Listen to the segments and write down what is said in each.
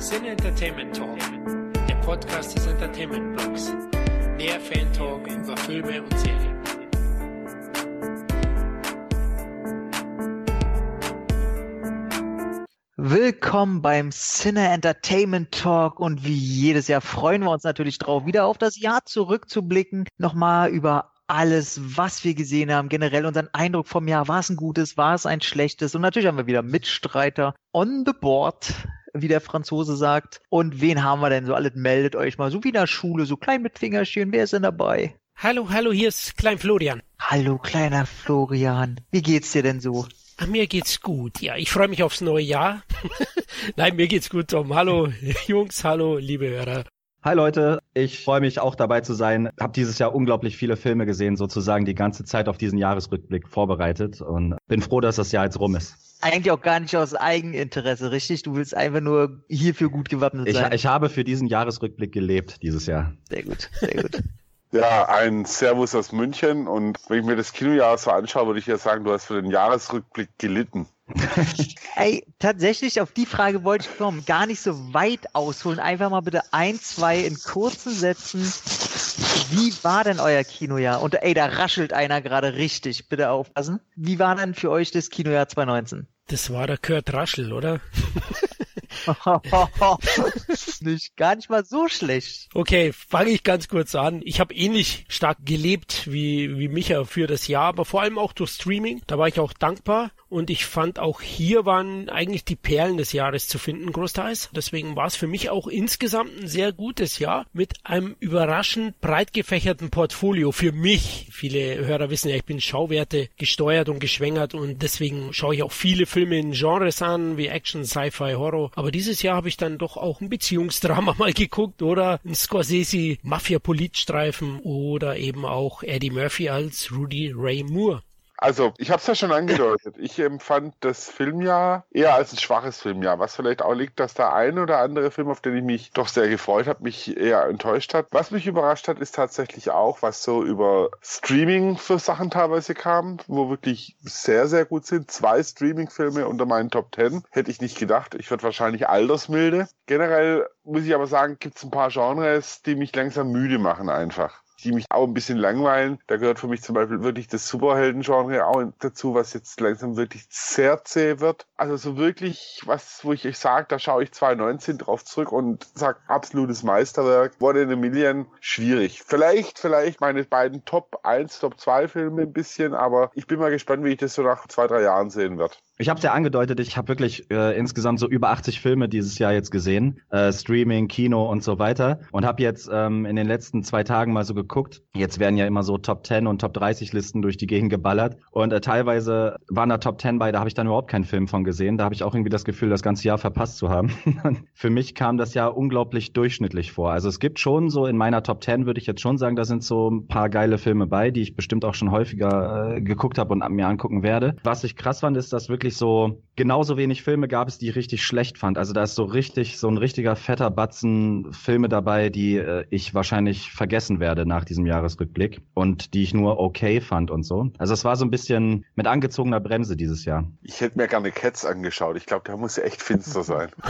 Sin Entertainment Talk, der Podcast des Entertainment Blogs. Mehr Fan Talk über Filme und Serien. Willkommen beim Cine Entertainment Talk und wie jedes Jahr freuen wir uns natürlich drauf, wieder auf das Jahr zurückzublicken, nochmal über alles, was wir gesehen haben, generell unseren Eindruck vom Jahr, war es ein gutes, war es ein schlechtes und natürlich haben wir wieder Mitstreiter on the board, wie der Franzose sagt. Und wen haben wir denn so? Alles meldet euch mal, so wie in der Schule, so klein mit Fingerchen, wer ist denn dabei? Hallo, hallo, hier ist Klein Florian. Hallo, kleiner Florian. Wie geht's dir denn so? Ach, mir geht's gut. Ja, ich freue mich aufs neue Jahr. Nein, mir geht's gut, Tom. Hallo, Jungs, hallo, liebe Hörer. Hi Leute, ich freue mich auch dabei zu sein. Hab dieses Jahr unglaublich viele Filme gesehen, sozusagen die ganze Zeit auf diesen Jahresrückblick vorbereitet und bin froh, dass das Jahr jetzt rum ist. Eigentlich auch gar nicht aus Eigeninteresse, richtig? Du willst einfach nur hierfür gut gewappnet Ich, sein. ich habe für diesen Jahresrückblick gelebt dieses Jahr. sehr gut, sehr gut. Ja, ein Servus aus München und wenn ich mir das Kinojahr so anschaue, würde ich ja sagen, du hast für den Jahresrückblick gelitten. Ey, tatsächlich auf die Frage wollte ich kommen. Gar nicht so weit ausholen. Einfach mal bitte ein, zwei in kurzen Sätzen. Wie war denn euer Kinojahr? Und ey, da raschelt einer gerade richtig. Bitte aufpassen. Wie war denn für euch das Kinojahr 2019? Das war der Kurt Raschel, oder? nicht, gar nicht mal so schlecht. Okay, fange ich ganz kurz an. Ich habe ähnlich stark gelebt wie, wie Micha für das Jahr, aber vor allem auch durch Streaming. Da war ich auch dankbar. Und ich fand auch hier waren eigentlich die Perlen des Jahres zu finden, großteils. Deswegen war es für mich auch insgesamt ein sehr gutes Jahr mit einem überraschend breit gefächerten Portfolio für mich. Viele Hörer wissen ja, ich bin Schauwerte gesteuert und geschwängert und deswegen schaue ich auch viele Filme in Genres an, wie Action, Sci-Fi, Horror. Aber dieses Jahr habe ich dann doch auch ein Beziehungsdrama mal geguckt oder ein Scorsese Mafia-Politstreifen oder eben auch Eddie Murphy als Rudy Ray Moore. Also, ich habe es ja schon angedeutet. Ich empfand das Filmjahr eher als ein schwaches Filmjahr, was vielleicht auch liegt, dass der ein oder andere Film, auf den ich mich doch sehr gefreut habe, mich eher enttäuscht hat. Was mich überrascht hat, ist tatsächlich auch, was so über Streaming für Sachen teilweise kam, wo wirklich sehr, sehr gut sind. Zwei Streaming-Filme unter meinen Top Ten. Hätte ich nicht gedacht. Ich würde wahrscheinlich altersmilde. Generell muss ich aber sagen, gibt es ein paar Genres, die mich langsam müde machen einfach die mich auch ein bisschen langweilen. Da gehört für mich zum Beispiel wirklich das Superhelden-Genre auch dazu, was jetzt langsam wirklich sehr zäh wird. Also so wirklich was, wo ich euch sage, da schaue ich 2019 drauf zurück und sage, absolutes Meisterwerk. What in a Million, schwierig. Vielleicht, vielleicht meine beiden Top 1, Top 2 Filme ein bisschen, aber ich bin mal gespannt, wie ich das so nach zwei, drei Jahren sehen werde. Ich habe es ja angedeutet, ich habe wirklich äh, insgesamt so über 80 Filme dieses Jahr jetzt gesehen, äh, Streaming, Kino und so weiter und habe jetzt ähm, in den letzten zwei Tagen mal so geguckt. Jetzt werden ja immer so Top 10 und Top 30 Listen durch die Gegend geballert und äh, teilweise waren da Top 10 bei, da habe ich dann überhaupt keinen Film von gesehen. Da habe ich auch irgendwie das Gefühl, das ganze Jahr verpasst zu haben. Für mich kam das Jahr unglaublich durchschnittlich vor. Also es gibt schon so in meiner Top 10 würde ich jetzt schon sagen, da sind so ein paar geile Filme bei, die ich bestimmt auch schon häufiger äh, geguckt habe und mir angucken werde. Was ich krass fand, ist, dass wirklich so genauso wenig Filme gab es, die ich richtig schlecht fand. Also da ist so richtig, so ein richtiger fetter Batzen Filme dabei, die äh, ich wahrscheinlich vergessen werde nach diesem Jahresrückblick und die ich nur okay fand und so. Also es war so ein bisschen mit angezogener Bremse dieses Jahr. Ich hätte mir gerne Cats angeschaut. Ich glaube, der muss ja echt finster sein.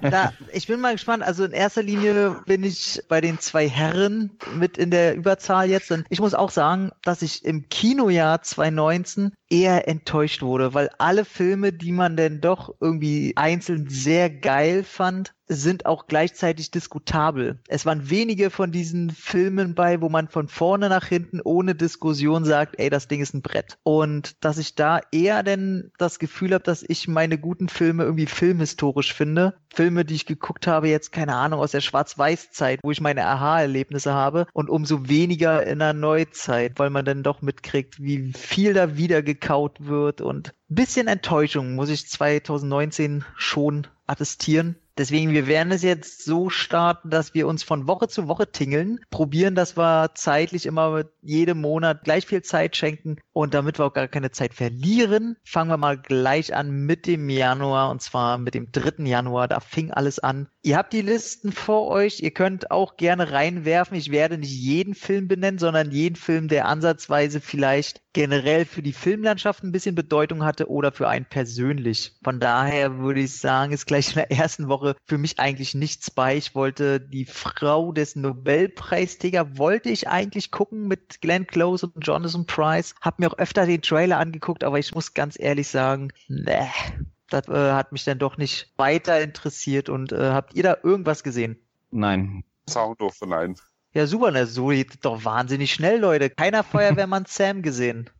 Da, ich bin mal gespannt. Also in erster Linie bin ich bei den zwei Herren mit in der Überzahl jetzt. Und ich muss auch sagen, dass ich im Kinojahr 2019 eher enttäuscht wurde, weil alle Filme, die man denn doch irgendwie einzeln sehr geil fand, sind auch gleichzeitig diskutabel. Es waren wenige von diesen Filmen bei, wo man von vorne nach hinten ohne Diskussion sagt, ey, das Ding ist ein Brett. Und dass ich da eher denn das Gefühl habe, dass ich meine guten Filme irgendwie filmhistorisch finde. Filme, die ich geguckt habe, jetzt keine Ahnung, aus der Schwarz-Weiß-Zeit, wo ich meine Aha-Erlebnisse habe und umso weniger in der Neuzeit, weil man dann doch mitkriegt, wie viel da wieder gekaut wird und bisschen Enttäuschung muss ich 2019 schon attestieren. Deswegen, wir werden es jetzt so starten, dass wir uns von Woche zu Woche tingeln, probieren, dass wir zeitlich immer jedem Monat gleich viel Zeit schenken und damit wir auch gar keine Zeit verlieren, fangen wir mal gleich an mit dem Januar und zwar mit dem 3. Januar. Da fing alles an. Ihr habt die Listen vor euch. Ihr könnt auch gerne reinwerfen. Ich werde nicht jeden Film benennen, sondern jeden Film, der ansatzweise vielleicht generell für die Filmlandschaft ein bisschen Bedeutung hatte oder für einen persönlich. Von daher würde ich sagen, ist gleich in der ersten Woche Genre für mich eigentlich nichts bei. Ich wollte die Frau des Nobelpreisträger, wollte ich eigentlich gucken mit Glenn Close und Jonathan Price. Hab mir auch öfter den Trailer angeguckt, aber ich muss ganz ehrlich sagen, ne, das äh, hat mich dann doch nicht weiter interessiert. Und äh, habt ihr da irgendwas gesehen? Nein. Sound of nein. Ja, super, ne? So geht doch wahnsinnig schnell, Leute. Keiner Feuerwehrmann Sam gesehen.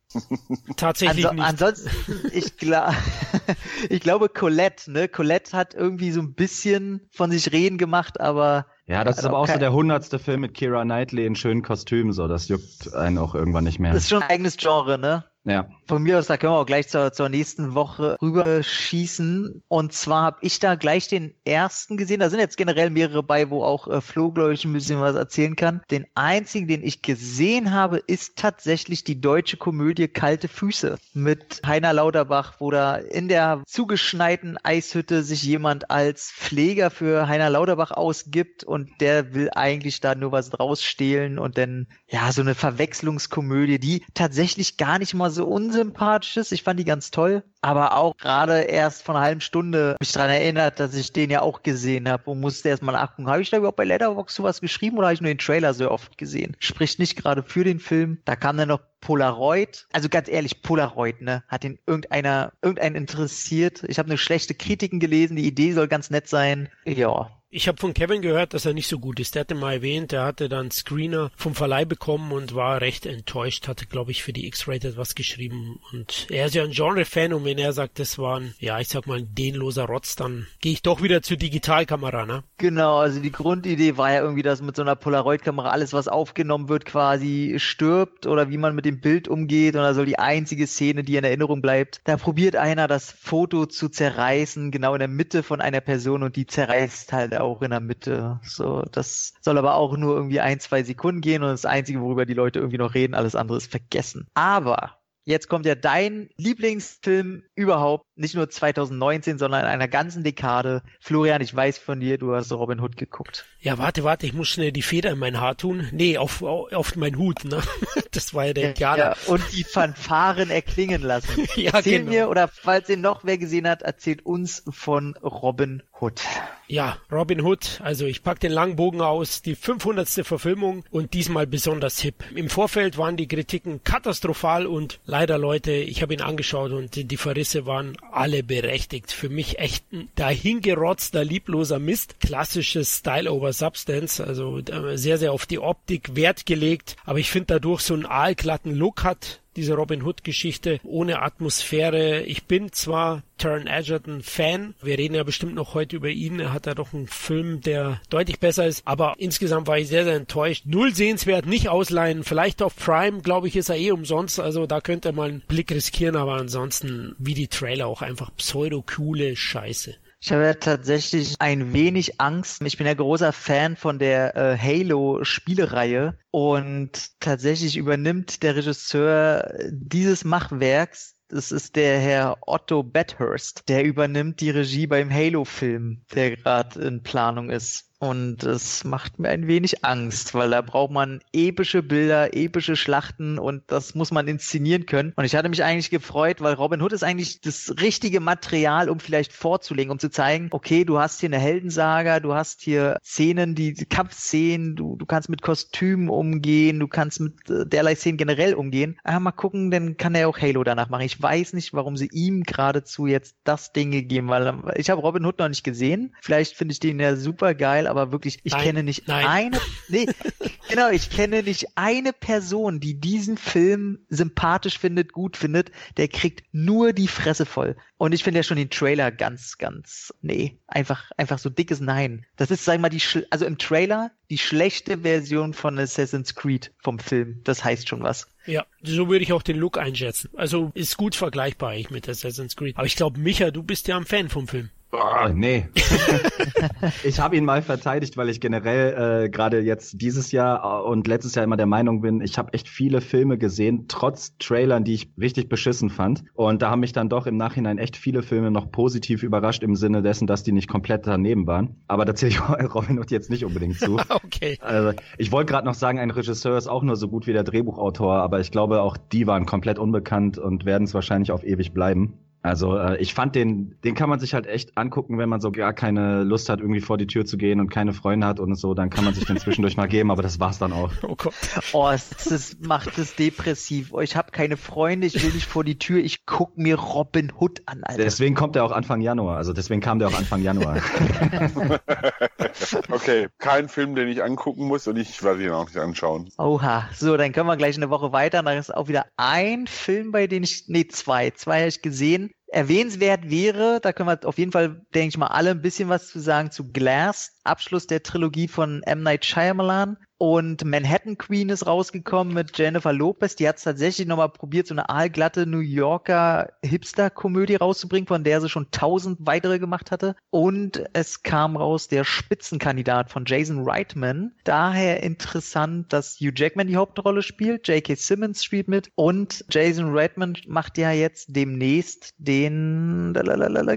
Tatsächlich Anso nicht. Ansonsten, ich, gla ich glaube, Colette, ne? Colette hat irgendwie so ein bisschen von sich reden gemacht, aber Ja, das ist Also aber auch so der hundertste Film mit Kira Knightley in schönen Kostümen, so. Das juckt einen auch irgendwann nicht mehr. das ist schon ein eigenes Genre, ne? Ja. Von mir aus, da können wir auch gleich zur, zur nächsten Woche rüber schießen. Und zwar habe ich da gleich den ersten gesehen. Da sind jetzt generell mehrere bei, wo auch äh, Flo, glaube ich, ein bisschen was erzählen kann. Den einzigen, den ich gesehen habe, ist tatsächlich die deutsche Komödie Kalte Füße mit Heiner Lauterbach, wo da in der zugeschneiten Eishütte sich jemand als Pfleger für Heiner Lauterbach ausgibt und der will eigentlich da nur was rausstehlen und dann, ja, so eine Verwechslungskomödie, die tatsächlich gar nicht mal so unsympathisch ist. Ich fand die ganz toll, aber auch gerade erst von einer halben Stunde mich daran erinnert, dass ich den ja auch gesehen habe und musste erst mal nachgucken, habe ich da überhaupt bei Letterboxd sowas geschrieben oder habe ich nur den Trailer so oft gesehen? Spricht nicht gerade für den Film. Da kam dann noch Polaroid. Also ganz ehrlich, Polaroid, ne? Hat ihn irgendeiner, irgendeinen interessiert. Ich habe eine schlechte Kritiken gelesen, die Idee soll ganz nett sein. Ja, Ich habe von Kevin gehört, dass er nicht so gut ist. Der hatte mal erwähnt, er hatte dann Screener vom Verleih bekommen und war recht enttäuscht, hatte, glaube ich, für die X-Rated was geschrieben. Und er ist ja ein Genre-Fan und wenn er sagt, das war ein, ja, ich sag mal, ein dehnloser Rotz, dann gehe ich doch wieder zur Digitalkamera, ne? Genau, also die Grundidee war ja irgendwie, dass mit so einer Polaroid-Kamera alles, was aufgenommen wird, quasi stirbt oder wie man mit dem Bild umgeht und da die einzige Szene, die in Erinnerung bleibt. Da probiert einer das Foto zu zerreißen, genau in der Mitte von einer Person und die zerreißt halt auch in der Mitte. So, das soll aber auch nur irgendwie ein, zwei Sekunden gehen und das Einzige, worüber die Leute irgendwie noch reden, alles andere ist vergessen. Aber Jetzt kommt ja dein Lieblingsfilm überhaupt, nicht nur 2019, sondern in einer ganzen Dekade. Florian, ich weiß von dir, du hast Robin Hood geguckt. Ja, warte, warte, ich muss schnell die Feder in mein Haar tun. Nee, auf, auf meinen Hut, ne? Das war ja der Indianer. Ja, und die Fanfaren erklingen lassen. Ja, Erzähl genau. mir, oder falls ihn noch wer gesehen hat, erzählt uns von Robin Hood. Ja, Robin Hood, also ich pack den langen Bogen aus, die 500. Verfilmung und diesmal besonders hip. Im Vorfeld waren die Kritiken katastrophal und leider Leute, ich habe ihn angeschaut und die Verrisse waren alle berechtigt. Für mich echt ein dahingerotzter, liebloser Mist. Klassisches Style over Substance, also äh, sehr, sehr auf die Optik Wert gelegt, aber ich finde dadurch so einen aalglatten Look hat diese Robin Hood Geschichte ohne Atmosphäre. Ich bin zwar Taron Egerton Fan, wir reden ja bestimmt noch heute über ihn, er hat ja doch einen Film, der deutlich besser ist, aber insgesamt war ich sehr, sehr enttäuscht. Null sehenswert, nicht ausleihen, vielleicht auf Prime, glaube ich, ist er eh umsonst, also da könnte man einen Blick riskieren, aber ansonsten wie die Trailer auch einfach pseudo-coole Scheiße. Ich habe ja tatsächlich ein wenig Angst. Ich bin ja großer Fan von der äh, Halo-Spielereihe und tatsächlich übernimmt der Regisseur dieses Machwerks das ist der Herr Otto Bathurst. Der übernimmt die Regie beim Halo-Film, der gerade in Planung ist. Und es macht mir ein wenig Angst, weil da braucht man epische Bilder, epische Schlachten und das muss man inszenieren können. Und ich hatte mich eigentlich gefreut, weil Robin Hood ist eigentlich das richtige Material, um vielleicht vorzulegen, um zu zeigen, okay, du hast hier eine Heldensaga, du hast hier Szenen, die Kampfszenen, du, du kannst mit Kostümen umgehen, du kannst mit äh, derlei Szenen generell umgehen. Ah, mal gucken, dann kann er auch Halo danach machen. Ich weiß nicht, warum sie ihm geradezu jetzt das Ding gegeben, weil ich habe Robin Hood noch nicht gesehen. Vielleicht finde ich den ja super geil, aber wirklich, ich Nein, kenne nicht nein. eine, nee, genau, ich kenne nicht eine Person, die diesen Film sympathisch findet, gut findet. Der kriegt nur die Fresse voll. Und ich finde ja schon den Trailer ganz, ganz, nee, einfach, einfach so dickes Nein. Das ist, sag ich mal, die, also im Trailer die schlechte Version von Assassin's Creed vom Film. Das heißt schon was. Ja, so würde ich auch den Look einschätzen. Also ist gut vergleichbar ich mit Assassin's Creed. Aber ich glaube, Micha, du bist ja ein Fan vom Film. Oh, nee. ich habe ihn mal verteidigt, weil ich generell äh, gerade jetzt dieses Jahr äh, und letztes Jahr immer der Meinung bin, ich habe echt viele Filme gesehen, trotz Trailern, die ich richtig beschissen fand. Und da haben mich dann doch im Nachhinein echt viele Filme noch positiv überrascht im Sinne dessen, dass die nicht komplett daneben waren. Aber da zähle ich Robin Hood jetzt nicht unbedingt zu. Okay. Also, ich wollte gerade noch sagen, ein Regisseur ist auch nur so gut wie der Drehbuchautor, aber ich glaube, auch die waren komplett unbekannt und werden es wahrscheinlich auf ewig bleiben. Also äh, ich fand den, den kann man sich halt echt angucken, wenn man so gar keine Lust hat, irgendwie vor die Tür zu gehen und keine Freunde hat und so, dann kann man sich den zwischendurch mal geben, aber das war's dann auch. Oh Gott. Oh, es, es macht es depressiv. Oh, ich habe keine Freunde, ich will nicht vor die Tür, ich guck mir Robin Hood an, Alter. Deswegen kommt er auch Anfang Januar, also deswegen kam der auch Anfang Januar. okay, kein Film, den ich angucken muss und ich werde ihn auch nicht anschauen. Oha, so, dann können wir gleich eine Woche weiter. Da ist auch wieder ein Film, bei dem ich, nee, zwei, zwei habe ich gesehen. Erwähnenswert wäre, da können wir auf jeden Fall, denke ich mal, alle ein bisschen was zu sagen zu Glass, Abschluss der Trilogie von M. Night Shyamalan. Und Manhattan Queen ist rausgekommen mit Jennifer Lopez. Die hat es tatsächlich nochmal probiert, so eine aalglatte New Yorker Hipster-Komödie rauszubringen, von der sie schon tausend weitere gemacht hatte. Und es kam raus der Spitzenkandidat von Jason Reitman. Daher interessant, dass Hugh Jackman die Hauptrolle spielt, J.K. Simmons spielt mit und Jason Reitman macht ja jetzt demnächst den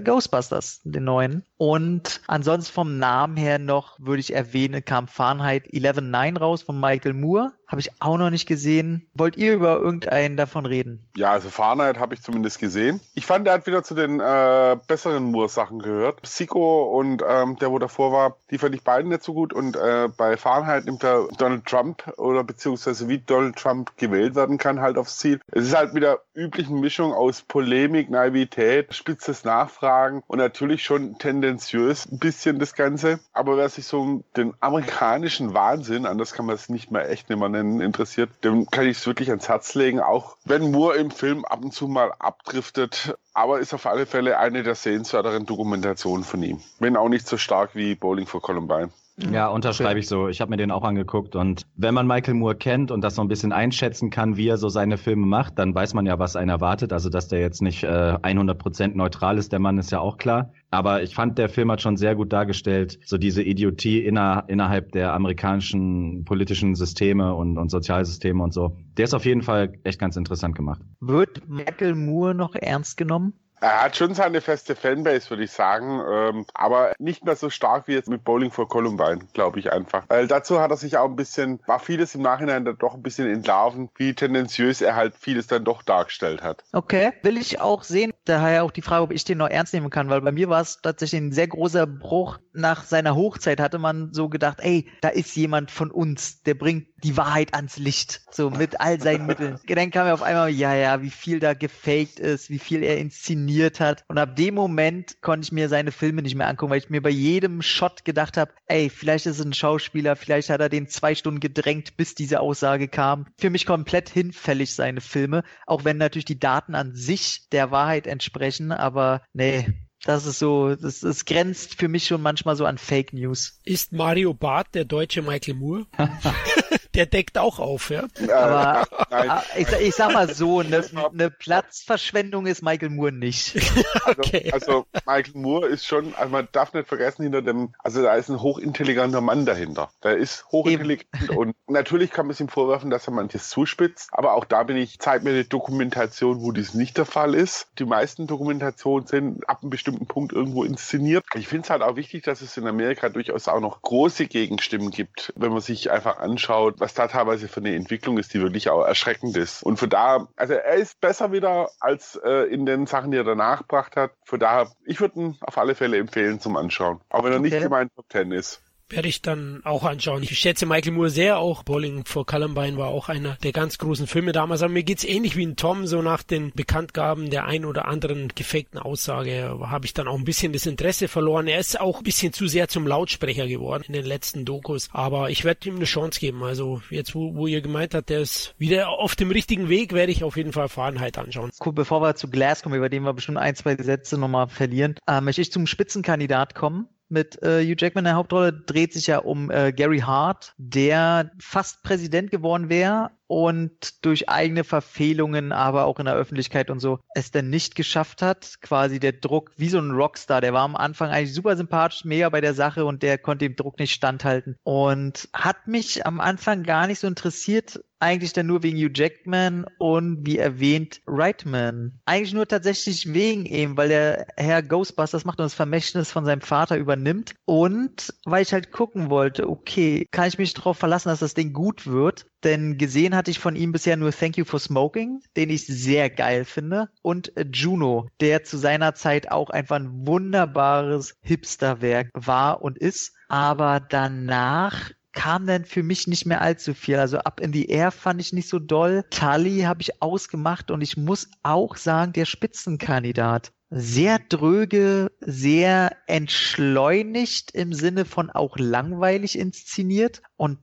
Ghostbusters, den neuen. Und ansonsten vom Namen her noch würde ich erwähnen, kam Fahrenheit 11.9 raus von Michael Moore. Habe ich auch noch nicht gesehen. Wollt ihr über irgendeinen davon reden? Ja, also Fahrenheit habe ich zumindest gesehen. Ich fand, er hat wieder zu den äh, besseren Moore-Sachen gehört. Psycho und ähm, der, wo davor war, die fand ich beiden nicht so gut. Und äh, bei Fahrenheit nimmt er Donald Trump oder beziehungsweise wie Donald Trump gewählt werden kann, halt aufs Ziel. Es ist halt mit der üblichen Mischung aus Polemik, Naivität, spitzes Nachfragen und natürlich schon tendenziös ein bisschen das Ganze. Aber wer sich so den amerikanischen Wahnsinn, anders kann man es nicht mehr echt nehmen, Rennen interessiert, dem kann ich es wirklich ans Herz legen. Auch wenn Moore im Film ab und zu mal abdriftet, aber ist auf alle Fälle eine der sehenswerteren Dokumentationen von ihm. Wenn auch nicht so stark wie Bowling for Columbine. Ja, unterschreibe ich so. Ich habe mir den auch angeguckt und wenn man Michael Moore kennt und das so ein bisschen einschätzen kann, wie er so seine Filme macht, dann weiß man ja, was einen erwartet. Also, dass der jetzt nicht äh, 100% neutral ist, der Mann ist ja auch klar. Aber ich fand, der Film hat schon sehr gut dargestellt, so diese Idiotie inner, innerhalb der amerikanischen politischen Systeme und, und Sozialsysteme und so. Der ist auf jeden Fall echt ganz interessant gemacht. Wird Michael Moore noch ernst genommen? Er hat schon seine feste Fanbase, würde ich sagen, ähm, aber nicht mehr so stark wie jetzt mit Bowling for Columbine, glaube ich einfach. Weil dazu hat er sich auch ein bisschen, war vieles im Nachhinein dann doch ein bisschen entlarven, wie tendenziös er halt vieles dann doch dargestellt hat. Okay, will ich auch sehen. Daher auch die Frage, ob ich den noch ernst nehmen kann, weil bei mir war es tatsächlich ein sehr großer Bruch. Nach seiner Hochzeit hatte man so gedacht, ey, da ist jemand von uns, der bringt die Wahrheit ans Licht, so mit all seinen Mitteln. Dann kam mir auf einmal, ja, ja, wie viel da gefaked ist, wie viel er inszeniert hat. Und ab dem Moment konnte ich mir seine Filme nicht mehr angucken, weil ich mir bei jedem Shot gedacht habe, ey, vielleicht ist es ein Schauspieler, vielleicht hat er den zwei Stunden gedrängt, bis diese Aussage kam. Für mich komplett hinfällig seine Filme, auch wenn natürlich die Daten an sich der Wahrheit entsprechen, aber nee, das ist so, das, das grenzt für mich schon manchmal so an Fake News. Ist Mario Barth der deutsche Michael Moore? der deckt auch auf, ja. Aber ah, ich, ich, sag mal so, eine ne Platzverschwendung ist Michael Moore nicht. Also, okay. also, also, Michael Moore ist schon, also man darf nicht vergessen, hinter dem, also da ist ein hochintelligenter Mann dahinter. Der ist hochintelligent Eben. und natürlich kann man es ihm vorwerfen, dass er manches zuspitzt, aber auch da bin ich, zeigt mir eine Dokumentation, wo dies nicht der Fall ist. Die meisten Dokumentationen sind ab einem bestimmten Punkt irgendwo inszeniert. Ich finde es halt auch wichtig, dass es in Amerika durchaus auch noch große Gegenstimmen gibt, wenn man sich einfach anschaut, was da teilweise für eine Entwicklung ist, die wirklich auch erschreckend ist. Und von daher, also er ist besser wieder als äh, in den Sachen, die er danach gebracht hat. Von daher, ich würde ihn auf alle Fälle empfehlen zum Anschauen. Auch wenn er okay. nicht in meinen Top Ten ist werde ich dann auch anschauen. Ich schätze Michael Moore sehr, auch Bowling for Columbine war auch einer der ganz großen Filme damals. Aber mir geht's ähnlich wie in Tom, so nach den Bekanntgaben der ein oder anderen gefakten Aussage habe ich dann auch ein bisschen das Interesse verloren. Er ist auch ein bisschen zu sehr zum Lautsprecher geworden in den letzten Dokus. Aber ich werde ihm eine Chance geben. Also jetzt, wo, wo ihr gemeint habt, der ist wieder auf dem richtigen Weg, werde ich auf jeden Fall Fahrenheit anschauen. Cool, bevor wir zu Glass kommen, über den wir bestimmt ein, zwei Sätze nochmal verlieren, äh, möchte ich zum Spitzenkandidat kommen mit äh, Hugh Jackman in der Hauptrolle dreht sich ja um äh, Gary Hart, der fast Präsident geworden wäre und durch eigene Verfehlungen, aber auch in der Öffentlichkeit und so, es dann nicht geschafft hat. Quasi der Druck, wie so ein Rockstar, der war am Anfang eigentlich super sympathisch, mega bei der Sache und der konnte dem Druck nicht standhalten. Und hat mich am Anfang gar nicht so interessiert, eigentlich dann nur wegen Hugh Jackman und wie erwähnt Reitman. Eigentlich nur tatsächlich wegen ihm, weil der Herr Ghostbusters macht und das Vermächtnis von seinem Vater übernimmt und weil ich halt gucken wollte, okay, kann ich mich darauf verlassen, dass das Ding gut wird denn gesehen hatte ich von ihm bisher nur Thank You for Smoking, den ich sehr geil finde, und Juno, der zu seiner Zeit auch einfach ein wunderbares Hipsterwerk war und ist. Aber danach kam dann für mich nicht mehr allzu viel. Also ab in die Air fand ich nicht so doll. Tully habe ich ausgemacht und ich muss auch sagen, der Spitzenkandidat. Sehr dröge, sehr entschleunigt im Sinne von auch langweilig inszeniert und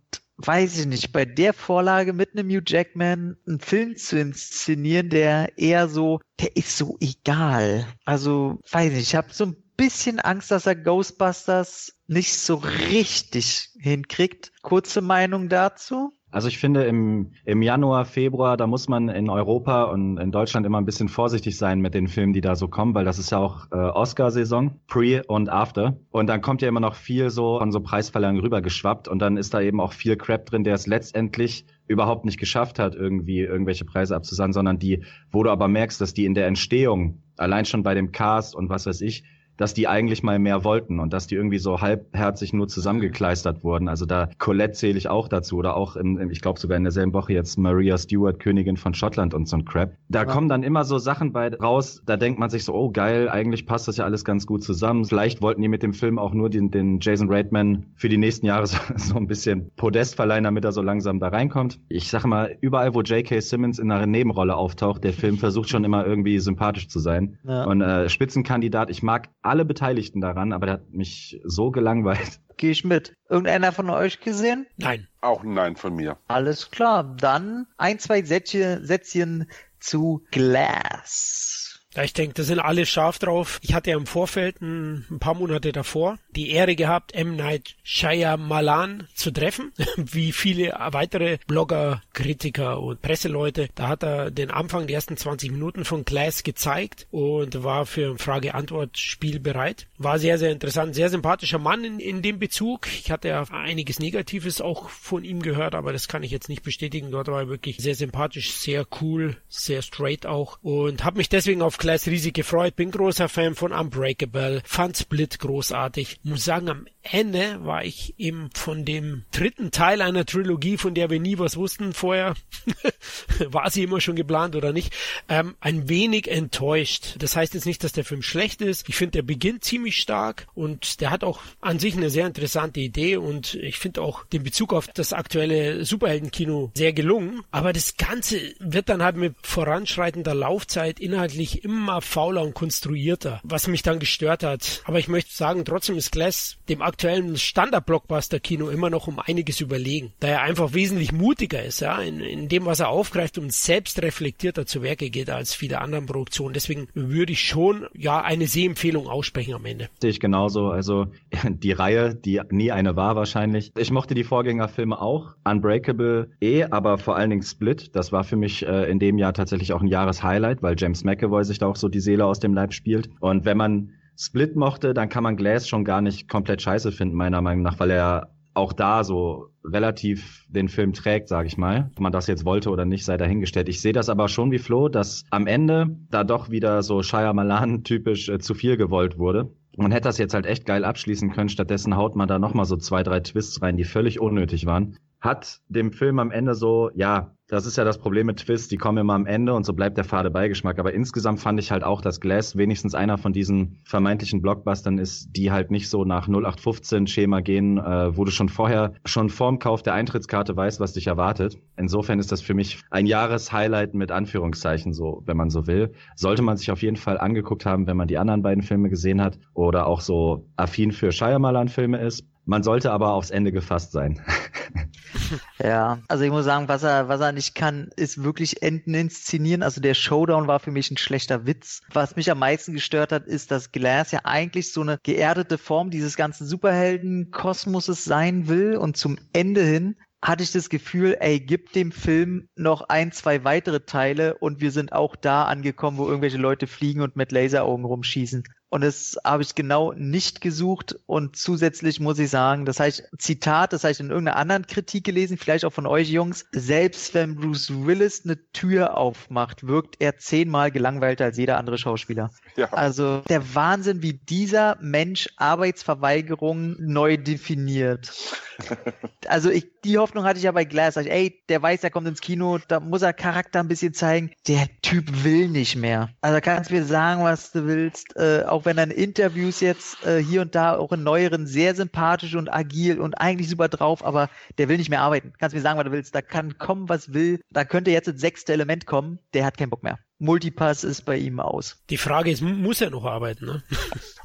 weiß ich nicht, bei der Vorlage mit einem Hugh Jackman einen Film zu inszenieren, der eher so, der ist so egal. Also, weiß ich, ich habe so ein bisschen Angst, dass er Ghostbusters nicht so richtig hinkriegt. Kurze Meinung dazu? Also ich finde, im, im Januar, Februar, da muss man in Europa und in Deutschland immer ein bisschen vorsichtig sein mit den Filmen, die da so kommen, weil das ist ja auch äh, Oscar-Saison, Pre und After. Und dann kommt ja immer noch viel so von so Preisverleihungen rübergeschwappt und dann ist da eben auch viel Crap drin, der es letztendlich überhaupt nicht geschafft hat, irgendwie irgendwelche Preise abzusagen, sondern die, wo du aber merkst, dass die in der Entstehung, allein schon bei dem Cast und was weiß ich, dass die eigentlich mal mehr wollten und dass die irgendwie so halbherzig nur zusammengekleistert wurden. Also da Colette zähle ich auch dazu oder auch, in, ich glaube sogar in derselben Woche jetzt Maria Stewart, Königin von Schottland und so ein Crap. Da ja. kommen dann immer so Sachen bei raus, da denkt man sich so, oh geil, eigentlich passt das ja alles ganz gut zusammen. Vielleicht wollten die mit dem Film auch nur den, den Jason Reitman für die nächsten Jahre so, so ein bisschen Podest verleihen, damit er so langsam da reinkommt. Ich sag mal, überall, wo J.K. Simmons in einer Nebenrolle auftaucht, der Film versucht schon immer irgendwie sympathisch zu sein. Ja. Und äh, Spitzenkandidat, ich mag alle Beteiligten daran, aber der hat mich so gelangweilt. Gehe ich mit. Irgendeiner von euch gesehen? Nein. Auch ein Nein von mir. Alles klar. Dann ein, zwei Sätze, Sätzchen zu Glass. Ja, ich denke, da sind alle scharf drauf. Ich hatte ja im Vorfeld ein, ein, paar Monate davor die Ehre gehabt, M. Night Shyamalan zu treffen, wie viele weitere Blogger, Kritiker und Presseleute. Da hat er den Anfang, die ersten 20 Minuten von Glass gezeigt und war für ein Frage-Antwort-Spiel bereit. War sehr, sehr interessant. Sehr sympathischer Mann in, in dem Bezug. Ich hatte ja einiges Negatives auch von ihm gehört, aber das kann ich jetzt nicht bestätigen. Dort war er wirklich sehr sympathisch, sehr cool, sehr straight auch und habe mich deswegen auf Class riesig gefreut, bin großer Fan von Unbreakable, fand Split großartig. Muss sagen, am Ende war ich eben von dem dritten Teil einer Trilogie, von der wir nie was wussten vorher, war sie immer schon geplant oder nicht, ähm, ein wenig enttäuscht. Das heißt jetzt nicht, dass der Film schlecht ist. Ich finde, der beginnt ziemlich stark und der hat auch an sich eine sehr interessante Idee und ich finde auch den Bezug auf das aktuelle Superheldenkino sehr gelungen. Aber das Ganze wird dann halt mit voranschreitender Laufzeit inhaltlich immer fauler und konstruierter, was mich dann gestört hat. Aber ich möchte sagen, trotzdem ist Glass dem aktuellen Standard-Blockbuster-Kino immer noch um einiges überlegen, da er einfach wesentlich mutiger ist, ja, in, in dem, was er aufgreift und selbst reflektierter zu Werke geht als viele anderen Produktionen. Deswegen würde ich schon, ja, eine Sehempfehlung aussprechen am Ende. Sehe ich genauso. Also die Reihe, die nie eine war wahrscheinlich. Ich mochte die Vorgängerfilme auch. Unbreakable eh, aber vor allen Dingen Split. Das war für mich äh, in dem Jahr tatsächlich auch ein Jahreshighlight, weil James McAvoy sich da auch so die Seele aus dem Leib spielt. Und wenn man Split mochte, dann kann man Glass schon gar nicht komplett scheiße finden, meiner Meinung nach, weil er auch da so relativ den Film trägt, sage ich mal. Ob man das jetzt wollte oder nicht, sei dahingestellt. Ich sehe das aber schon wie Flo, dass am Ende da doch wieder so Shia Malan typisch äh, zu viel gewollt wurde. Man hätte das jetzt halt echt geil abschließen können. Stattdessen haut man da nochmal so zwei, drei Twists rein, die völlig unnötig waren. Hat dem Film am Ende so, ja, das ist ja das Problem mit Twists, die kommen immer am Ende und so bleibt der fade Beigeschmack. Aber insgesamt fand ich halt auch, dass Glass wenigstens einer von diesen vermeintlichen Blockbustern ist, die halt nicht so nach 0815-Schema gehen, äh, wo du schon vorher, schon vorm Kauf der Eintrittskarte weißt, was dich erwartet. Insofern ist das für mich ein Jahreshighlight mit Anführungszeichen, so, wenn man so will. Sollte man sich auf jeden Fall angeguckt haben, wenn man die anderen beiden Filme gesehen hat oder auch so affin für Shyamalan-Filme ist. Man sollte aber aufs Ende gefasst sein. ja, also ich muss sagen, was er, was er nicht kann, ist wirklich Enden inszenieren. Also der Showdown war für mich ein schlechter Witz. Was mich am meisten gestört hat, ist, dass Glass ja eigentlich so eine geerdete Form dieses ganzen Superhelden-Kosmoses sein will und zum Ende hin hatte ich das Gefühl, ey, gib dem Film noch ein, zwei weitere Teile und wir sind auch da angekommen, wo irgendwelche Leute fliegen und mit Laseraugen rumschießen. Und das habe ich genau nicht gesucht. Und zusätzlich muss ich sagen, das heißt, Zitat, das heißt in irgendeiner anderen Kritik gelesen, vielleicht auch von euch Jungs, selbst wenn Bruce Willis eine Tür aufmacht, wirkt er zehnmal gelangweilter als jeder andere Schauspieler. Ja. Also der Wahnsinn, wie dieser Mensch Arbeitsverweigerung neu definiert. also ich, die Hoffnung hatte ich ja bei Glass. Ich, ey, der weiß, er kommt ins Kino, da muss er Charakter ein bisschen zeigen. Der Typ will nicht mehr. Also kannst du mir sagen, was du willst. Äh, auch wenn er in Interviews jetzt äh, hier und da auch in neueren sehr sympathisch und agil und eigentlich super drauf, aber der will nicht mehr arbeiten. Kannst du mir sagen, was du willst. Da kann kommen, was will. Da könnte jetzt das sechste Element kommen. Der hat keinen Bock mehr. Multipass ist bei ihm aus. Die Frage ist, muss er noch arbeiten? Ne?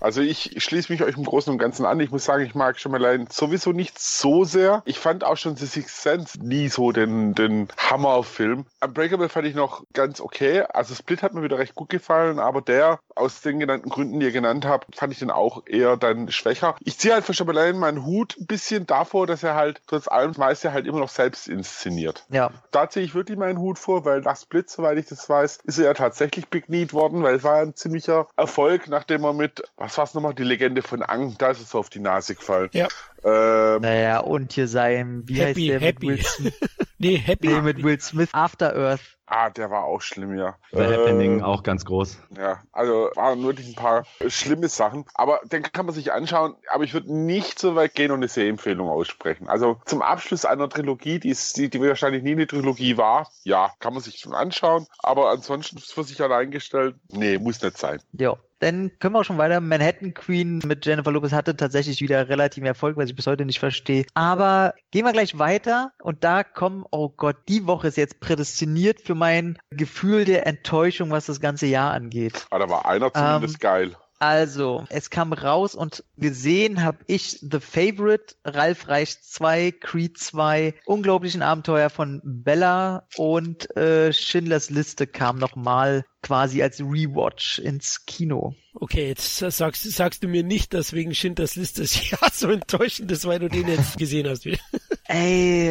Also ich schließe mich euch im Großen und Ganzen an. Ich muss sagen, ich mag Shyamalan sowieso nicht so sehr. Ich fand auch schon The Sixth Sense nie so den, den Hammerfilm. Unbreakable fand ich noch ganz okay. Also Split hat mir wieder recht gut gefallen, aber der, aus den genannten Gründen, die ihr genannt habt, fand ich den auch eher dann schwächer. Ich ziehe halt für Shyamalan meinen Hut ein bisschen davor, dass er halt trotz allem meist halt immer noch selbst inszeniert. Ja. Da ziehe ich wirklich meinen Hut vor, weil nach Split, soweit ich das weiß, ist er ja tatsächlich Big Need worden, weil es war ein ziemlicher Erfolg, nachdem er mit, was war es nochmal, die Legende von Ang, da ist es so auf die Nase gefallen. Ja. Ähm, naja, und hier sein, wie happy, heißt der happy. mit Will Smith? nee, Happy. Nee, mit Will Smith, After Earth. Ah, der war auch schlimm, ja. The äh, Happening auch ganz groß. Ja, also waren wirklich ein paar schlimme Sachen. Aber den kann man sich anschauen. Aber ich würde nicht so weit gehen und eine Sehempfehlung aussprechen. Also zum Abschluss einer Trilogie, die, ist, die, die wahrscheinlich nie eine Trilogie war, ja, kann man sich schon anschauen. Aber ansonsten für sich allein gestellt, nee, muss nicht sein. Ja, dann können wir auch schon weiter. Manhattan Queen mit Jennifer Lopez hatte tatsächlich wieder relativ Erfolg, was ich bis heute nicht verstehe. Aber gehen wir gleich weiter und da kommen, oh Gott, die Woche ist jetzt prädestiniert für mein Gefühl der Enttäuschung, was das ganze Jahr angeht. Aber ah, da war einer zumindest ähm, geil. Also, es kam raus und gesehen habe ich The Favorite, Ralf Reich 2, Creed 2, Unglaublichen Abenteuer von Bella und äh, Schindlers Liste kam nochmal quasi als Rewatch ins Kino. Okay, jetzt sagst, sagst du mir nicht, dass wegen Schindlers Liste das Jahr so enttäuschend ist, weil du den jetzt gesehen hast. Ey,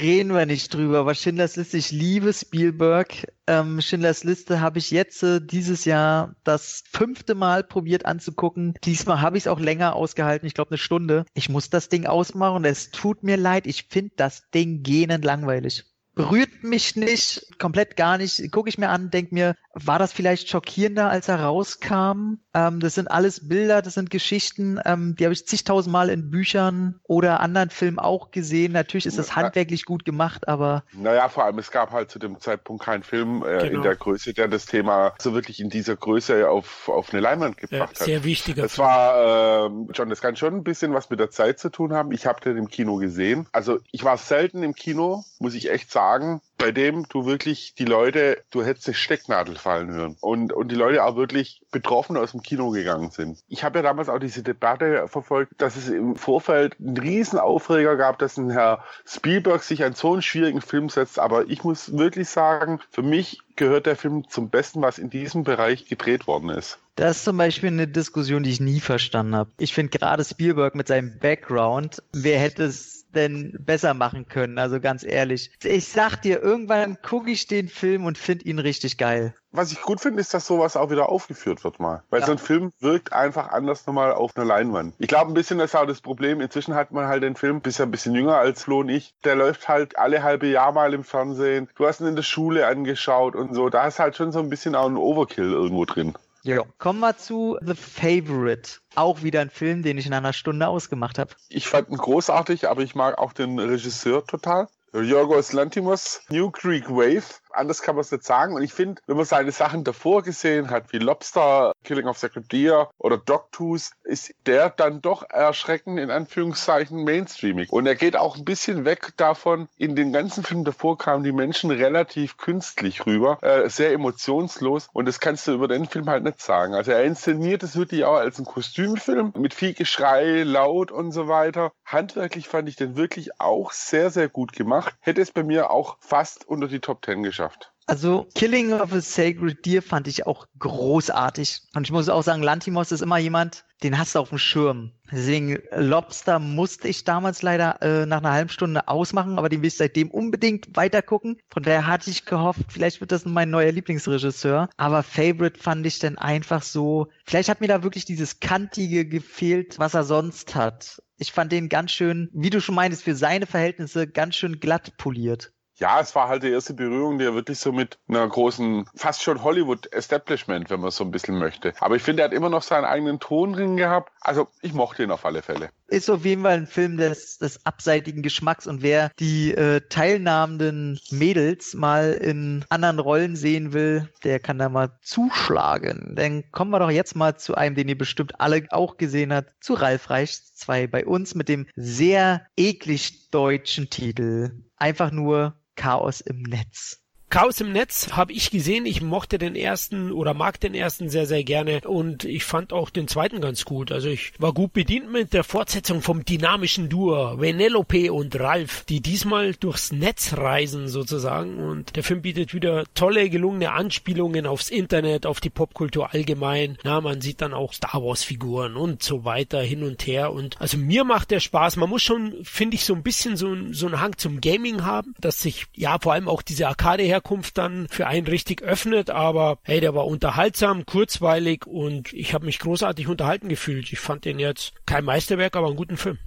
reden wir nicht drüber. Aber Schindlers Liste, ich liebe Spielberg. Ähm, Schindlers Liste habe ich jetzt äh, dieses Jahr das fünfte Mal probiert anzugucken. Diesmal habe ich es auch länger ausgehalten, ich glaube eine Stunde. Ich muss das Ding ausmachen es tut mir leid. Ich finde das Ding gähnend langweilig berührt mich nicht, komplett gar nicht. Gucke ich mir an, denke mir, war das vielleicht schockierender, als er rauskam? Ähm, das sind alles Bilder, das sind Geschichten, ähm, die habe ich zigtausendmal in Büchern oder anderen Filmen auch gesehen. Natürlich ist das handwerklich gut gemacht, aber. Naja, vor allem, es gab halt zu dem Zeitpunkt keinen Film äh, genau. in der Größe, der das Thema so wirklich in dieser Größe auf, auf eine Leinwand gebracht ja, sehr hat. Sehr wichtiger. Das war, äh, John, das kann schon ein bisschen was mit der Zeit zu tun haben. Ich habe den im Kino gesehen. Also ich war selten im Kino, muss ich echt sagen, bei dem du wirklich die Leute, du hättest eine Stecknadel fallen hören und, und die Leute auch wirklich betroffen aus dem Kino gegangen sind. Ich habe ja damals auch diese Debatte verfolgt, dass es im Vorfeld einen riesen Aufreger gab, dass ein Herr Spielberg sich an so einen schwierigen Film setzt, aber ich muss wirklich sagen, für mich gehört der Film zum Besten, was in diesem Bereich gedreht worden ist. Das ist zum Beispiel eine Diskussion, die ich nie verstanden habe. Ich finde gerade Spielberg mit seinem Background, wer hätte es denn besser machen können? Also ganz ehrlich. Ich sag dir, irgendwann gucke ich den Film und finde ihn richtig geil. Was ich gut finde, ist, dass sowas auch wieder aufgeführt wird mal. Weil ja. so ein Film wirkt einfach anders nochmal auf einer Leinwand. Ich glaube ein bisschen, das ist auch das Problem. Inzwischen hat man halt den Film, bist ja ein bisschen jünger als Flo und ich, der läuft halt alle halbe Jahr mal im Fernsehen. Du hast ihn in der Schule angeschaut und so. Da ist halt schon so ein bisschen auch ein Overkill irgendwo drin. Ja. Kommen wir zu The Favorite. Auch wieder ein Film, den ich in einer Stunde ausgemacht habe. Ich fand ihn großartig, aber ich mag auch den Regisseur total. Yorgos Lantimos, New Creek Wave anders kann man es nicht sagen. Und ich finde, wenn man seine Sachen davor gesehen hat, wie Lobster, Killing of Sacred Deer oder Dogtooth, ist der dann doch erschreckend in Anführungszeichen mainstreamig. Und er geht auch ein bisschen weg davon, in den ganzen Filmen davor kamen die Menschen relativ künstlich rüber, äh, sehr emotionslos. Und das kannst du über den Film halt nicht sagen. Also er inszeniert es wirklich auch als ein Kostümfilm mit viel Geschrei, laut und so weiter. Handwerklich fand ich den wirklich auch sehr, sehr gut gemacht. Hätte es bei mir auch fast unter die Top Ten geschafft geschafft. Also Killing of a Sacred Deer fand ich auch großartig. Und ich muss auch sagen, Lantimos ist immer jemand, den hast du auf dem Schirm. Deswegen Lobster musste ich damals leider äh, nach einer halben Stunde ausmachen, aber den will ich seitdem unbedingt weitergucken. Von daher hatte ich gehofft, vielleicht wird das mein neuer Lieblingsregisseur. Aber Favorite fand ich dann einfach so, vielleicht hat mir da wirklich dieses Kantige gefehlt, was er sonst hat. Ich fand den ganz schön, wie du schon meintest, für seine Verhältnisse ganz schön glatt poliert. Ja, es war halt die erste Berührung, die er wirklich so mit einer großen, fast schon Hollywood-Establishment, wenn man so ein bisschen möchte. Aber ich finde, er hat immer noch seinen eigenen Ton drin gehabt. Also ich mochte ihn auf alle Fälle. Ist auf jeden Fall ein Film des, des abseitigen Geschmacks und wer die äh, teilnahmenden Mädels mal in anderen Rollen sehen will, der kann da mal zuschlagen. Dann kommen wir doch jetzt mal zu einem, den ihr bestimmt alle auch gesehen habt, zu Ralf Reichs 2 bei uns mit dem sehr eklig deutschen Titel. Einfach nur Chaos im Netz. Chaos im Netz habe ich gesehen. Ich mochte den ersten oder mag den ersten sehr, sehr gerne und ich fand auch den zweiten ganz gut. Also ich war gut bedient mit der Fortsetzung vom dynamischen Duo Venelope und Ralf, die diesmal durchs Netz reisen sozusagen und der Film bietet wieder tolle, gelungene Anspielungen aufs Internet, auf die Popkultur allgemein. Na, man sieht dann auch Star Wars Figuren und so weiter hin und her und also mir macht der Spaß. Man muss schon, finde ich, so ein bisschen so, so einen Hang zum Gaming haben, dass sich ja vor allem auch diese Arcade Herkunft dann für einen richtig öffnet, aber hey, der war unterhaltsam, kurzweilig und ich habe mich großartig unterhalten gefühlt. Ich fand den jetzt kein Meisterwerk, aber einen guten Film.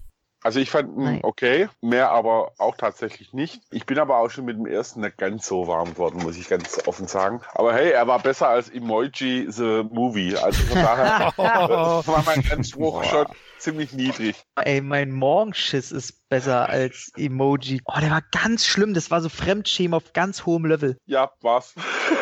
Also ich fand ihn okay, mehr aber auch tatsächlich nicht. Ich bin aber auch schon mit dem ersten nicht ganz so warm geworden, muss ich ganz offen sagen. Aber hey, er war besser als Emoji the Movie. Also von daher war mein Anspruch schon ziemlich niedrig. Ey, mein Morgenschiss ist besser als Emoji. Oh, der war ganz schlimm. Das war so Fremdschämen auf ganz hohem Level. Ja, war's.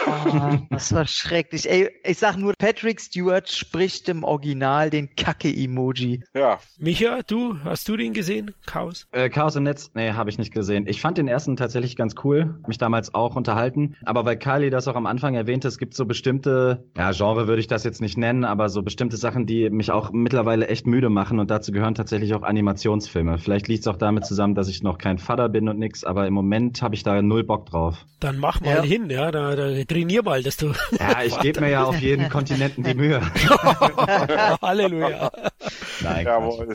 Oh, das war schrecklich. Ey, ich sag nur, Patrick Stewart spricht im Original den Kacke-Emoji. Ja. Micha, du, hast du den gesehen? Chaos? Äh, Chaos im Netz? Nee, habe ich nicht gesehen. Ich fand den ersten tatsächlich ganz cool. Mich damals auch unterhalten. Aber weil Kali das auch am Anfang erwähnte, es gibt so bestimmte, ja, Genre würde ich das jetzt nicht nennen, aber so bestimmte Sachen, die mich auch mittlerweile echt müde machen. Und dazu gehören tatsächlich auch Animationsfilme. Vielleicht liegt es auch damit zusammen, dass ich noch kein Vater bin und nix, aber im Moment habe ich da null Bock drauf. Dann mach mal Ja. hin, ja, da, da trainier mal, dass du. Ja, ich gebe mir ja auf jeden Kontinenten die Mühe. Halleluja. Nein. Jawohl.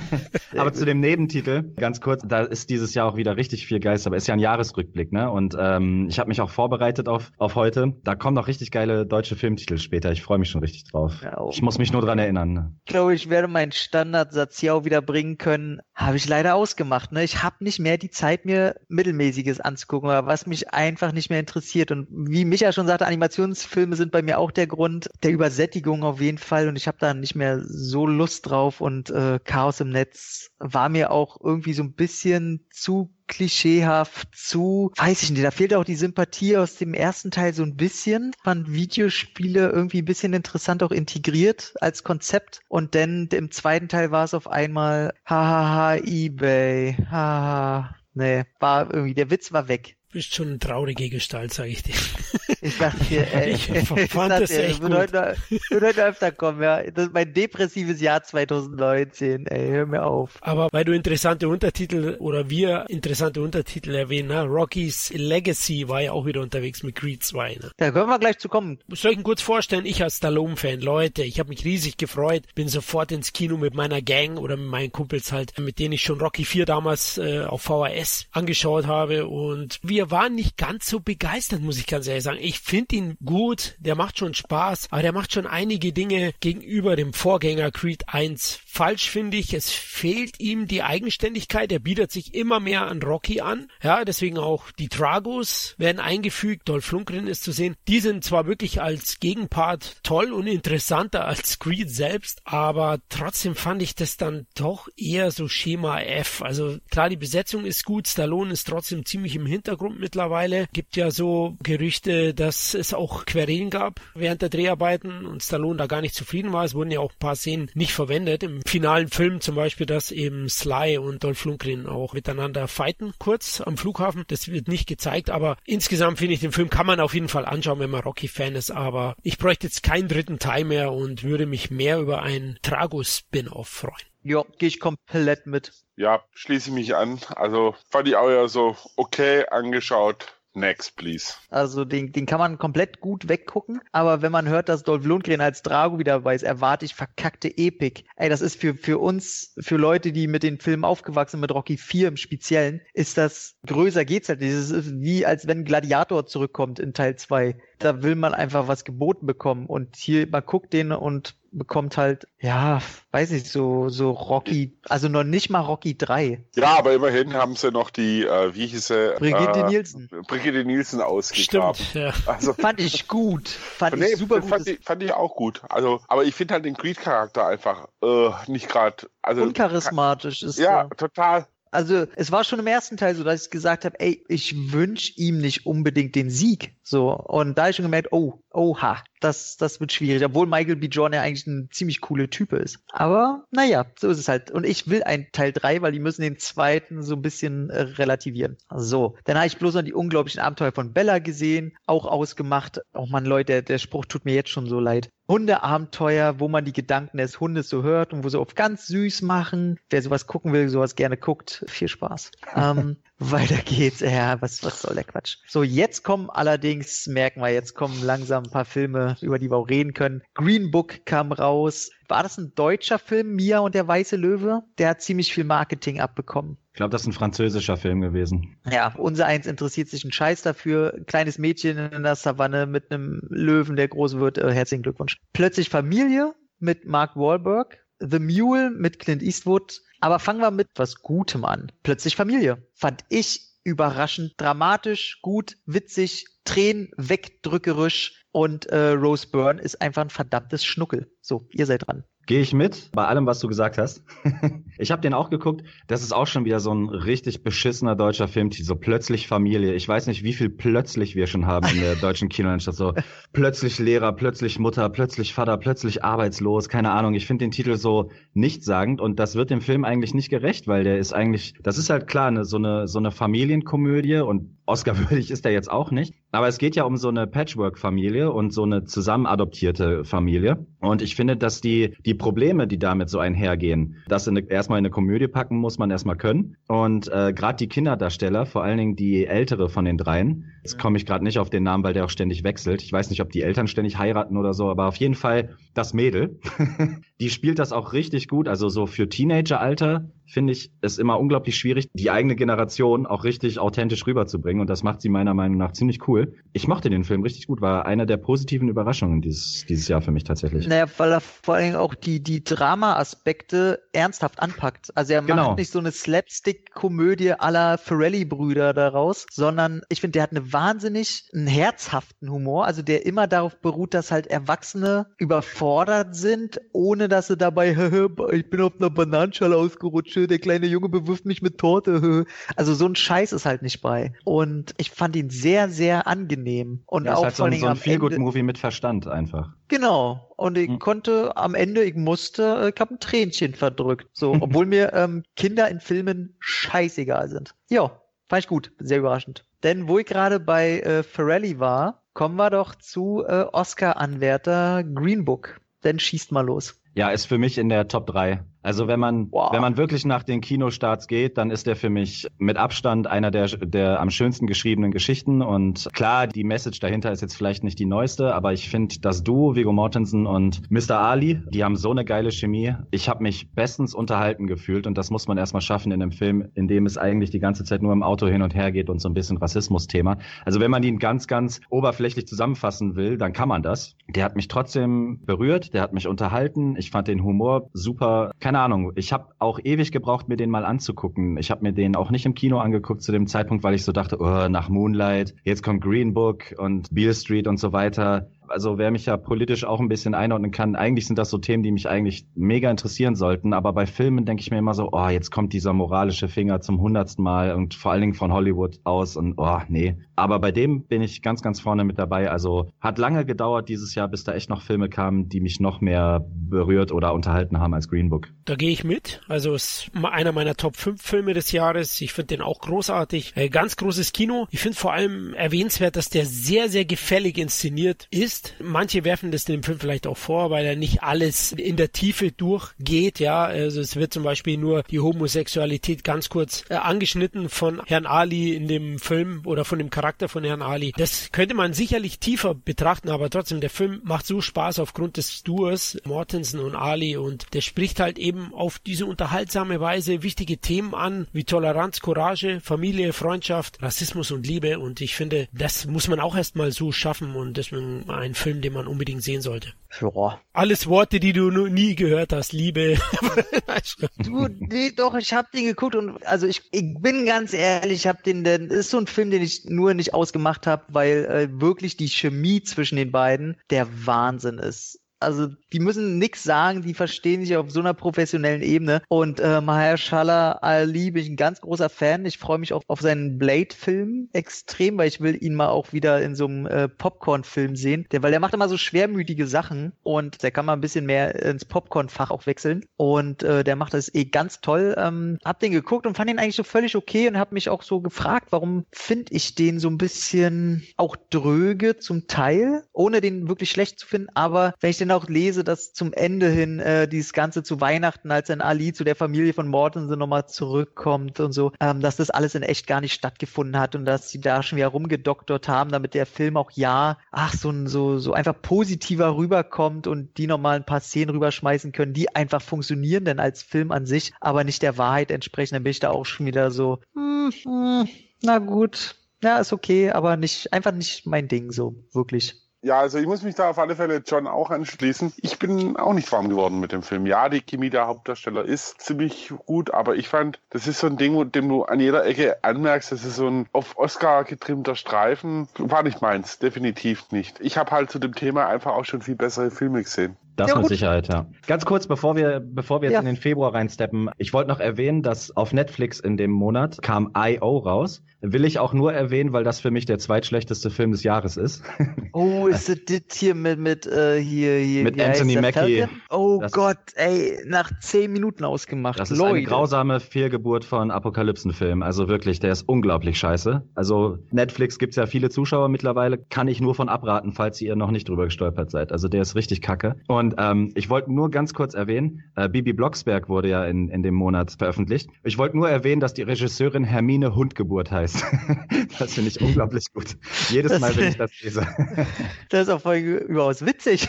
Aber zu dem Nebentitel, ganz kurz, da ist dieses Jahr auch wieder richtig viel Geist, aber ist ja ein Jahresrückblick, ne? Und ähm, ich habe mich auch vorbereitet auf, auf heute. Da kommen noch richtig geile deutsche Filmtitel später. Ich freue mich schon richtig drauf. Ja, auch. Ich muss mich nur dran erinnern. ne? Ich glaube, ich werde meinen Standardsatz hier auch wieder bringen können. Habe ich leider ausgemacht. Ne? Ich habe nicht mehr die Zeit, mir Mittelmäßiges anzugucken, oder was mich einfach nicht mehr interessiert. Und wie Micha schon sagte, Animationsfilme sind bei mir auch der Grund der Übersättigung auf jeden Fall. Und ich habe da nicht mehr so Lust drauf. Und äh, Chaos im Netz war mir auch irgendwie so ein bisschen zu klischeehaft, zu, weiß ich nicht, da fehlt auch die Sympathie aus dem ersten Teil so ein bisschen. Fand Videospiele irgendwie ein bisschen interessant auch integriert als Konzept. Und dann im zweiten Teil war es auf einmal, hahaha, Ebay, haha. Nee, war irgendwie, der Witz war weg. bist schon eine traurige Gestalt, sag ich dir. Ich dachte dir, ey, Ich ich dachte das echt wird heute, wird heute öfter kommen, ja. Das ist mein depressives Jahr 2019, ey, hör mir auf. Aber weil du interessante Untertitel oder wir interessante Untertitel erwähnen, ne? Rocky's Legacy war ja auch wieder unterwegs mit Creed 2. Ne? Da können wir gleich zu kommen. Soll ich ihn kurz vorstellen? Ich als Stallone-Fan, Leute, ich habe mich riesig gefreut, bin sofort ins Kino mit meiner Gang oder mit meinen Kumpels halt, mit denen ich schon Rocky 4 damals äh, auf VHS angeschaut habe und wir waren nicht ganz so begeistert, muss ich ganz ehrlich sagen. Ich finde ihn gut, der macht schon Spaß, aber der macht schon einige Dinge gegenüber dem Vorgänger Creed 1 falsch, finde ich. Es fehlt ihm die Eigenständigkeit, er bietet sich immer mehr an Rocky an. Ja, deswegen auch die Tragos werden eingefügt, Dolph Lundgren ist zu sehen. Die sind zwar wirklich als Gegenpart toll und interessanter als Creed selbst, aber trotzdem fand ich das dann doch eher so Schema F. Also klar, die Besetzung ist gut, Stallone ist trotzdem ziemlich im Hintergrund mittlerweile. Gibt ja so Gerüchte, dass es auch Querelen gab während der Dreharbeiten und Stallone da gar nicht zufrieden war. Es wurden ja auch ein paar Szenen nicht verwendet. Im finalen Film zum Beispiel, dass eben Sly und Dolph Lundgren auch miteinander fighten, kurz am Flughafen. Das wird nicht gezeigt, aber insgesamt finde ich, den Film kann man auf jeden Fall anschauen, wenn man Rocky-Fan ist, aber ich bräuchte jetzt keinen dritten Teil mehr und würde mich mehr über ein Trago-Spin-Off freuen. Ja, gehe ich komplett mit. Ja, schließe ich mich an. Also fand ich auch ja so okay angeschaut. Next, please. Also den, den kann man komplett gut weggucken. Aber wenn man hört, dass Dolph Lundgren als Drago wieder dabei ist, erwarte ich verkackte Epik. Ey, das ist für, für uns, für Leute, die mit den Filmen aufgewachsen sind, mit Rocky 4 im Speziellen, ist das größer geht's halt. Das ist wie als wenn Gladiator zurückkommt in Teil 2. Da will man einfach was geboten bekommen. Und hier, man guckt den und bekommt halt, ja, weiß ich, so, so Rocky, also noch nicht mal Rocky 3. Ja, aber immerhin haben sie noch die, äh, wie hieß sie? Brigitte äh, Nielsen. Brigitte Nielsen ausgegraben. Stimmt, ja. Also, Fand ich gut. Fand nee, ich super gut. fand, ich, fand ich auch gut. Also, aber ich finde halt den Creed-Charakter einfach äh, nicht gerade, also Uncharismatisch ist ja, er. total. Also es war schon im ersten Teil so, dass ich gesagt habe, ey, ich wünsche ihm nicht unbedingt den Sieg. So. Und da habe ich schon gemerkt, oh, oha, das, das wird schwierig. Obwohl Michael B. Jordan ja eigentlich ein ziemlich cooler Typ ist. Aber naja, so ist es halt. Und ich will einen Teil 3, weil die müssen den zweiten so ein bisschen äh, relativieren. So. Dann habe ich bloß noch die unglaublichen Abenteuer von Bella gesehen, auch ausgemacht. Oh man, Leute, der, der Spruch tut mir jetzt schon so leid. Hundeabenteuer, wo man die Gedanken des Hundes so hört und wo sie auf ganz süß machen. Wer sowas gucken will, sowas gerne guckt, viel Spaß. ähm, weiter geht's. Ja, was, was soll der Quatsch? So, jetzt kommen allerdings, merken wir, jetzt kommen langsam ein paar Filme, über die wir auch reden können. Green Book kam raus. War das ein deutscher Film, Mia und der weiße Löwe? Der hat ziemlich viel Marketing abbekommen. Ich glaube, das ist ein französischer Film gewesen. Ja, unser eins interessiert sich ein Scheiß dafür. Ein kleines Mädchen in der Savanne mit einem Löwen, der groß wird. Äh, herzlichen Glückwunsch. Plötzlich Familie mit Mark Wahlberg. The Mule mit Clint Eastwood. Aber fangen wir mit was Gutem an. Plötzlich Familie. Fand ich überraschend dramatisch, gut, witzig, Tränen wegdrückerisch und äh, Rose Byrne ist einfach ein verdammtes Schnuckel. So, ihr seid dran. Gehe ich mit bei allem, was du gesagt hast. ich habe den auch geguckt. Das ist auch schon wieder so ein richtig beschissener deutscher Filmtitel. So plötzlich Familie. Ich weiß nicht, wie viel plötzlich wir schon haben in der deutschen Kinolandschaft. So plötzlich Lehrer, plötzlich Mutter, plötzlich Vater, plötzlich arbeitslos. Keine Ahnung. Ich finde den Titel so nichtssagend und das wird dem Film eigentlich nicht gerecht, weil der ist eigentlich, das ist halt klar, ne, so eine so eine Familienkomödie und Oscar-würdig ist der jetzt auch nicht. Aber es geht ja um so eine Patchwork-Familie und so eine zusammen adoptierte Familie. Und ich finde, dass die, die Probleme, die damit so einhergehen, das in eine, erstmal in eine Komödie packen muss man erstmal können. Und äh, gerade die Kinderdarsteller, vor allen Dingen die ältere von den dreien, jetzt komme ich gerade nicht auf den Namen, weil der auch ständig wechselt. Ich weiß nicht, ob die Eltern ständig heiraten oder so, aber auf jeden Fall das Mädel, die spielt das auch richtig gut. Also so für Teenageralter finde ich es immer unglaublich schwierig, die eigene Generation auch richtig authentisch rüberzubringen. Und das macht sie meiner Meinung nach ziemlich cool. Ich mochte den Film richtig gut, war einer der positiven Überraschungen dieses, dieses Jahr für mich tatsächlich. Naja, weil er vor allem auch die, die Drama-Aspekte ernsthaft anpackt. Also er Genau. macht nicht so eine Slapstick-Komödie aller Ferrelli-Brüder daraus, sondern ich finde, der hat eine wahnsinnig einen herzhaften Humor, also der immer darauf beruht, dass halt Erwachsene überfordert sind, ohne dass sie dabei, ich bin auf einer Bananenschale ausgerutscht, der kleine Junge bewirft mich mit Torte. Also so ein Scheiß ist halt nicht bei. Und ich fand ihn sehr, sehr angenehm. Und Ja, ist auch halt so vor so ein. Feel-Good-Movie mit Verstand einfach. Genau. Und ich Hm. konnte am Ende, ich musste, äh, ich habe ein Tränchen verdrückt. So, obwohl mir ähm, Kinder in Filmen scheißegal sind. Ja, fand ich gut, sehr überraschend. Denn wo ich gerade bei äh, Ferrelli war, kommen wir doch zu äh, Oscar-Anwärter Green Book. Denn schießt mal los. Ja, ist für mich in der Top 3. Also wenn man, Wow. wenn man wirklich nach den Kinostarts geht, dann ist der für mich mit Abstand einer der, der am schönsten geschriebenen Geschichten. Und klar, die Message dahinter ist jetzt vielleicht nicht die neueste, aber ich finde, das Duo, Viggo Mortensen und Mr. Ali, die haben so eine geile Chemie. Ich habe mich bestens unterhalten gefühlt und das muss man erstmal schaffen in einem Film, in dem es eigentlich die ganze Zeit nur im Auto hin und her geht und so ein bisschen Rassismus-Thema. Also wenn man ihn ganz, ganz oberflächlich zusammenfassen will, dann kann man das. Der hat mich trotzdem berührt, der hat mich unterhalten. Ich fand den Humor super. Keine Ahnung, ich habe auch ewig gebraucht, mir den mal anzugucken. Ich habe mir den auch nicht im Kino angeguckt zu dem Zeitpunkt, weil ich so dachte, oh, nach Moonlight, jetzt kommt Green Book und Beale Street und so weiter. Also wer mich ja politisch auch ein bisschen einordnen kann, eigentlich sind das so Themen, die mich eigentlich mega interessieren sollten. Aber bei Filmen denke ich mir immer so, oh, jetzt kommt dieser moralische Finger zum hundertsten Mal und vor allen Dingen von Hollywood aus und oh, nee. Aber bei dem bin ich ganz, ganz vorne mit dabei. Also hat lange gedauert dieses Jahr, bis da echt noch Filme kamen, die mich noch mehr berührt oder unterhalten haben als Green Book. Da gehe ich mit. Also ist einer meiner Top 5 Filme des Jahres. Ich finde den auch großartig. Äh, ganz großes Kino. Ich finde vor allem erwähnenswert, dass der sehr, sehr gefällig inszeniert ist. Ist. Manche werfen das dem Film vielleicht auch vor, weil er nicht alles in der Tiefe durchgeht, ja. Also es wird zum Beispiel nur die Homosexualität ganz kurz äh, angeschnitten von Herrn Ali in dem Film oder von dem Charakter von Herrn Ali. Das könnte man sicherlich tiefer betrachten, aber trotzdem, der Film macht so Spaß aufgrund des Duos Mortensen und Ali und der spricht halt eben auf diese unterhaltsame Weise wichtige Themen an, wie Toleranz, Courage, Familie, Freundschaft, Rassismus und Liebe und ich finde, das muss man auch erstmal so schaffen und deswegen ein Film, den man unbedingt sehen sollte. Ja. Alles Worte, die du nie gehört hast, Liebe. du, nee, doch, ich habe den geguckt und also ich, ich bin ganz ehrlich, ich habe den, den ist so ein Film, den ich nur nicht ausgemacht habe, weil äh, wirklich die Chemie zwischen den beiden der Wahnsinn ist also die müssen nichts sagen, die verstehen sich auf so einer professionellen Ebene. Und äh, Mahershala Ali bin ich ein ganz großer Fan. Ich freue mich auch auf seinen Blade-Film extrem, weil ich will ihn mal auch wieder in so einem äh, Popcorn-Film sehen. Der, weil der macht immer so schwermütige Sachen und der kann mal ein bisschen mehr ins Popcorn-Fach auch wechseln. Und äh, der macht das eh ganz toll. Ähm, hab den geguckt und fand ihn eigentlich so völlig okay und hab mich auch so gefragt, warum finde ich den so ein bisschen auch dröge zum Teil, ohne den wirklich schlecht zu finden. Aber wenn ich den auch lese, dass zum Ende hin äh, dieses Ganze zu Weihnachten, als dann Ali zu der Familie von Mortensen nochmal zurückkommt und so, ähm, dass das alles in echt gar nicht stattgefunden hat und dass sie da schon wieder rumgedoktert haben, damit der Film auch ja, ach, so, so, so einfach positiver rüberkommt und die nochmal ein paar Szenen rüberschmeißen können, die einfach funktionieren, denn als Film an sich, aber nicht der Wahrheit entsprechen, dann bin ich da auch schon wieder so, hm, hm, na gut, ja, ist okay, aber nicht, einfach nicht mein Ding, so, wirklich. Ja, also ich muss mich da auf alle Fälle John auch anschließen. Ich bin auch nicht warm geworden mit dem Film. Ja, die Chemie der Hauptdarsteller ist ziemlich gut, aber ich fand, das ist so ein Ding, dem du an jeder Ecke anmerkst, das ist so ein auf Oscar getrimmter Streifen. War nicht meins, definitiv nicht. Ich habe halt zu dem Thema einfach auch schon viel bessere Filme gesehen. Das ja, mit Sicherheit, ja. Ganz kurz, bevor wir, bevor wir jetzt ja. in den Februar reinsteppen, ich wollte noch erwähnen, dass auf Netflix in dem Monat kam I.O. raus. Will ich auch nur erwähnen, weil das für mich der zweitschlechteste Film des Jahres ist. Oh, ist das hier mit, mit äh, hier, hier mit Anthony Mackie. Oh das, Gott, ey, nach zehn Minuten ausgemacht. Das ist Leute. eine grausame Fehlgeburt von Apokalypsenfilm. Also wirklich, der ist unglaublich scheiße. Also Netflix gibt's ja viele Zuschauer mittlerweile, kann ich nur von abraten, falls ihr noch nicht drüber gestolpert seid. Also der ist richtig kacke. Und ähm, ich wollte nur ganz kurz erwähnen, äh, Bibi Blocksberg wurde ja in, in dem Monat veröffentlicht. Ich wollte nur erwähnen, dass die Regisseurin Hermine Hundgeburt heißt. das finde ich unglaublich gut. Jedes das Mal, wenn ich das lese. das ist auch voll überaus witzig.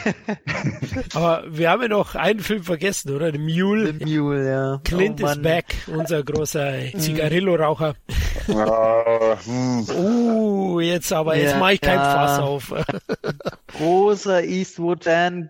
Aber wir haben ja noch einen Film vergessen, oder? The Mule. The Mule, ja. Clint oh, is back, unser großer mhm. Zigarillo-Raucher. uh, jetzt aber, jetzt ja, mache ich kein ja. Fass auf. Großer Eastwood-Fan,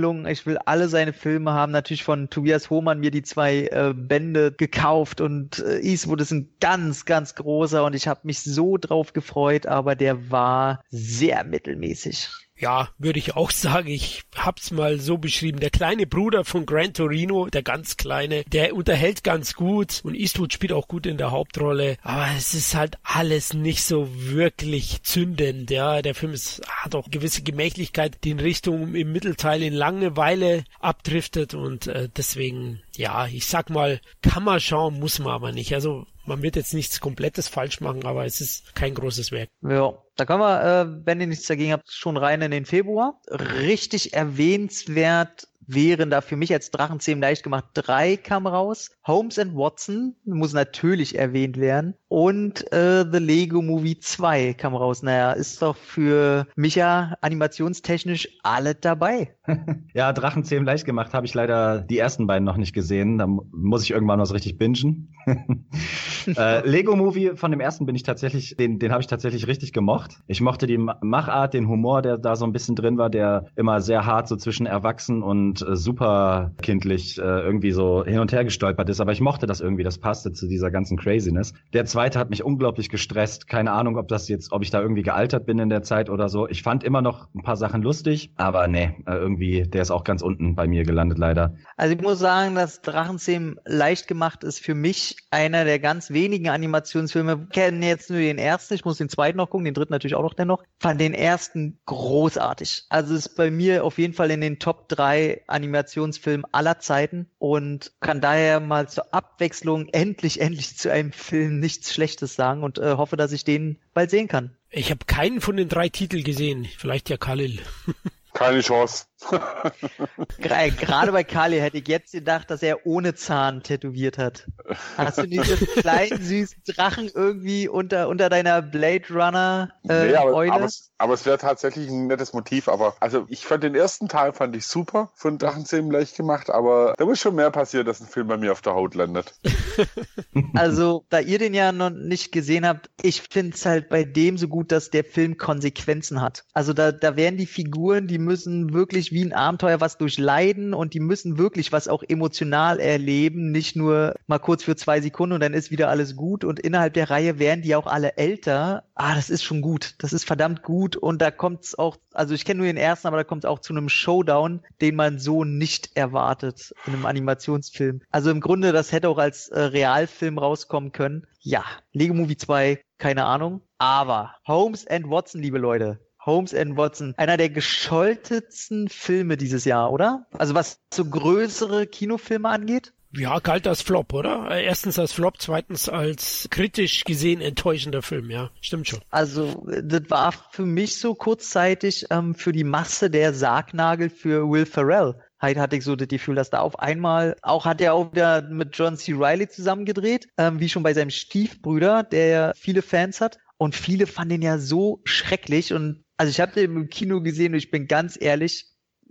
Sammlung. Ich will alle seine Filme haben. Natürlich von Tobias Hohmann mir die zwei äh, Bände gekauft und äh, Eastwood ist ein ganz, ganz großer und ich habe mich so drauf gefreut, aber der war sehr mittelmäßig ja, würde ich auch sagen, ich hab's mal so beschrieben. Der kleine Bruder von Gran Torino, der ganz kleine, der unterhält ganz gut und Eastwood spielt auch gut in der Hauptrolle. Aber es ist halt alles nicht so wirklich zündend, ja. Der Film ist, hat auch gewisse Gemächlichkeit, die in Richtung im Mittelteil in Langeweile abdriftet und äh, deswegen, ja, ich sag mal, kann man schauen, muss man aber nicht. Also man wird jetzt nichts komplettes falsch machen, aber es ist kein großes Werk. Ja, da kommen wir, äh, wenn ihr nichts dagegen habt, schon rein in den Februar. Richtig erwähnenswert wären da für mich als Drachenzähmen leicht gemacht. Drei kam raus. Holmes and Watson muss natürlich erwähnt werden. Und äh, The Lego Movie 2 kam raus. Naja, ist doch für Micha animationstechnisch alle dabei. ja, Drachenzähmen leicht gemacht habe ich leider die ersten beiden noch nicht gesehen. Da muss ich irgendwann was richtig bingen. äh, Lego Movie von dem ersten bin ich tatsächlich, den, den habe ich tatsächlich richtig gemocht. Ich mochte die Machart, den Humor, der da so ein bisschen drin war, der immer sehr hart so zwischen erwachsen und äh, super kindlich äh, irgendwie so hin und her gestolpert ist. Aber ich mochte das irgendwie, das passte zu dieser ganzen Craziness. Der zweite hat mich unglaublich gestresst. Keine Ahnung, ob das jetzt, ob ich da irgendwie gealtert bin in der Zeit oder so. Ich fand immer noch ein paar Sachen lustig, aber nee, äh, irgendwie, der ist auch ganz unten bei mir gelandet, leider. Also ich muss sagen, dass Drachenzähmen leicht gemacht ist für mich einer der ganz wenigen Animationsfilme. Ich kenne jetzt nur den ersten, ich muss den zweiten noch gucken, den dritten natürlich auch noch dennoch. Fand den ersten großartig. Also ist bei mir auf jeden Fall in den Top drei Animationsfilmen aller Zeiten und kann daher mal zur Abwechslung endlich, endlich zu einem Film nichts Schlechtes sagen und äh, hoffe, dass ich den bald sehen kann. Ich habe keinen von den drei Titeln gesehen. Vielleicht ja Khalil. Keine Chance. Gerade bei Kali hätte ich jetzt gedacht, dass er ohne Zahn tätowiert hat. Hast du diesen kleinen süßen Drachen irgendwie unter, unter deiner Blade Runner äh, nee, aber, Eule? Aber es, aber es wäre tatsächlich ein nettes Motiv. Aber also ich fand den ersten Teil fand ich super von Drachenzähmen leicht gemacht, aber da muss schon mehr passieren, dass ein Film bei mir auf der Haut landet. Also, da ihr den ja noch nicht gesehen habt, ich finde es halt bei dem so gut, dass der Film Konsequenzen hat. Also da, da werden die Figuren, die müssen wirklich wie ein Abenteuer was durchleiden und die müssen wirklich was auch emotional erleben, nicht nur mal kurz für zwei Sekunden und dann ist wieder alles gut und innerhalb der Reihe werden die auch alle älter. Ah, das ist schon gut. Das ist verdammt gut und da kommt es auch, also ich kenne nur den ersten, aber da kommt es auch zu einem Showdown, den man so nicht erwartet in einem Animationsfilm. Also im Grunde, das hätte auch als äh, Realfilm rauskommen können. Ja, Lego Movie 2, keine Ahnung. Aber Holmes and Watson, liebe Leute, Holmes and Watson, einer der gescholtetsten Filme dieses Jahr, oder? Also was so größere Kinofilme angeht? Ja, galt als Flop, oder? Erstens als Flop, zweitens als kritisch gesehen enttäuschender Film, ja. Stimmt schon. Also, das war für mich so kurzzeitig ähm, für die Masse der Sargnagel für Will Ferrell. Halt hatte ich so das Gefühl, dass da auf einmal, auch hat er auch wieder mit John C. Riley zusammengedreht, ähm, wie schon bei seinem Stiefbrüder, der viele Fans hat. Und viele fanden ihn ja so schrecklich und also ich habe den im Kino gesehen und ich bin ganz ehrlich,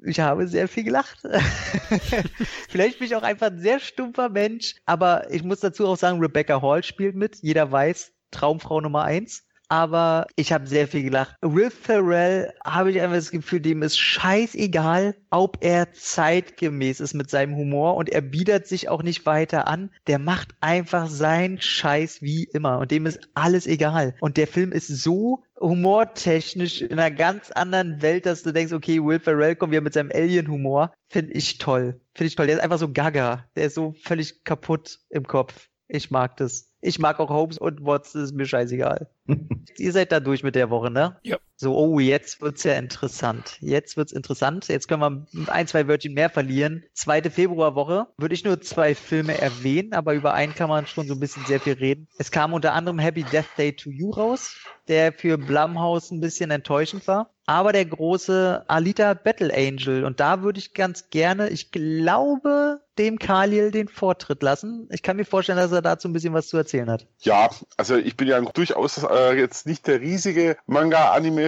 ich habe sehr viel gelacht. Vielleicht bin ich auch einfach ein sehr stumpfer Mensch, aber ich muss dazu auch sagen, Rebecca Hall spielt mit. Jeder weiß, Traumfrau Nummer eins aber ich habe sehr viel gelacht. Will Ferrell habe ich einfach das Gefühl, dem ist scheißegal, ob er zeitgemäß ist mit seinem Humor und er biedert sich auch nicht weiter an. Der macht einfach seinen Scheiß wie immer und dem ist alles egal. Und der Film ist so humortechnisch in einer ganz anderen Welt, dass du denkst, okay, Will Ferrell kommt wieder mit seinem Alien-Humor. Finde ich toll. Finde ich toll. Der ist einfach so gaga. Der ist so völlig kaputt im Kopf. Ich mag das. Ich mag auch Holmes und Watson, ist mir scheißegal. Ihr seid da durch mit der Woche, ne? Ja. So, oh, jetzt wird's ja interessant. Jetzt wird's interessant. Jetzt können wir ein, zwei Wörtchen mehr verlieren. Zweite Februarwoche würde ich nur zwei Filme erwähnen, aber über einen kann man schon so ein bisschen sehr viel reden. Es kam unter anderem Happy Death Day to You raus, der für Blumhouse ein bisschen enttäuschend war. Aber der große Alita Battle Angel. Und da würde ich ganz gerne, ich glaube, dem Khalil den Vortritt lassen. Ich kann mir vorstellen, dass er dazu ein bisschen was zu erzählen hat. Ja, also ich bin ja durchaus äh, jetzt nicht der riesige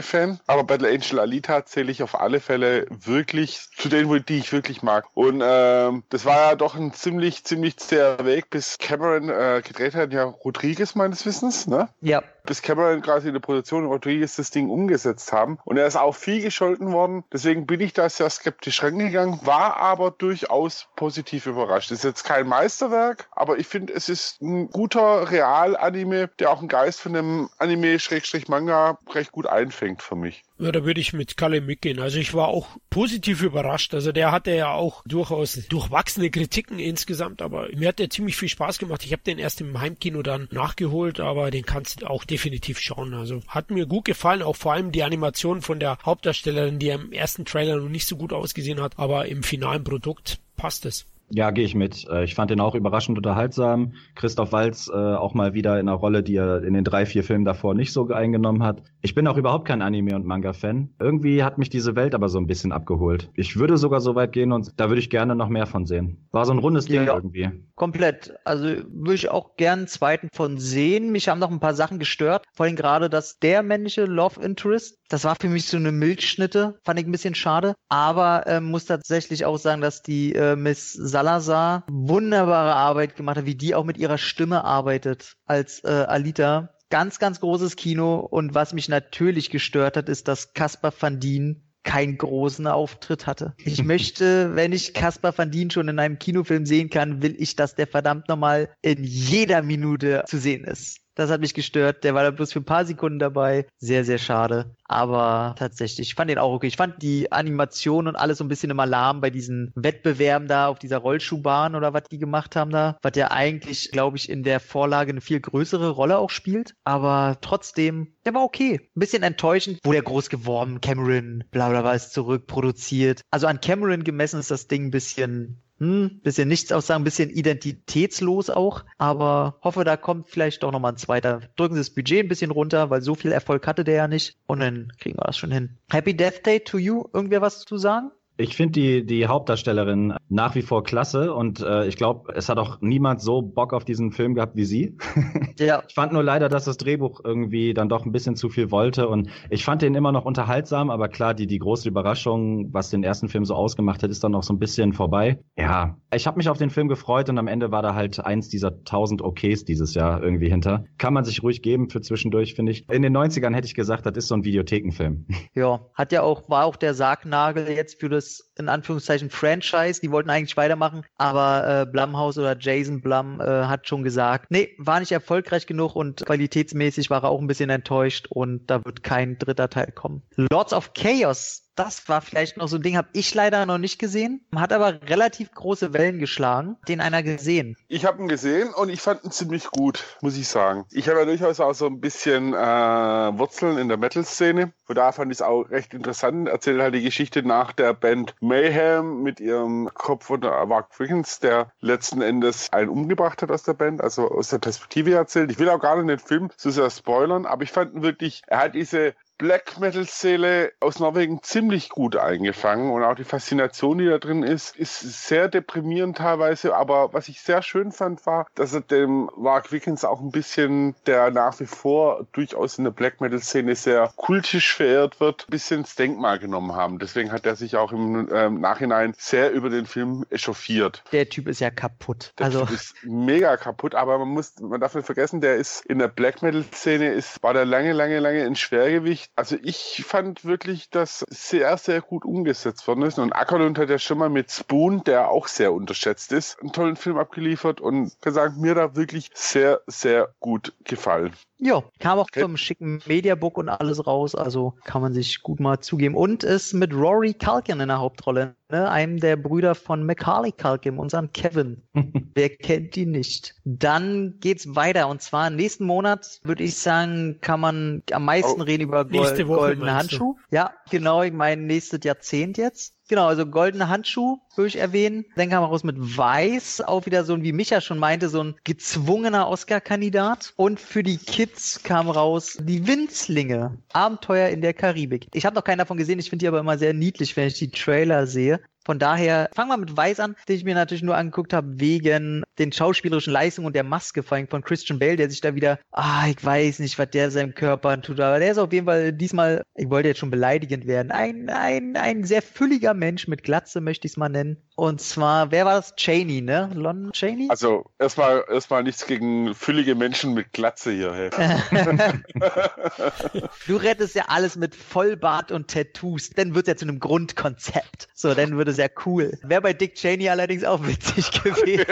Manga-Anime-Fan, aber Battle Angel Alita zähle ich auf alle Fälle wirklich zu denen, die ich wirklich mag. Und ähm, das war ja doch ein ziemlich, ziemlich zäher Weg, bis Cameron äh, gedreht hat, ja Rodriguez meines Wissens, ne? Ja. Bis Cameron quasi in der Produktion Rodriguez das Ding umgesetzt haben. Und er ist auch viel gescholten worden. Deswegen bin ich da sehr skeptisch rangegangen, war aber durchaus positiv überrascht. Ist jetzt kein Meisterwerk, aber ich finde, es ist ein guter Real-Anime, der auch einen Geist von einem Anime-Manga recht gut einfängt für mich. Ja, da würde ich mit Kalle mitgehen. Also ich war auch positiv überrascht. Also der hatte ja auch durchaus durchwachsene Kritiken insgesamt, aber mir hat der ziemlich viel Spaß gemacht. Ich habe den erst im Heimkino dann nachgeholt, aber den kannst du auch definitiv schauen. Also hat mir gut gefallen, auch vor allem die Animation von der Hauptdarstellerin, die im ersten Trailer noch nicht so gut ausgesehen hat, aber im finalen Produkt passt es. Ja, gehe ich mit. Äh, ich fand den auch überraschend unterhaltsam. Christoph Walz äh, auch mal wieder in einer Rolle, die er in den drei, vier Filmen davor nicht so eingenommen hat. Ich bin auch überhaupt kein Anime- und Manga-Fan. Irgendwie hat mich diese Welt aber so ein bisschen abgeholt. Ich würde sogar so weit gehen und da würde ich gerne noch mehr von sehen. War so ein rundes ja, Ding irgendwie. Komplett. Also würde ich auch gern einen zweiten von sehen. Mich haben noch ein paar Sachen gestört. Vor allem gerade, dass der männliche Love Interest das war für mich so eine Milchschnitte, fand ich ein bisschen schade. Aber äh, muss tatsächlich auch sagen, dass die äh, Miss Salazar wunderbare Arbeit gemacht hat, wie die auch mit ihrer Stimme arbeitet als äh, Alita. Ganz, ganz großes Kino. Und was mich natürlich gestört hat, ist, dass Caspar van Dien keinen großen Auftritt hatte. Ich möchte, wenn ich Caspar van Dien schon in einem Kinofilm sehen kann, will ich, dass der verdammt nochmal in jeder Minute zu sehen ist. Das hat mich gestört. Der war da bloß für ein paar Sekunden dabei. Sehr, sehr schade. Aber tatsächlich, ich fand den auch okay. Ich fand die Animation und alles so ein bisschen im Alarm bei diesen Wettbewerben da auf dieser Rollschuhbahn oder was die gemacht haben da. Was ja eigentlich, glaube ich, in der Vorlage eine viel größere Rolle auch spielt. Aber trotzdem, der war okay. Ein bisschen enttäuschend. Wurde ja groß geworben. Cameron, bla bla bla, ist zurückproduziert. Also an Cameron gemessen ist das Ding ein bisschen hm, bisschen nichts aussagen, bisschen identitätslos auch, aber hoffe, da kommt vielleicht doch nochmal ein zweiter. Drücken Sie das Budget ein bisschen runter, weil so viel Erfolg hatte der ja nicht und dann kriegen wir das schon hin. Happy Death Day to you, irgendwer was zu sagen? Ich finde die, die Hauptdarstellerin nach wie vor klasse und äh, ich glaube, es hat auch niemand so Bock auf diesen Film gehabt wie sie. ja. Ich fand nur leider, dass das Drehbuch irgendwie dann doch ein bisschen zu viel wollte und ich fand den immer noch unterhaltsam, aber klar, die, die große Überraschung, was den ersten Film so ausgemacht hat, ist dann noch so ein bisschen vorbei. Ja, ich habe mich auf den Film gefreut und am Ende war da halt eins dieser tausend Okays dieses Jahr irgendwie hinter. Kann man sich ruhig geben für zwischendurch, finde ich. In den 90ern hätte ich gesagt, das ist so ein Videothekenfilm. Ja, hat ja auch, war auch der Sargnagel jetzt für das this in Anführungszeichen Franchise. Die wollten eigentlich weitermachen, aber äh, Blumhouse oder Jason Blum äh, hat schon gesagt, nee, war nicht erfolgreich genug und qualitätsmäßig war er auch ein bisschen enttäuscht und da wird kein dritter Teil kommen. Lords of Chaos das war vielleicht noch so ein Ding, habe ich leider noch nicht gesehen, hat aber relativ große Wellen geschlagen. Den einer gesehen? Ich habe ihn gesehen und ich fand ihn ziemlich gut, muss ich sagen. Ich habe ja durchaus auch so ein bisschen äh, Wurzeln in der Metal-Szene. Von da fand ich es auch recht interessant. Erzählt halt die Geschichte nach der Band Mayhem mit ihrem Kopf von Mark Wiggins, der letzten Endes einen umgebracht hat aus der Band, also aus der Perspektive erzählt. Ich will auch gar nicht den Film so sehr spoilern, aber ich fand ihn wirklich, er hat diese Black Metal-Szene aus Norwegen ziemlich gut eingefangen und auch die Faszination, die da drin ist, ist sehr deprimierend teilweise. Aber was ich sehr schön fand, war, dass er dem Mark Wickens auch ein bisschen, der nach wie vor durchaus in der Black Metal-Szene sehr kultisch verehrt wird, ein bisschen ins Denkmal genommen haben. Deswegen hat er sich auch im ähm, Nachhinein sehr über den Film echauffiert. Der Typ ist ja kaputt. Der also typ ist mega kaputt, aber man muss, man darf nicht vergessen, der ist in der Black Metal-Szene ist, war der lange, lange, lange in Schwergewicht also ich fand wirklich, dass sehr, sehr gut umgesetzt worden ist. Und Ackerlund hat ja schon mal mit Spoon, der auch sehr unterschätzt ist, einen tollen Film abgeliefert und gesagt, mir da wirklich sehr, sehr gut gefallen. Ja, kam auch okay. zum schicken Mediabook und alles raus, also kann man sich gut mal zugeben. Und ist mit Rory Culkin in der Hauptrolle, ne? einem der Brüder von Macaulay Culkin, unserem Kevin. Wer kennt die nicht? Dann geht's weiter und zwar nächsten Monat würde ich sagen, kann man am meisten oh, reden über Gold, goldene Handschuh. Ja, genau, ich meine nächstes Jahrzehnt jetzt. Genau, also goldene Handschuh würde ich erwähnen. Dann kam raus mit Weiß, auch wieder so ein, wie Micha schon meinte, so ein gezwungener Oscar-Kandidat. Und für die Kids kam raus die Winzlinge, Abenteuer in der Karibik. Ich habe noch keinen davon gesehen, ich finde die aber immer sehr niedlich, wenn ich die Trailer sehe. Von daher fangen wir mit Weiß an, den ich mir natürlich nur angeguckt habe wegen den schauspielerischen Leistungen und der Maske vor allem von Christian Bale, der sich da wieder, ah, ich weiß nicht, was der seinem Körper tut, aber der ist auf jeden Fall diesmal, ich wollte jetzt schon beleidigend werden, ein, ein, ein sehr fülliger Mensch mit Glatze, möchte ich es mal nennen. Und zwar, wer war das? Cheney, ne? Lon Cheney? Also erstmal erstmal nichts gegen füllige Menschen mit Glatze hier. Hey. du rettest ja alles mit Vollbart und Tattoos, dann wird es ja zu einem Grundkonzept. So, dann würde es ja cool. Wäre bei Dick Cheney allerdings auch witzig gewesen.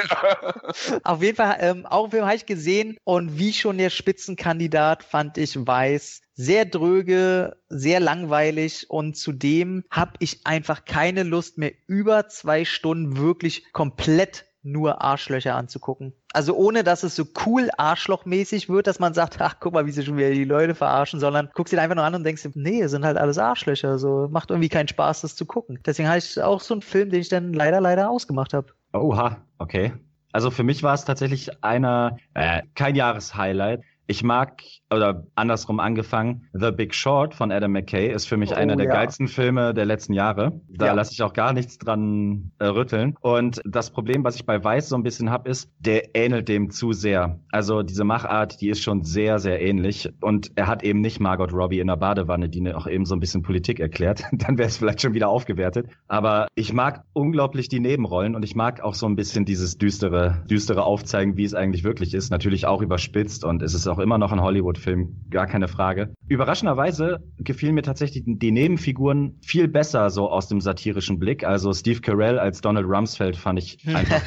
Auf jeden Fall, ähm, auch einen Film habe ich gesehen und wie schon der Spitzenkandidat fand ich Weiß sehr dröge, sehr langweilig und zudem habe ich einfach keine Lust mehr über zwei Stunden wirklich komplett nur Arschlöcher anzugucken. Also ohne, dass es so cool arschlochmäßig wird, dass man sagt, ach, guck mal, wie sie schon wieder die Leute verarschen, sondern guckst dir einfach nur an und denkst, nee, sind halt alles Arschlöcher, so macht irgendwie keinen Spaß, das zu gucken. Deswegen habe ich auch so einen Film, den ich dann leider, leider ausgemacht habe. Oha, okay. Also für mich war es tatsächlich einer, äh, kein Jahreshighlight. Ich mag oder andersrum angefangen, The Big Short von Adam McKay ist für mich oh, einer der ja. geilsten Filme der letzten Jahre. Da ja. lasse ich auch gar nichts dran äh, rütteln. Und das Problem, was ich bei Weiß so ein bisschen hab, ist, der ähnelt dem zu sehr. Also diese Machart, die ist schon sehr, sehr ähnlich. Und er hat eben nicht Margot Robbie in der Badewanne, die auch eben so ein bisschen Politik erklärt. Dann wäre es vielleicht schon wieder aufgewertet. Aber ich mag unglaublich die Nebenrollen und ich mag auch so ein bisschen dieses düstere, düstere Aufzeigen, wie es eigentlich wirklich ist. Natürlich auch überspitzt und es ist auch immer noch ein Hollywood-Film, gar keine Frage. Überraschenderweise gefielen mir tatsächlich die Nebenfiguren viel besser so aus dem satirischen Blick. Also Steve Carell als Donald Rumsfeld fand ich einfach,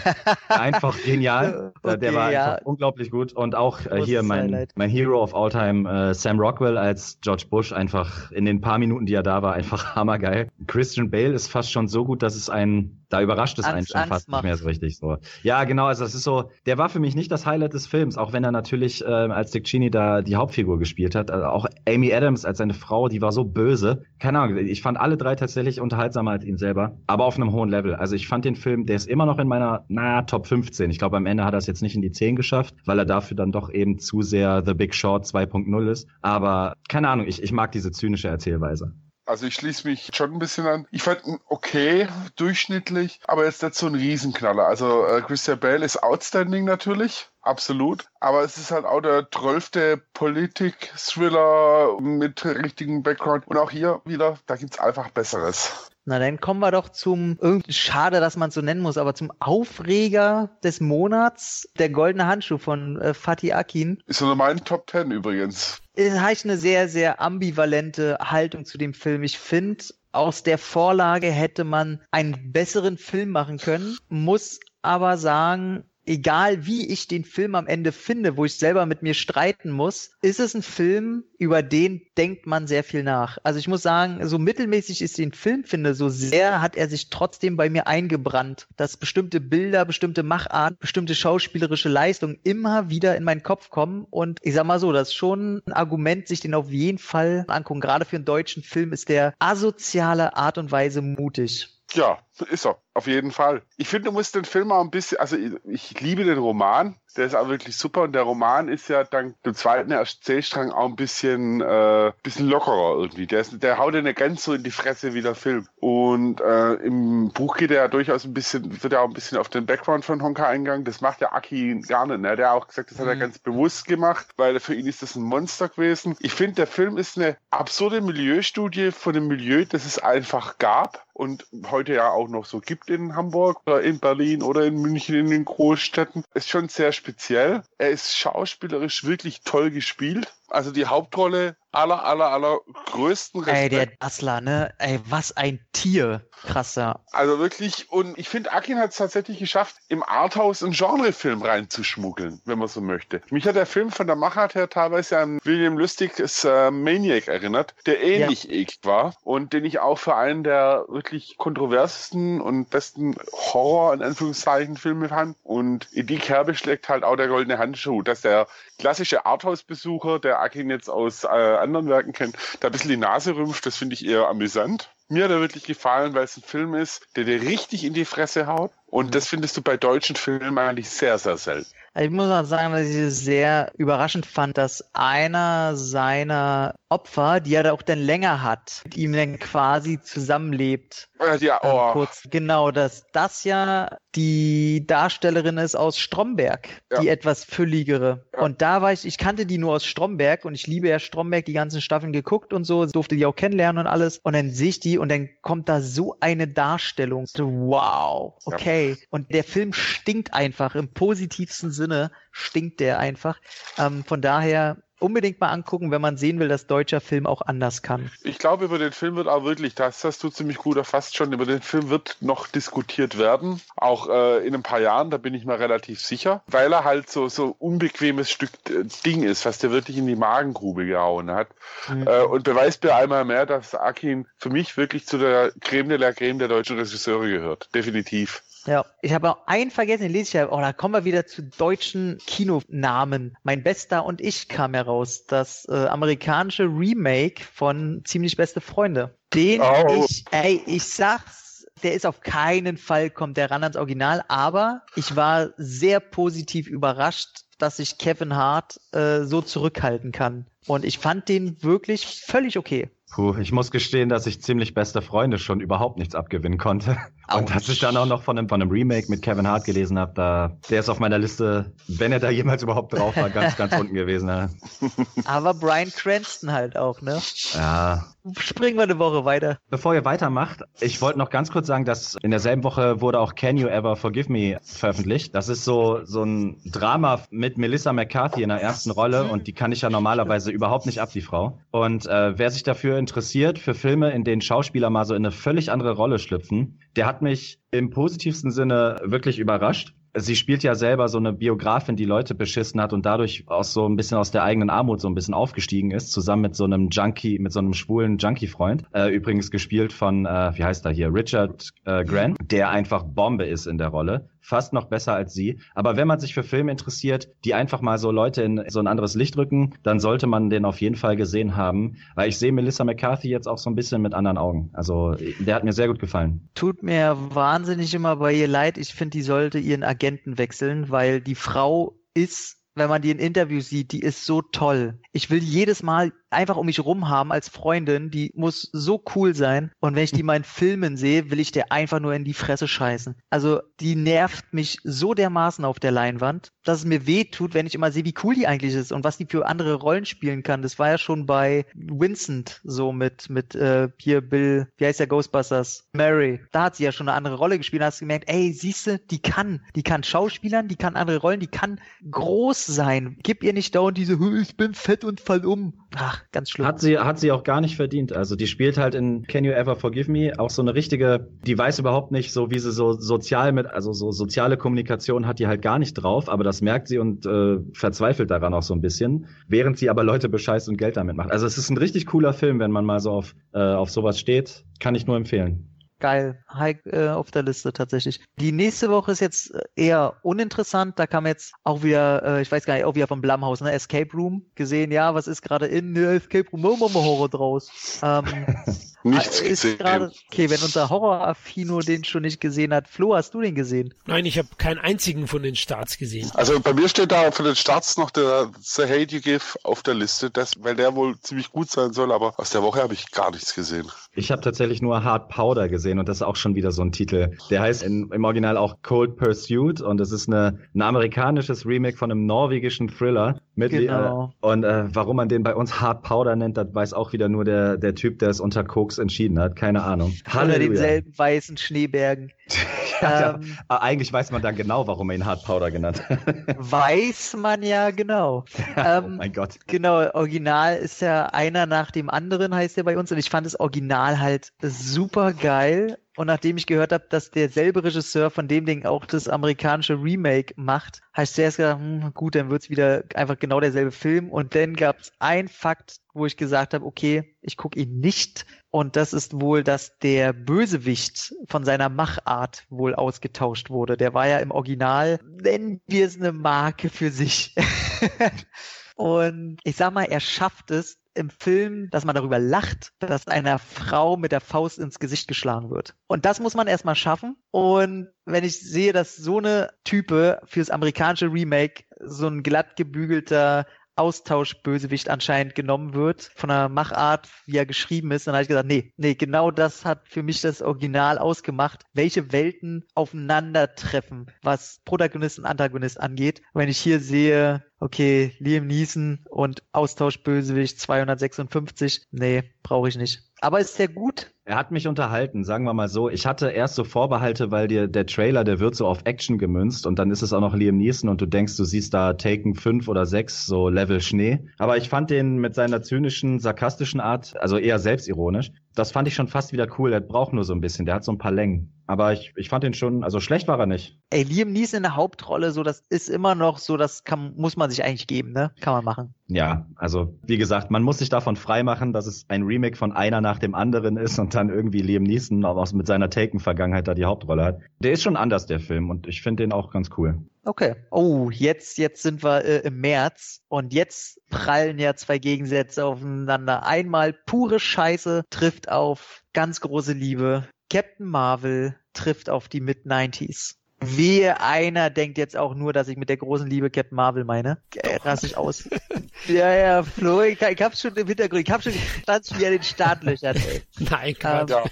einfach genial. Okay, der war ja. einfach unglaublich gut. Und auch äh, hier mein, mein Hero of All Time, äh, Sam Rockwell als George Bush, einfach in den paar Minuten, die er da war, einfach hammergeil. Christian Bale ist fast schon so gut, dass es einen da überrascht es einen schon fast macht. nicht mehr so richtig so. Ja, genau, also das ist so, der war für mich nicht das Highlight des Films, auch wenn er natürlich äh, als Dick Cheney da die Hauptfigur gespielt hat. Also auch Amy Adams als seine Frau, die war so böse. Keine Ahnung, ich fand alle drei tatsächlich unterhaltsamer als ihn selber, aber auf einem hohen Level. Also ich fand den Film, der ist immer noch in meiner, na, Top 15. Ich glaube, am Ende hat er es jetzt nicht in die 10 geschafft, weil er dafür dann doch eben zu sehr The Big Short 2.0 ist. Aber keine Ahnung, ich, ich mag diese zynische Erzählweise. Also ich schließe mich schon ein bisschen an. Ich fand ihn okay, durchschnittlich, aber jetzt nicht so ein Riesenknaller. Also äh, Christian Bale ist outstanding natürlich, absolut. Aber es ist halt auch der zwölfte Politik-Thriller mit richtigem Background. Und auch hier wieder, da gibt's einfach Besseres. Na, dann kommen wir doch zum, schade, dass man es so nennen muss, aber zum Aufreger des Monats, der goldene Handschuh von äh, Fatih Akin. Ist so mein Top Ten übrigens. Es heißt eine sehr, sehr ambivalente Haltung zu dem Film. Ich finde, aus der Vorlage hätte man einen besseren Film machen können, muss aber sagen, egal wie ich den Film am Ende finde, wo ich selber mit mir streiten muss, ist es ein Film, über den denkt man sehr viel nach. Also ich muss sagen, so mittelmäßig ich den Film finde, so sehr hat er sich trotzdem bei mir eingebrannt, dass bestimmte Bilder, bestimmte Macharten, bestimmte schauspielerische Leistungen immer wieder in meinen Kopf kommen. Und ich sag mal so, das ist schon ein Argument, sich den auf jeden Fall angucken. Gerade für einen deutschen Film ist der asoziale Art und Weise mutig. Ja, ist er. Auf jeden Fall. Ich finde, du musst den Film auch ein bisschen, also ich, liebe den Roman, der ist auch wirklich super und der Roman ist ja dank dem zweiten Erzählstrang auch ein bisschen, äh, bisschen lockerer irgendwie. Der, ist, der haut ja nicht ganz so in die Fresse wie der Film. Und äh, im Buch geht er ja durchaus ein bisschen, wird ja auch ein bisschen auf den Background von Honka eingegangen. Das macht der Aki gar nicht. Ne? Der hat auch gesagt, das hat er mhm. ganz bewusst gemacht, weil für ihn ist das ein Monster gewesen. Ich finde, der Film ist eine absurde Milieustudie von dem Milieu, das es einfach gab und heute ja auch noch so gibt in Hamburg oder in Berlin oder in München in den Großstädten. Ist schon sehr speziell. Er ist schauspielerisch wirklich toll gespielt. Also die Hauptrolle aller, aller, aller größten Respekt. Ey, der Dassler, ne? Ey, was ein Tier. Krasser. Also wirklich, und ich finde, Akin hat es tatsächlich geschafft, im Arthouse einen Genrefilm reinzuschmuggeln, wenn man so möchte. Mich hat der Film von der Machart her teilweise an William Lustigs äh, Maniac erinnert, der ähnlich ja. eklig war und den ich auch für einen der wirklich kontroversesten und besten Horror, in Anführungszeichen, Filme fand. Und in die Kerbe schlägt halt auch der goldene Handschuh, dass der klassische Arthouse-Besucher, der Akin jetzt aus äh, anderen Werken kennt, da ein bisschen die Nase rümpft. Das finde ich eher amüsant. Mir hat er wirklich gefallen, weil es ein Film ist, der dir richtig in die Fresse haut. Und das findest du bei deutschen Filmen eigentlich sehr, sehr selten. Also ich muss auch sagen, dass ich es sehr überraschend fand, dass einer seiner Opfer, die er auch dann länger hat, mit ihm dann quasi zusammenlebt. Ja, oh. Ähm, kurz. Genau, dass das ja die Darstellerin ist aus Stromberg, ja. die etwas fülligere. Ja. Und da war ich, ich kannte die nur aus Stromberg und ich liebe ja Stromberg, die ganzen Staffeln geguckt und so, durfte die auch kennenlernen und alles. Und dann sehe ich die und dann kommt da so eine Darstellung. Wow, okay. Ja. Und der Film stinkt einfach im positivsten Sinne, stinkt der einfach. Ähm, von daher unbedingt mal angucken, wenn man sehen will, dass deutscher Film auch anders kann. Ich glaube, über den Film wird auch wirklich, das hast du ziemlich gut erfasst schon, über den Film wird noch diskutiert werden, auch äh, in ein paar Jahren, da bin ich mir relativ sicher, weil er halt so so unbequemes Stück äh, Ding ist, was der wirklich in die Magengrube gehauen hat mhm. äh, und beweist mir einmal mehr, dass Akin für mich wirklich zu der Creme de la Creme der deutschen Regisseure gehört, definitiv. Ja, ich habe auch einen vergessen, den lese ich ja. Oh, da kommen wir wieder zu deutschen Kinonamen. Mein Bester und ich kam heraus. Das äh, amerikanische Remake von Ziemlich Beste Freunde. Den oh. ich, ey, ich sag's, der ist auf keinen Fall, kommt der ran ans Original, aber ich war sehr positiv überrascht, dass sich Kevin Hart äh, so zurückhalten kann. Und ich fand den wirklich völlig okay. Puh, ich muss gestehen, dass ich ziemlich beste Freunde schon überhaupt nichts abgewinnen konnte. Und dass ich dann auch noch von einem, von einem Remake mit Kevin Hart gelesen habe, da, der ist auf meiner Liste, wenn er da jemals überhaupt drauf war, ganz, ganz unten gewesen. Ja. Aber Brian Cranston halt auch, ne? ja. Springen wir eine Woche weiter. Bevor ihr weitermacht, ich wollte noch ganz kurz sagen, dass in derselben Woche wurde auch Can You Ever Forgive Me veröffentlicht. Das ist so, so ein Drama mit Melissa McCarthy in der ersten Rolle und die kann ich ja normalerweise überhaupt nicht ab, die Frau. Und äh, wer sich dafür interessiert, für Filme, in denen Schauspieler mal so in eine völlig andere Rolle schlüpfen, der hat mich im positivsten Sinne wirklich überrascht. Sie spielt ja selber so eine Biografin, die Leute beschissen hat und dadurch aus so ein bisschen aus der eigenen Armut so ein bisschen aufgestiegen ist, zusammen mit so einem Junkie, mit so einem schwulen Junkie-Freund. Äh, übrigens gespielt von, äh, wie heißt er hier, Richard äh, Grant, der einfach Bombe ist in der Rolle fast noch besser als sie. Aber wenn man sich für Filme interessiert, die einfach mal so Leute in so ein anderes Licht rücken, dann sollte man den auf jeden Fall gesehen haben. Weil ich sehe Melissa McCarthy jetzt auch so ein bisschen mit anderen Augen. Also der hat mir sehr gut gefallen. Tut mir wahnsinnig immer bei ihr leid. Ich finde, die sollte ihren Agenten wechseln, weil die Frau ist wenn man die in Interviews sieht, die ist so toll. Ich will jedes Mal einfach um mich rum haben als Freundin, die muss so cool sein. Und wenn ich die mal in Filmen sehe, will ich der einfach nur in die Fresse scheißen. Also die nervt mich so dermaßen auf der Leinwand, dass es mir weh tut, wenn ich immer sehe, wie cool die eigentlich ist und was die für andere Rollen spielen kann. Das war ja schon bei Vincent so mit, mit äh, hier Bill, wie heißt der Ghostbusters? Mary. Da hat sie ja schon eine andere Rolle gespielt. Da hast du gemerkt, ey, siehste, die kann. Die kann Schauspielern, die kann andere Rollen, die kann groß sein. Gib ihr nicht dauernd diese, ich bin fett und fall um. Ach, ganz schlimm. Hat sie, hat sie auch gar nicht verdient. Also die spielt halt in Can You Ever Forgive Me auch so eine richtige, die weiß überhaupt nicht so, wie sie so sozial mit, also so soziale Kommunikation hat die halt gar nicht drauf, aber das merkt sie und äh, verzweifelt daran auch so ein bisschen, während sie aber Leute bescheißt und Geld damit macht. Also es ist ein richtig cooler Film, wenn man mal so auf, äh, auf sowas steht. Kann ich nur empfehlen. Geil, high äh, auf der Liste tatsächlich. Die nächste Woche ist jetzt eher uninteressant. Da kam jetzt auch wieder, äh, ich weiß gar nicht, auch wieder vom Blumhaus, ne? Escape Room gesehen. Ja, was ist gerade in ne, Escape Room? Machen wir mal Horror draus. Ähm, Nichts ist gesehen. gerade okay, wenn unser Horror-Affino den schon nicht gesehen hat. Flo, hast du den gesehen? Nein, ich habe keinen einzigen von den Starts gesehen. Also bei mir steht da für den Starts noch der The Hate You Give auf der Liste, das, weil der wohl ziemlich gut sein soll, aber aus der Woche habe ich gar nichts gesehen. Ich habe tatsächlich nur Hard Powder gesehen und das ist auch schon wieder so ein Titel. Der heißt in, im Original auch Cold Pursuit und es ist eine, ein amerikanisches Remake von einem norwegischen Thriller. Mit, Genau. äh, und äh, warum man den bei uns Hard Powder nennt, das weiß auch wieder nur der, der Typ, der es unter Koks entschieden hat. Keine Ahnung. Unter denselben weißen Schneebergen. Ja, Ähm, ja. Eigentlich weiß man dann genau, warum er ihn Hard Powder genannt hat. Weiß man ja genau. oh ähm, mein Gott. Genau, Original ist ja einer nach dem anderen, heißt der bei uns. Und ich fand das Original halt super geil. Und nachdem ich gehört habe, dass derselbe Regisseur von dem Ding auch das amerikanische Remake macht, habe ich zuerst gedacht, hm, gut, dann wird's wieder einfach genau derselbe Film. Und dann gab's ein Fakt, wo ich gesagt habe, okay, ich gucke ihn nicht. Und das ist wohl, dass der Bösewicht von seiner Machart wohl ausgetauscht wurde. Der war ja im Original, nennen wir es eine Marke für sich. Und ich sag mal, er schafft es im Film, dass man darüber lacht, dass einer Frau mit der Faust ins Gesicht geschlagen wird. Und das muss man erstmal schaffen. Und wenn ich sehe, dass so eine Type fürs amerikanische Remake so ein glatt gebügelter Austauschbösewicht anscheinend genommen wird, von der Machart, wie er geschrieben ist, dann habe ich gesagt, nee, nee, genau das hat für mich das Original ausgemacht, welche Welten aufeinandertreffen, was Protagonist und Antagonist angeht. Wenn ich hier sehe, okay, Liam Neeson und Austauschbösewicht 256, nee, brauche ich nicht. Aber ist sehr gut. Er hat mich unterhalten, sagen wir mal so. Ich hatte erst so Vorbehalte, weil dir der Trailer, der wird so auf Action gemünzt und dann ist es auch noch Liam Neeson und du denkst, du siehst da Taken 5 oder 6, so Level Schnee. Aber ich fand den mit seiner zynischen, sarkastischen Art, also eher selbstironisch, das fand ich schon fast wieder cool. Der braucht nur so ein bisschen, der hat so ein paar Längen. Aber ich, ich fand den schon, also schlecht war er nicht. Ey, Liam Neeson in der Hauptrolle, so das ist immer noch so, das kann, muss man sich eigentlich geben, ne? Kann man machen. Ja, also wie gesagt, man muss sich davon freimachen, dass es ein Remake von einer nach dem anderen ist und dann irgendwie Liam Neeson auch mit seiner Taken-Vergangenheit da die Hauptrolle hat. Der ist schon anders, der Film, und ich finde den auch ganz cool. Okay. Oh, jetzt, jetzt sind wir äh, im März und jetzt prallen ja zwei Gegensätze aufeinander. Einmal pure Scheiße trifft auf ganz große Liebe. Captain Marvel trifft auf die Mid-90s. Wehe, einer denkt jetzt auch nur, dass ich mit der großen Liebe Captain Marvel meine. Äh, rass ich aus. ja, ja, Flo, ich, ich hab's schon im Hintergrund, ich hab schon stand wieder den Startlöchern, ey. Nein, Quatsch. Ja.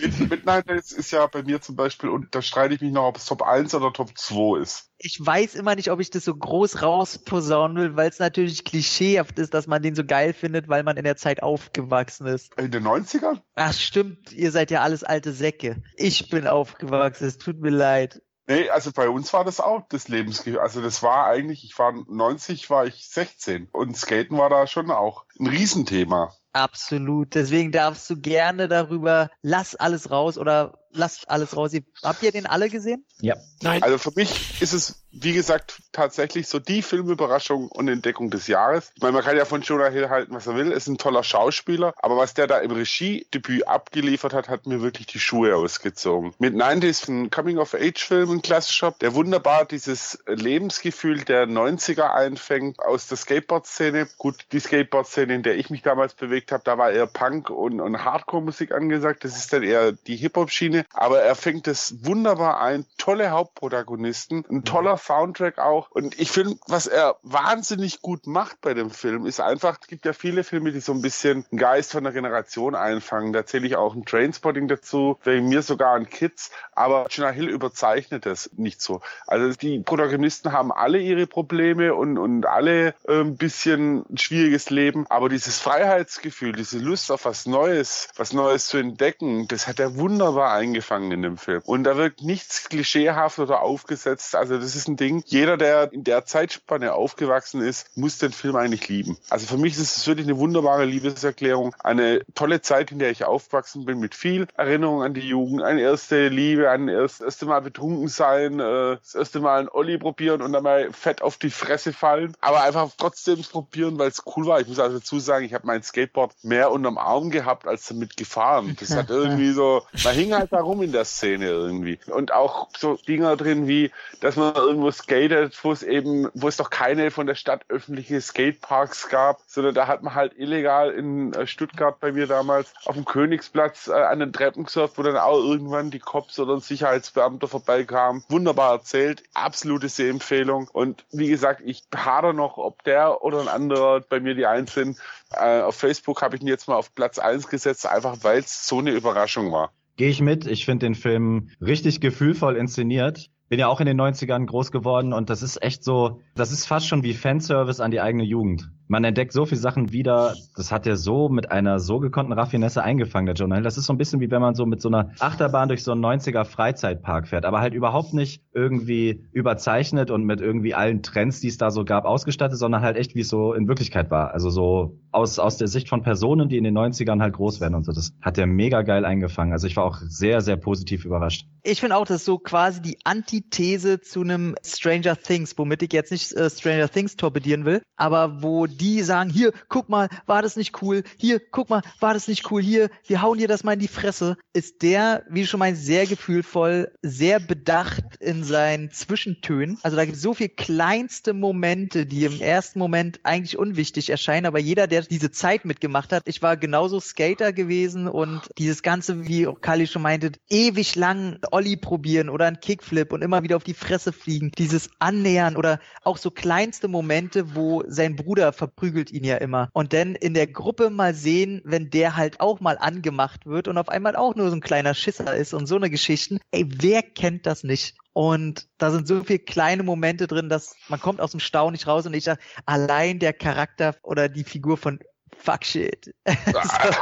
Mid- Midnight ist, ist ja bei mir zum Beispiel, und da streite ich mich noch, ob es Top 1 oder Top 2 ist. Ich weiß immer nicht, ob ich das so groß rausposaunen will, weil es natürlich klischeehaft ist, dass man den so geil findet, weil man in der Zeit aufgewachsen ist. In den 90ern? Ach stimmt, ihr seid ja alles alte Säcke. Ich bin aufgewachsen, es tut mir leid. Nee, also bei uns war das auch das Lebensgefühl. Also das war eigentlich, ich war 90, war ich 16. Und Skaten war da schon auch ein Riesenthema. Absolut. Deswegen darfst du gerne darüber, lass alles raus oder lasst alles raus. Habt ihr den alle gesehen? Ja. Nein, Also für mich ist es, wie gesagt, tatsächlich so die Filmüberraschung und Entdeckung des Jahres. Ich meine, man kann ja von Jonah Hill halten, was er will. Er ist ein toller Schauspieler. Aber was der da im Regiedebüt abgeliefert hat, hat mir wirklich die Schuhe ausgezogen. Mit 90s ein Coming-of-Age-Film, ein klassischer, der wunderbar dieses Lebensgefühl der 90er einfängt aus der Skateboard-Szene. Gut, die Skateboard-Szene, in der ich mich damals bewegt habe, da war eher Punk und, und Hardcore-Musik angesagt. Das ist dann eher die Hip-Hop-Schiene. Aber er fängt es wunderbar ein. Tolle Hauptprotagonisten, ein toller Soundtrack auch. Und ich finde, was er wahnsinnig gut macht bei dem Film, ist einfach, es gibt ja viele Filme, die so ein bisschen einen Geist von der Generation einfangen. Da zähle ich auch ein Trainspotting dazu, wegen mir sogar ein Kids. Aber Jonah Hill überzeichnet das nicht so. Also die Protagonisten haben alle ihre Probleme und, und alle äh, ein bisschen ein schwieriges Leben. Aber dieses Freiheitsgefühl, diese Lust auf was Neues, was Neues zu entdecken, das hat er wunderbar eingefangen in dem Film. Und da wirkt nichts klischeehaft oder aufgesetzt. Also das ist ein Ding. Jeder, der in der Zeitspanne aufgewachsen ist, muss den Film eigentlich lieben. Also für mich ist es wirklich eine wunderbare Liebeserklärung. Eine tolle Zeit, in der ich aufgewachsen bin, mit viel Erinnerung an die Jugend, eine erste Liebe, ein das erste Mal betrunken sein, äh, das erste Mal ein Olli probieren und dann mal fett auf die Fresse fallen. Aber einfach trotzdem probieren, weil es cool war. Ich muss also dazu sagen, ich habe mein Skateboard mehr unterm Arm gehabt, als damit gefahren. Das hat irgendwie so, man hing halt da rum in der Szene irgendwie. Und auch so Dinger drin wie, dass man irgendwo skatet, wo es eben, wo es doch keine von der Stadt öffentliche Skateparks gab, sondern da hat man halt illegal in äh, Stuttgart bei mir damals auf dem Königsplatz äh, an den Treppen gesurft, wo dann auch irgendwann die Cops oder ein Sicherheitsbeamter vorbeikam. Wunderbar erzählt, absolute Sehempfehlung. Und wie gesagt, ich hader noch, ob der oder ein anderer bei mir die Eins sind. Äh, auf Facebook habe ich ihn jetzt mal auf Platz eins gesetzt, einfach weil es so eine Überraschung war. Gehe ich mit. Ich finde den Film richtig gefühlvoll inszeniert. Bin ja auch in den 90ern groß geworden und das ist echt so, das ist fast schon wie Fanservice an die eigene Jugend. Man entdeckt so viele Sachen wieder, das hat er so mit einer so gekonnten Raffinesse eingefangen, der Jonah Hill. Das ist so ein bisschen wie wenn man so mit so einer Achterbahn durch so einen 90er Freizeitpark fährt, aber halt überhaupt nicht irgendwie überzeichnet und mit irgendwie allen Trends, die es da so gab, ausgestattet, sondern halt echt, wie es so in Wirklichkeit war. Also so aus, aus der Sicht von Personen, die in den 90ern halt groß werden und so. Das hat er mega geil eingefangen. Also ich war auch sehr, sehr positiv überrascht. Ich finde auch, das ist so quasi die Antithese zu einem Stranger Things, womit ich jetzt nicht äh, Stranger Things torpedieren will, aber wo die sagen, hier, guck mal, war das nicht cool, hier, guck mal, war das nicht cool, hier, wir hauen dir das mal in die Fresse, ist der, wie du schon meinst, sehr gefühlvoll, sehr bedacht in seinen Zwischentönen. Also da gibt es so viel kleinste Momente, die im ersten Moment eigentlich unwichtig erscheinen, aber jeder, der diese Zeit mitgemacht hat, ich war genauso Skater gewesen und dieses Ganze, wie auch Kali schon meinte, ewig lang Olli probieren oder einen Kickflip und immer wieder auf die Fresse fliegen, dieses Annähern oder auch so kleinste Momente, wo sein Bruder verprügelt ihn ja immer und dann in der Gruppe mal sehen, wenn der halt auch mal angemacht wird und auf einmal auch nur so ein kleiner Schisser ist und so eine Geschichten. Ey, wer kennt das nicht? Und da sind so viele kleine Momente drin, dass man kommt aus dem Stau nicht raus und ich sage, allein der Charakter oder die Figur von Fuck shit.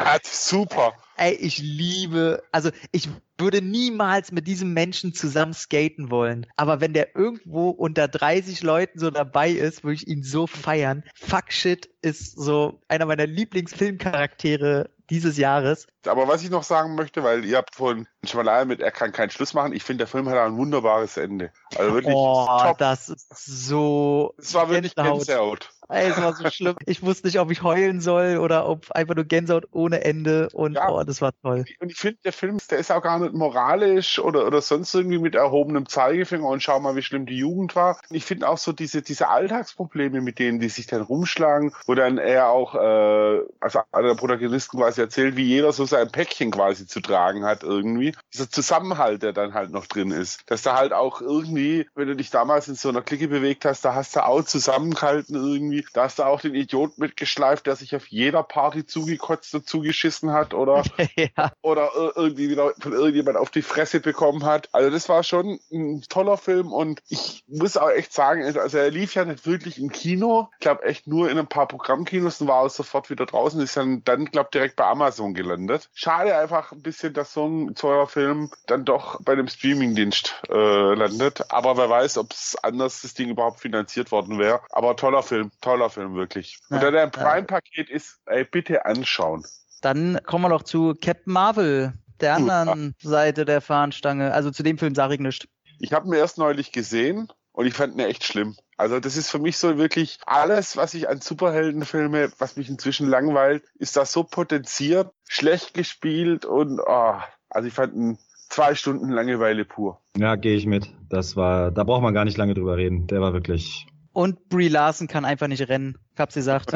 Ah, Super. Ey, ich liebe, also ich würde niemals mit diesem Menschen zusammen skaten wollen. Aber wenn der irgendwo unter 30 Leuten so dabei ist, würde ich ihn so feiern. Fuck shit ist so einer meiner Lieblingsfilmcharaktere dieses Jahres. Aber was ich noch sagen möchte, weil ihr habt vorhin schon mal mit, er kann keinen Schluss machen. Ich finde, der Film hat ein wunderbares Ende. Also wirklich oh, top. das ist so Es war wirklich Gänsehaut. Gänsehaut. Ey, es war so schlimm. Ich wusste nicht, ob ich heulen soll oder ob einfach nur Gänsehaut ohne Ende und ja. oh, das war toll. Und ich finde, der Film, der ist auch gar nicht moralisch oder, oder sonst irgendwie mit erhobenem Zeigefinger und schau mal, wie schlimm die Jugend war. Und ich finde auch so diese, diese Alltagsprobleme, mit denen die sich dann rumschlagen, wo dann er auch, äh, also einer der Protagonisten quasi erzählt, wie jeder so sein Päckchen quasi zu tragen hat irgendwie. Dieser Zusammenhalt, der dann halt noch drin ist. Dass da halt auch irgendwie, wenn du dich damals in so einer Clique bewegt hast, da hast du auch zusammengehalten irgendwie. Da hast du auch den Idiot mitgeschleift, der sich auf jeder Party zugekotzt und zugeschissen hat oder, ja. oder irgendwie wieder von irgendjemand auf die Fresse bekommen hat. Also das war schon ein toller Film und ich muss auch echt sagen, also er lief ja nicht wirklich im Kino. Ich glaube echt nur in ein paar Programmkinos und war auch sofort wieder draußen. Ist dann, dann glaube direkt bei Amazon gelandet. Schade einfach ein bisschen, dass so ein teurer Film dann doch bei dem Streamingdienst äh, landet. Aber wer weiß, ob es anders das Ding überhaupt finanziert worden wäre. Aber toller Film, toller Film wirklich. Ja, und da der im Prime-Paket ist, ey, bitte anschauen. Dann kommen wir noch zu Captain Marvel, der anderen Gut. Seite der Fahnenstange. Also zu dem Film sage ich nichts. Ich habe mir erst neulich gesehen und ich fand ihn echt schlimm. Also das ist für mich so wirklich alles, was ich an Superheldenfilme, was mich inzwischen langweilt, ist das so potenziert, schlecht gespielt und oh, also ich fand ihn zwei Stunden Langeweile pur. Ja, gehe ich mit. Das war, da braucht man gar nicht lange drüber reden. Der war wirklich. Und Brie Larson kann einfach nicht rennen. Ich hab's gesagt.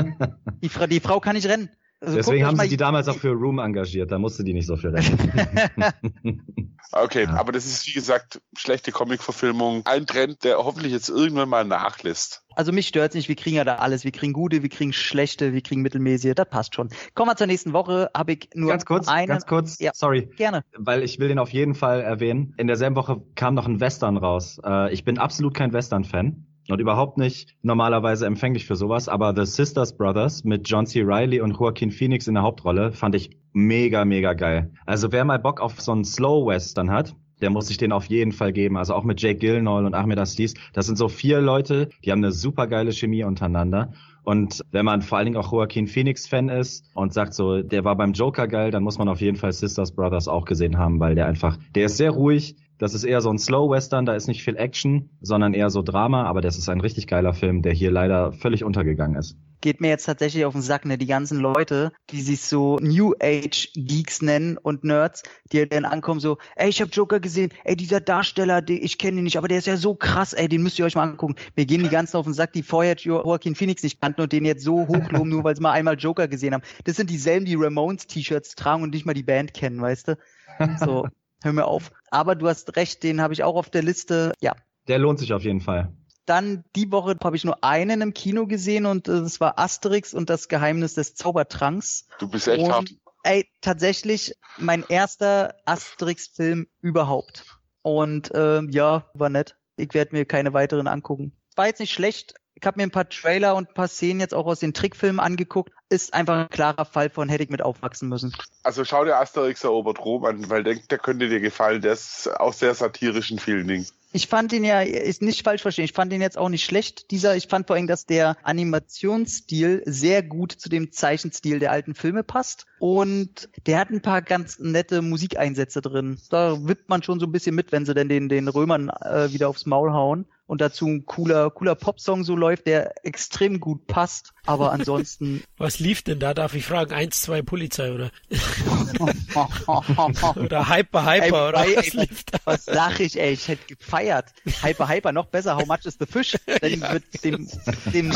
die, Fra die Frau kann nicht rennen. Also Deswegen haben sie die damals auch für Room engagiert, da musste die nicht so viel rennen. okay, ja. aber das ist wie gesagt schlechte Comic-Verfilmung. Ein Trend, der hoffentlich jetzt irgendwann mal nachlässt. Also mich stört's nicht, wir kriegen ja da alles. Wir kriegen gute, wir kriegen schlechte, wir kriegen mittelmäßige, das passt schon. Kommen wir zur nächsten Woche, habe ich nur Ganz kurz, eine... ganz kurz, ja, sorry. Gerne. Weil ich will den auf jeden Fall erwähnen. In derselben Woche kam noch ein Western raus. Äh, ich bin absolut kein Western-Fan und überhaupt nicht normalerweise empfänglich für sowas, aber The Sisters Brothers mit John C. Reilly und Joaquin Phoenix in der Hauptrolle fand ich mega, mega geil. Also wer mal Bock auf so einen Slow Western hat, der muss sich den auf jeden Fall geben. Also auch mit Jake Gyllenhaal und Ahmed Aziz. Das sind so vier Leute, die haben eine super geile Chemie untereinander. Und wenn man vor allen Dingen auch Joaquin Phoenix Fan ist und sagt so, der war beim Joker geil, dann muss man auf jeden Fall Sisters Brothers auch gesehen haben, weil der einfach, der ist sehr ruhig, das ist eher so ein Slow Western, da ist nicht viel Action, sondern eher so Drama, aber das ist ein richtig geiler Film, der hier leider völlig untergegangen ist. Geht mir jetzt tatsächlich auf den Sack, ne? Die ganzen Leute, die sich so New Age Geeks nennen und Nerds, die dann ankommen so, ey, ich hab Joker gesehen, ey, dieser Darsteller, den, ich kenne ihn nicht, aber der ist ja so krass, ey, den müsst ihr euch mal angucken. Mir gehen die ganzen auf den Sack, die vorher Joaquin Phoenix nicht kannten und den jetzt so hochloben, nur weil sie mal einmal Joker gesehen haben. Das sind dieselben, die Ramones T-Shirts tragen und nicht mal die Band kennen, weißt du? So hör mir auf. Aber du hast recht, den habe ich auch auf der Liste. Ja. Der lohnt sich auf jeden Fall. Dann die Woche habe ich nur einen im Kino gesehen und es äh, war Asterix und das Geheimnis des Zaubertranks. Du bist echt und, hart. Ey, tatsächlich mein erster Asterix-Film überhaupt. Und äh, ja, war nett. Ich werde mir keine weiteren angucken. War jetzt nicht schlecht, ich habe mir ein paar Trailer und ein paar Szenen jetzt auch aus den Trickfilmen angeguckt. Ist einfach ein klarer Fall von hätte ich mit aufwachsen müssen. Also schau dir Asterix erobert Rom an, weil der, der könnte dir gefallen. Der ist auch sehr satirisch in vielen Dingen. Ich fand ihn ja, ist nicht falsch verstehen, ich fand ihn jetzt auch nicht schlecht. Dieser, ich fand vor allem, dass der Animationsstil sehr gut zu dem Zeichenstil der alten Filme passt. Und der hat ein paar ganz nette Musikeinsätze drin. Da wippt man schon so ein bisschen mit, wenn sie denn den, den Römern äh, wieder aufs Maul hauen und dazu ein cooler, cooler Popsong so läuft, der extrem gut passt. Aber ansonsten. Was lief denn da? Darf ich fragen? Eins, zwei Polizei oder? oder Hyper Hyper oder was ey, lief da? Was sag ich, ey? Ich hätte gefeiert. Hyper Hyper, noch besser. How much is the fish? Dann ja. wird dem, dem.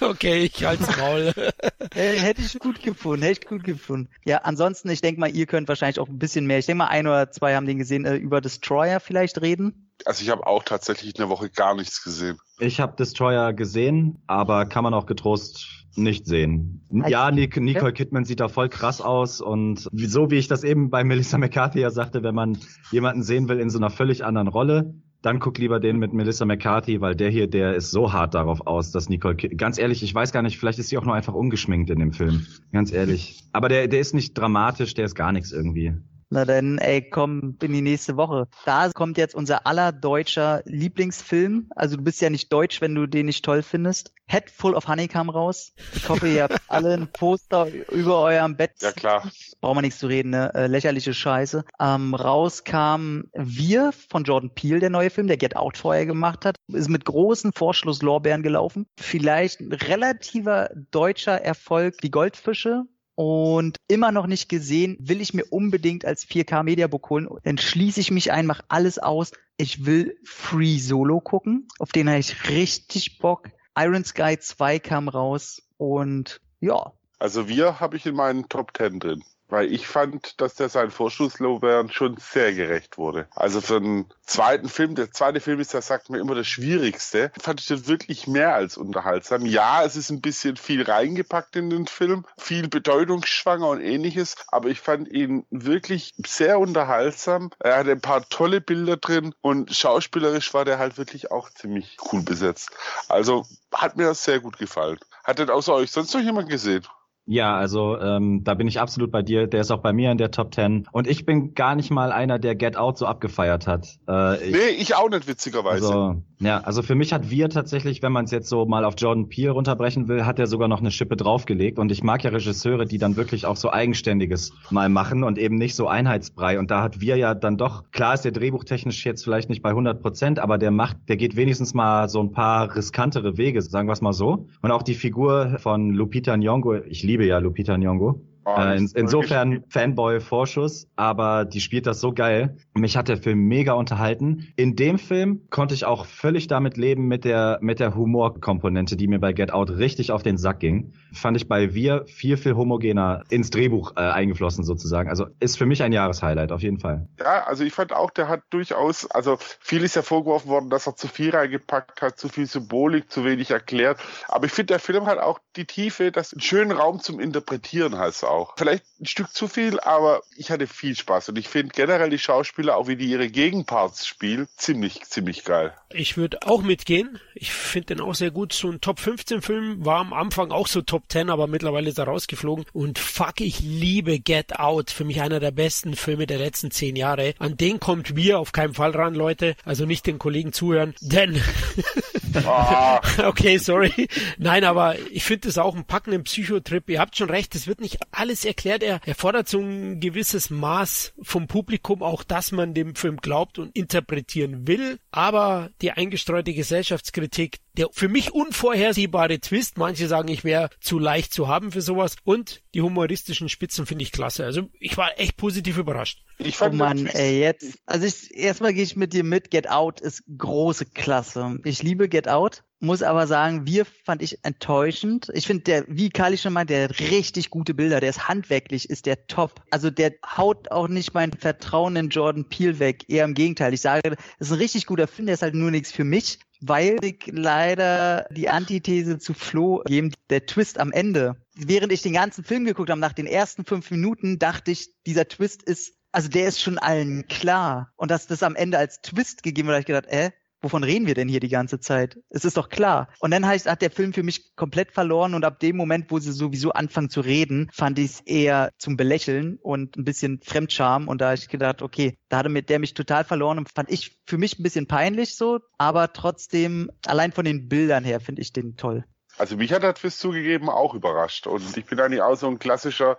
Okay, ich halt's Maul. äh, hätte ich gut gefunden, hätte ich gut gefunden. Ja, ansonsten, ich denke mal, ihr könnt wahrscheinlich auch ein bisschen mehr. Ich denke mal, ein oder zwei haben den gesehen, äh, über Destroyer vielleicht reden. Also ich habe auch tatsächlich in der Woche gar nichts gesehen. Ich habe Destroyer gesehen, aber kann man auch getrost nicht sehen. Ja, Nicole Kidman sieht da voll krass aus und so wie ich das eben bei Melissa McCarthy ja sagte, wenn man jemanden sehen will in so einer völlig anderen Rolle, dann guck lieber den mit Melissa McCarthy, weil der hier, der ist so hart darauf aus, dass Nicole Kidman, ganz ehrlich, ich weiß gar nicht, vielleicht ist sie auch nur einfach ungeschminkt in dem Film. Ganz ehrlich. Aber der, der ist nicht dramatisch, der ist gar nichts irgendwie. Na dann, ey, komm in die nächste Woche. Da kommt jetzt unser aller deutscher Lieblingsfilm. Also du bist ja nicht deutsch, wenn du den nicht toll findest. Head Full of Honey kam raus. Ich hoffe, ihr habt alle ein Poster über eurem Bett. Ja, klar. Braucht man nichts zu reden, ne? Äh, lächerliche Scheiße. Ähm, raus kam Wir von Jordan Peele, der neue Film, der Get Out vorher gemacht hat. Ist mit großen Vorschlusslorbeeren gelaufen. Vielleicht ein relativer deutscher Erfolg, die Goldfische und immer noch nicht gesehen, will ich mir unbedingt als 4K Mediabook holen. Dann schließe ich mich ein, mache alles aus. Ich will Free Solo gucken. Auf den habe ich richtig Bock. Iron Sky 2 kam raus und ja. Also wir habe ich in meinen Top 10 drin. Weil ich fand, dass der seinen Vorschusslorbeeren schon sehr gerecht wurde. Also für einen zweiten Film, der zweite Film ist, das sagt mir immer das Schwierigste, fand ich das wirklich mehr als unterhaltsam. Ja, es ist ein bisschen viel reingepackt in den Film, viel bedeutungsschwanger und ähnliches, aber ich fand ihn wirklich sehr unterhaltsam. Er hatte ein paar tolle Bilder drin und schauspielerisch war der halt wirklich auch ziemlich cool besetzt. Also hat mir das sehr gut gefallen. Hat denn außer euch sonst noch jemand gesehen? Ja, also ähm, da bin ich absolut bei dir. Der ist auch bei mir in der Top 10. Und ich bin gar nicht mal einer, der Get Out so abgefeiert hat. Äh, ich, nee, ich auch nicht, witzigerweise. Also, ja, also für mich hat wir tatsächlich, wenn man es jetzt so mal auf Jordan Peele runterbrechen will, hat er sogar noch eine Schippe draufgelegt. Und ich mag ja Regisseure, die dann wirklich auch so Eigenständiges mal machen und eben nicht so Einheitsbrei. Und da hat wir ja dann doch, klar ist der drehbuchtechnisch jetzt vielleicht nicht bei 100 Prozent, aber der macht, der geht wenigstens mal so ein paar riskantere Wege, sagen wir es mal so. Und auch die Figur von Lupita Nyong'o, ich liebe ja Lupita Nyong'o. Oh, äh, in, insofern Fanboy-Vorschuss, aber die spielt das so geil. Mich hat der Film mega unterhalten. In dem Film konnte ich auch völlig damit leben mit der, mit der Humorkomponente, die mir bei Get Out richtig auf den Sack ging. Fand ich bei Wir viel, viel homogener ins Drehbuch äh, eingeflossen sozusagen. Also ist für mich ein Jahreshighlight, auf jeden Fall. Ja, also ich fand auch, der hat durchaus, also viel ist ja vorgeworfen worden, dass er zu viel reingepackt hat, zu viel Symbolik, zu wenig erklärt. Aber ich finde, der Film hat auch die Tiefe, dass einen schönen Raum zum Interpretieren hat auch. Vielleicht ein Stück zu viel, aber ich hatte viel Spaß und ich finde generell die Schauspieler, auch wie die ihre Gegenparts spielen, ziemlich, ziemlich geil. Ich würde auch mitgehen. Ich finde den auch sehr gut. So ein Top 15 Film war am Anfang auch so Top 10, aber mittlerweile ist er rausgeflogen. Und fuck, ich liebe Get Out. Für mich einer der besten Filme der letzten zehn Jahre. An den kommt wir auf keinen Fall ran, Leute. Also nicht den Kollegen zuhören, denn okay, sorry. Nein, aber ich finde es auch ein packenden Psychotrip. Ihr habt schon recht, es wird nicht alles erklärt. Er, er fordert so ein gewisses Maß vom Publikum, auch dass man dem Film glaubt und interpretieren will. Aber die eingestreute Gesellschaftskritik, der für mich unvorhersehbare Twist, manche sagen, ich wäre zu leicht zu haben für sowas und die humoristischen Spitzen finde ich klasse. Also ich war echt positiv überrascht. Ich fand oh Mann, ey, jetzt. Also ich, erstmal gehe ich mit dir mit. Get Out ist große Klasse. Ich liebe Get Out muss aber sagen, wir fand ich enttäuschend. Ich finde, der, wie Kali schon meint, der hat richtig gute Bilder, der ist handwerklich, ist der top. Also der haut auch nicht mein Vertrauen in Jordan Peele weg, eher im Gegenteil. Ich sage, das ist ein richtig guter Film, der ist halt nur nichts für mich, weil ich leider die Antithese zu Flo geben, der Twist am Ende. Während ich den ganzen Film geguckt habe, nach den ersten fünf Minuten, dachte ich, dieser Twist ist also der ist schon allen klar. Und dass das am Ende als Twist gegeben wird, habe ich gedacht, äh, wovon reden wir denn hier die ganze Zeit? Es ist doch klar. Und dann heißt, hat der Film für mich komplett verloren und ab dem Moment, wo sie sowieso anfangen zu reden, fand ich es eher zum Belächeln und ein bisschen Fremdscham. Und da habe ich gedacht, okay, da hatte der mich total verloren und fand ich für mich ein bisschen peinlich so, aber trotzdem, allein von den Bildern her finde ich den toll. Also mich hat der Twist zugegeben auch überrascht. Und ich bin eigentlich auch so ein klassischer,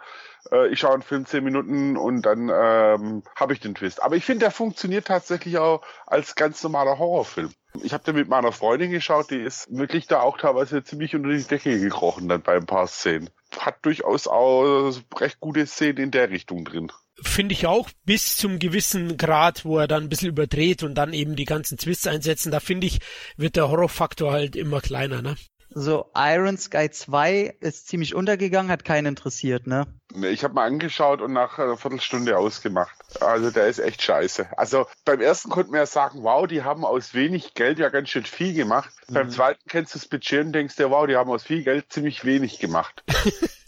äh, ich schaue einen Film zehn Minuten und dann ähm, habe ich den Twist. Aber ich finde, der funktioniert tatsächlich auch als ganz normaler Horrorfilm. Ich habe den mit meiner Freundin geschaut, die ist wirklich da auch teilweise ziemlich unter die Decke gekrochen dann bei ein paar Szenen. Hat durchaus auch recht gute Szenen in der Richtung drin finde ich auch bis zum gewissen Grad, wo er dann ein bisschen überdreht und dann eben die ganzen Twists einsetzen, da finde ich, wird der Horrorfaktor halt immer kleiner, ne? So, Iron Sky 2 ist ziemlich untergegangen, hat keinen interessiert, ne? Ich habe mal angeschaut und nach einer Viertelstunde ausgemacht. Also der ist echt scheiße. Also beim ersten konnte man ja sagen, wow, die haben aus wenig Geld ja ganz schön viel gemacht. Mhm. Beim zweiten kennst du das Budget und denkst dir, wow, die haben aus viel Geld ziemlich wenig gemacht.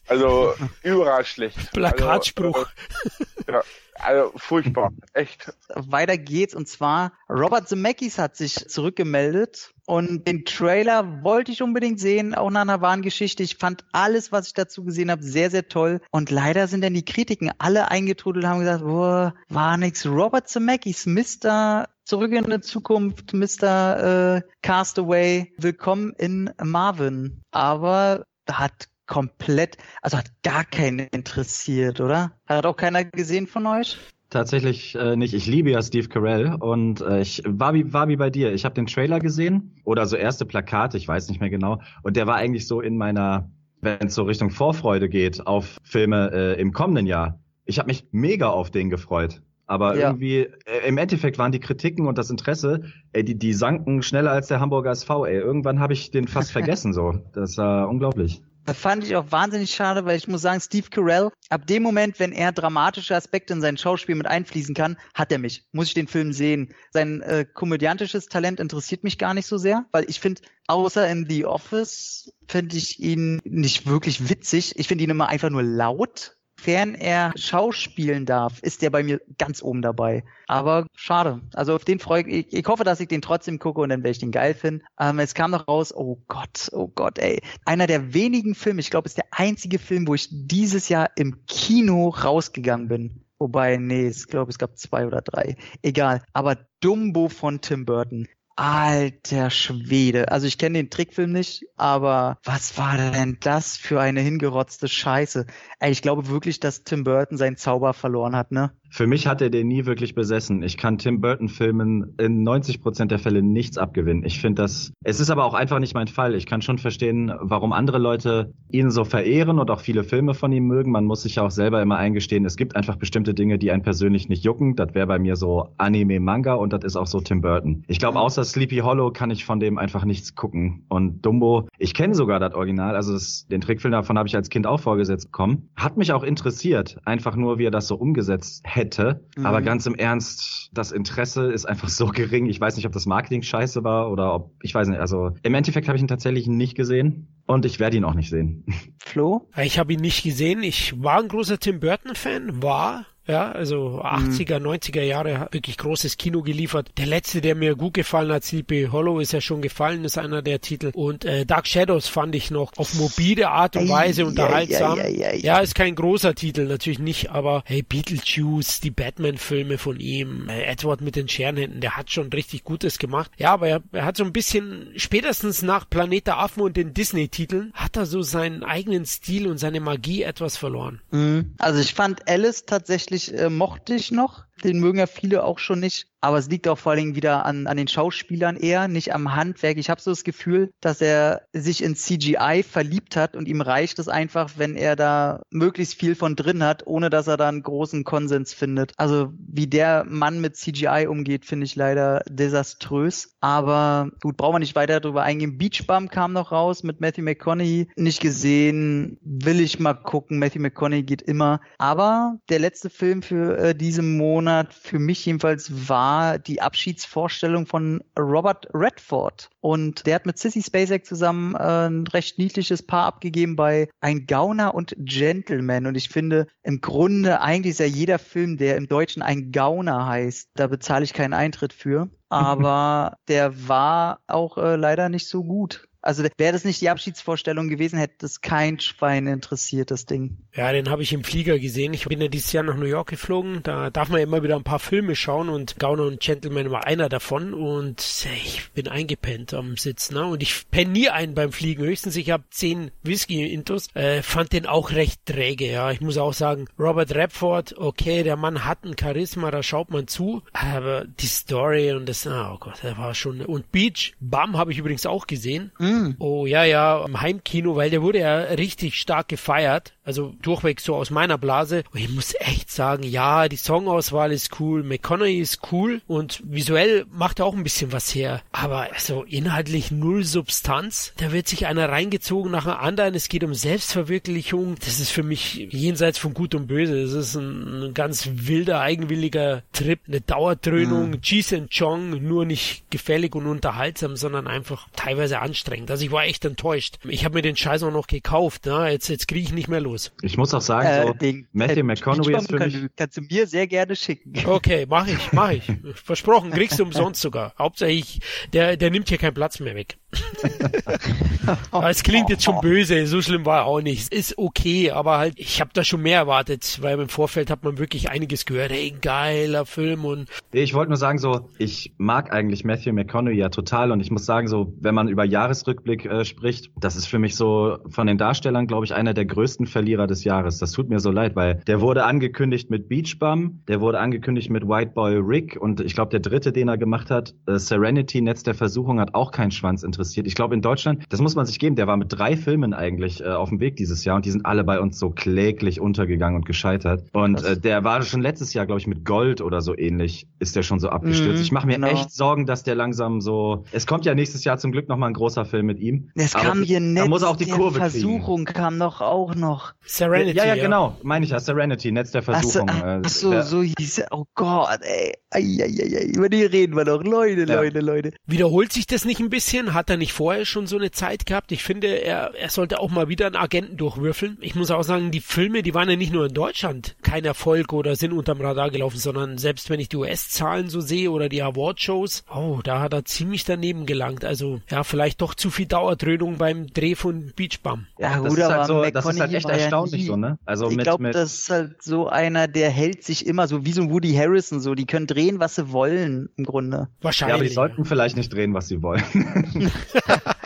Also überall schlecht. Plakatspruch. Also, äh, ja, also furchtbar, echt. Weiter geht's und zwar Robert Zemeckis hat sich zurückgemeldet Und den Trailer wollte ich unbedingt sehen, auch nach einer wahren Geschichte. Ich fand alles, was ich dazu gesehen habe, sehr, sehr toll. Und leider sind dann die Kritiken alle eingetrudelt und haben gesagt, boah, war nix. Robert Zemeckis, Mr. Zurück in die Zukunft, Mr. Äh, Castaway, willkommen in Marvin. Aber hat komplett, also hat gar keinen interessiert, oder? Hat auch keiner gesehen von euch? Tatsächlich äh, nicht. Ich liebe ja Steve Carell und äh, ich war wie, war wie bei dir. Ich habe den Trailer gesehen oder so erste Plakate, ich weiß nicht mehr genau. Und der war eigentlich so in meiner, wenn es so Richtung Vorfreude geht auf Filme äh, im kommenden Jahr. Ich habe mich mega auf den gefreut. Aber ja. irgendwie, äh, im Endeffekt waren die Kritiken und das Interesse, ey, die, die sanken schneller als der Hamburger SV, ey. Irgendwann habe ich den fast vergessen so. Das war unglaublich. Das fand ich auch wahnsinnig schade, weil ich muss sagen, Steve Carell, ab dem Moment, wenn er dramatische Aspekte in sein Schauspiel mit einfließen kann, hat er mich. Muss ich den Film sehen. Sein äh, komödiantisches Talent interessiert mich gar nicht so sehr, weil ich finde, außer in The Office finde ich ihn nicht wirklich witzig. Ich finde ihn immer einfach nur laut sofern er schauspielen darf, ist der bei mir ganz oben dabei. Aber schade. Also auf den freue ich. Ich hoffe, dass ich den trotzdem gucke und dann werde ich den geil finden. Ähm, es kam noch raus, oh Gott, oh Gott, ey. Einer der wenigen Filme, ich glaube, ist der einzige Film, wo ich dieses Jahr im Kino rausgegangen bin. Wobei, nee, ich glaube, es gab zwei oder drei. Egal. Aber Dumbo von Tim Burton. Alter Schwede. Also ich kenne den Trickfilm nicht, aber was war denn das für eine hingerotzte Scheiße? Ey, ich glaube wirklich, dass Tim Burton seinen Zauber verloren hat, ne? Für mich hat er den nie wirklich besessen. Ich kann Tim Burton Filmen in 90 Prozent der Fälle nichts abgewinnen. Ich finde das, es ist aber auch einfach nicht mein Fall. Ich kann schon verstehen, warum andere Leute ihn so verehren und auch viele Filme von ihm mögen. Man muss sich ja auch selber immer eingestehen, es gibt einfach bestimmte Dinge, die einen persönlich nicht jucken. Das wäre bei mir so Anime, Manga und das ist auch so Tim Burton. Ich glaube, außer Sleepy Hollow kann ich von dem einfach nichts gucken. Und Dumbo, ich kenne sogar das Original, also das, den Trickfilm davon habe ich als Kind auch vorgesetzt bekommen. Hat mich auch interessiert, einfach nur, wie er das so umgesetzt hätte hätte. Mhm. Aber ganz im Ernst, das Interesse ist einfach so gering. Ich weiß nicht, ob das Marketing scheiße war oder ob, ich weiß nicht, also im Endeffekt habe ich ihn tatsächlich nicht gesehen und ich werde ihn auch nicht sehen. Flo? Ich habe ihn nicht gesehen. Ich war ein großer Tim Burton-Fan, war ja, also 80er, mhm. 90er Jahre wirklich großes Kino geliefert. Der letzte, der mir gut gefallen hat, Sleepy Hollow, ist ja schon gefallen, ist einer der Titel. Und äh, Dark Shadows fand ich noch auf mobile Art und Weise ei, unterhaltsam. Ei, ei, ja, ist kein großer Titel, natürlich nicht, aber hey, Beetlejuice, die Batman-Filme von ihm, äh, Edward mit den Scherenhänden, der hat schon richtig Gutes gemacht. Ja, aber er, er hat so ein bisschen, spätestens nach Planet der Affen und den Disney-Titeln, hat er so seinen eigenen Stil und seine Magie etwas verloren. Mhm. Also ich fand Alice tatsächlich tatsächlich äh, mochte ich noch. Den mögen ja viele auch schon nicht. Aber es liegt auch vor Dingen wieder an, an den Schauspielern eher, nicht am Handwerk. Ich habe so das Gefühl, dass er sich in CGI verliebt hat und ihm reicht es einfach, wenn er da möglichst viel von drin hat, ohne dass er da einen großen Konsens findet. Also wie der Mann mit CGI umgeht, finde ich leider desaströs. Aber gut, brauchen wir nicht weiter darüber eingehen. Beach Bum kam noch raus mit Matthew McConaughey. Nicht gesehen, will ich mal gucken. Matthew McConaughey geht immer. Aber der letzte Film für äh, diesen Monat, für mich jedenfalls, war war die Abschiedsvorstellung von Robert Redford. Und der hat mit Sissy Spacek zusammen äh, ein recht niedliches Paar abgegeben bei Ein Gauner und Gentleman. Und ich finde, im Grunde eigentlich ist ja jeder Film, der im Deutschen ein Gauner heißt, da bezahle ich keinen Eintritt für. Aber der war auch äh, leider nicht so gut. Also wäre das nicht die Abschiedsvorstellung gewesen, hätte das kein Schwein interessiert, das Ding. Ja, den habe ich im Flieger gesehen. Ich bin ja dieses Jahr nach New York geflogen. Da darf man immer wieder ein paar Filme schauen und Gauner und Gentleman war einer davon. Und ich bin eingepennt am Sitz. Ne? Und ich penne nie ein beim Fliegen. Höchstens ich habe zehn Whisky-Intos. Äh, fand den auch recht träge. Ja, ich muss auch sagen, Robert Redford, okay, der Mann hat ein Charisma, da schaut man zu. Aber die Story und das, oh Gott, der war schon. Und Beach, Bam habe ich übrigens auch gesehen. Mhm. Oh ja, ja, im Heimkino, weil der wurde ja richtig stark gefeiert. Also durchweg so aus meiner Blase. Und ich muss echt sagen, ja, die Songauswahl ist cool, McConaughey ist cool und visuell macht er auch ein bisschen was her. Aber also inhaltlich null Substanz. Da wird sich einer reingezogen nach einem anderen. Es geht um Selbstverwirklichung. Das ist für mich jenseits von Gut und Böse. Das ist ein, ein ganz wilder, eigenwilliger Trip, eine Dauerdröhnung. Mhm. Cheese and Chong, nur nicht gefällig und unterhaltsam, sondern einfach teilweise anstrengend enttäuschend. Also ich war echt enttäuscht. Ich habe mir den Scheiß auch noch gekauft. Ne? Jetzt, jetzt kriege ich nicht mehr los. Ich muss auch sagen, äh, so, den, Matthew äh, McConaughey ist für kann, mich... Kannst du mir sehr gerne schicken. Okay, mach ich, mach ich. Versprochen, kriegst du umsonst sogar. Hauptsächlich, der, der nimmt hier keinen Platz mehr weg. es klingt jetzt schon böse, so schlimm war er auch nicht. Es ist okay, aber halt, ich habe da schon mehr erwartet, weil im Vorfeld hat man wirklich einiges gehört. Hey, geiler Film und. Ich wollte nur sagen, so, ich mag eigentlich Matthew McConaughey ja total und ich muss sagen, so, wenn man über Jahresrückblick äh, spricht, das ist für mich so von den Darstellern, glaube ich, einer der größten Verlierer des Jahres. Das tut mir so leid, weil der wurde angekündigt mit Beach Bum, der wurde angekündigt mit White Boy Rick und ich glaube, der dritte, den er gemacht hat, äh, Serenity, Netz der Versuchung, hat auch keinen Schwanz interessiert. Ich glaube, in Deutschland, das muss man sich geben, der war mit drei Filmen eigentlich äh, auf dem Weg dieses Jahr und die sind alle bei uns so kläglich untergegangen und gescheitert. Und äh, der war schon letztes Jahr, glaube ich, mit Gold oder so ähnlich, ist der schon so abgestürzt. Mhm, ich mache mir genau. echt Sorgen, dass der langsam so. Es kommt ja nächstes Jahr zum Glück nochmal ein großer Film mit ihm. Es kam hier Netz, da muss auch die Kurve Versuchung kriegen. kam noch auch noch. Serenity. Ja, ja, ja. genau, meine ich ja. Serenity, Netz der Versuchung. Ach so, ach so, so hieß er. Oh Gott, ey. Ei, ei, ei, ei. Über die reden wir noch. Leute, ja. Leute, Leute. Wiederholt sich das nicht ein bisschen? Hat er nicht vorher schon so eine Zeit gehabt? Ich finde, er, er sollte auch mal wieder einen Agenten durchwürfeln. Ich muss auch sagen, die Filme, die waren ja nicht nur in Deutschland kein Erfolg oder sind unterm Radar gelaufen, sondern selbst wenn ich die US-Zahlen so sehe oder die Award-Shows, oh, da hat er ziemlich daneben gelangt. Also, ja, vielleicht doch zu viel Dauerdröhnung beim Dreh von Beach Bum. Ja, gut, das ist halt, so, das ist halt echt erstaunlich ja so, ne? Also ich glaube, das ist halt so einer, der hält sich immer so wie so ein Woody Harrison so. Die können drehen, was sie wollen, im Grunde. Wahrscheinlich. Ja, aber die sollten vielleicht nicht drehen, was sie wollen.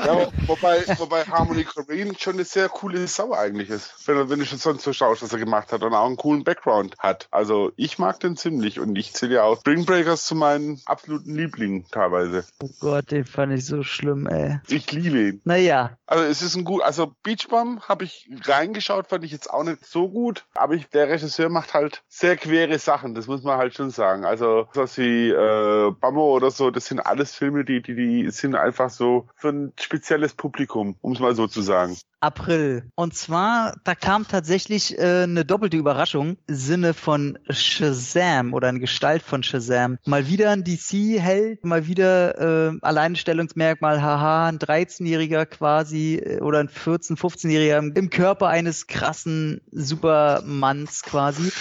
ja, wobei, wobei Harmony Korine schon eine sehr coole Sau eigentlich ist. Wenn, wenn du schon sonst so schaust, was er gemacht hat und auch einen coolen Background hat. Also ich mag den ziemlich und ich zähle ja auch Spring Breakers zu meinen absoluten Lieblingen teilweise. Oh Gott, den fand ich so schlimm, ey. Ich liebe ihn. Naja. Also es ist ein gut, also Beach Bum habe ich reingeschaut, fand ich jetzt auch nicht so gut, aber ich, der Regisseur macht halt sehr quere Sachen, das muss man halt schon sagen. Also sowas wie äh, Bummo oder so, das sind alles Filme, die, die, die sind einfach so für ein spezielles Publikum, um es mal so zu sagen. April. Und zwar, da kam tatsächlich äh, eine doppelte Überraschung im Sinne von Shazam oder in Gestalt von Shazam. Mal wieder ein DC-Held, mal wieder äh, Alleinstellungsmerkmal, haha, ein 13-Jähriger quasi äh, oder ein 14-, 15-Jähriger im Körper eines krassen Supermanns quasi.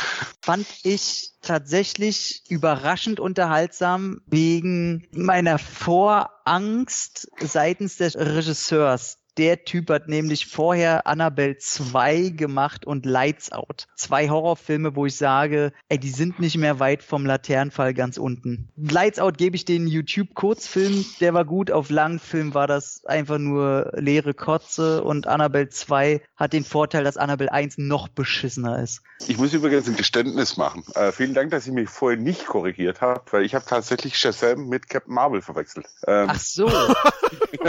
Fand ich tatsächlich überraschend unterhaltsam wegen meiner Vorangst seitens des Regisseurs der Typ hat nämlich vorher Annabelle 2 gemacht und Lights Out. Zwei Horrorfilme, wo ich sage, ey, die sind nicht mehr weit vom Laternenfall ganz unten. Lights Out gebe ich den YouTube-Kurzfilm, der war gut. Auf Langfilm war das einfach nur leere Kotze und Annabelle 2 hat den Vorteil, dass Annabelle 1 noch beschissener ist. Ich muss übrigens ein Geständnis machen. Äh, vielen Dank, dass ihr mich vorher nicht korrigiert habt, weil ich habe tatsächlich Shazam mit Captain Marvel verwechselt. Ähm, Ach so.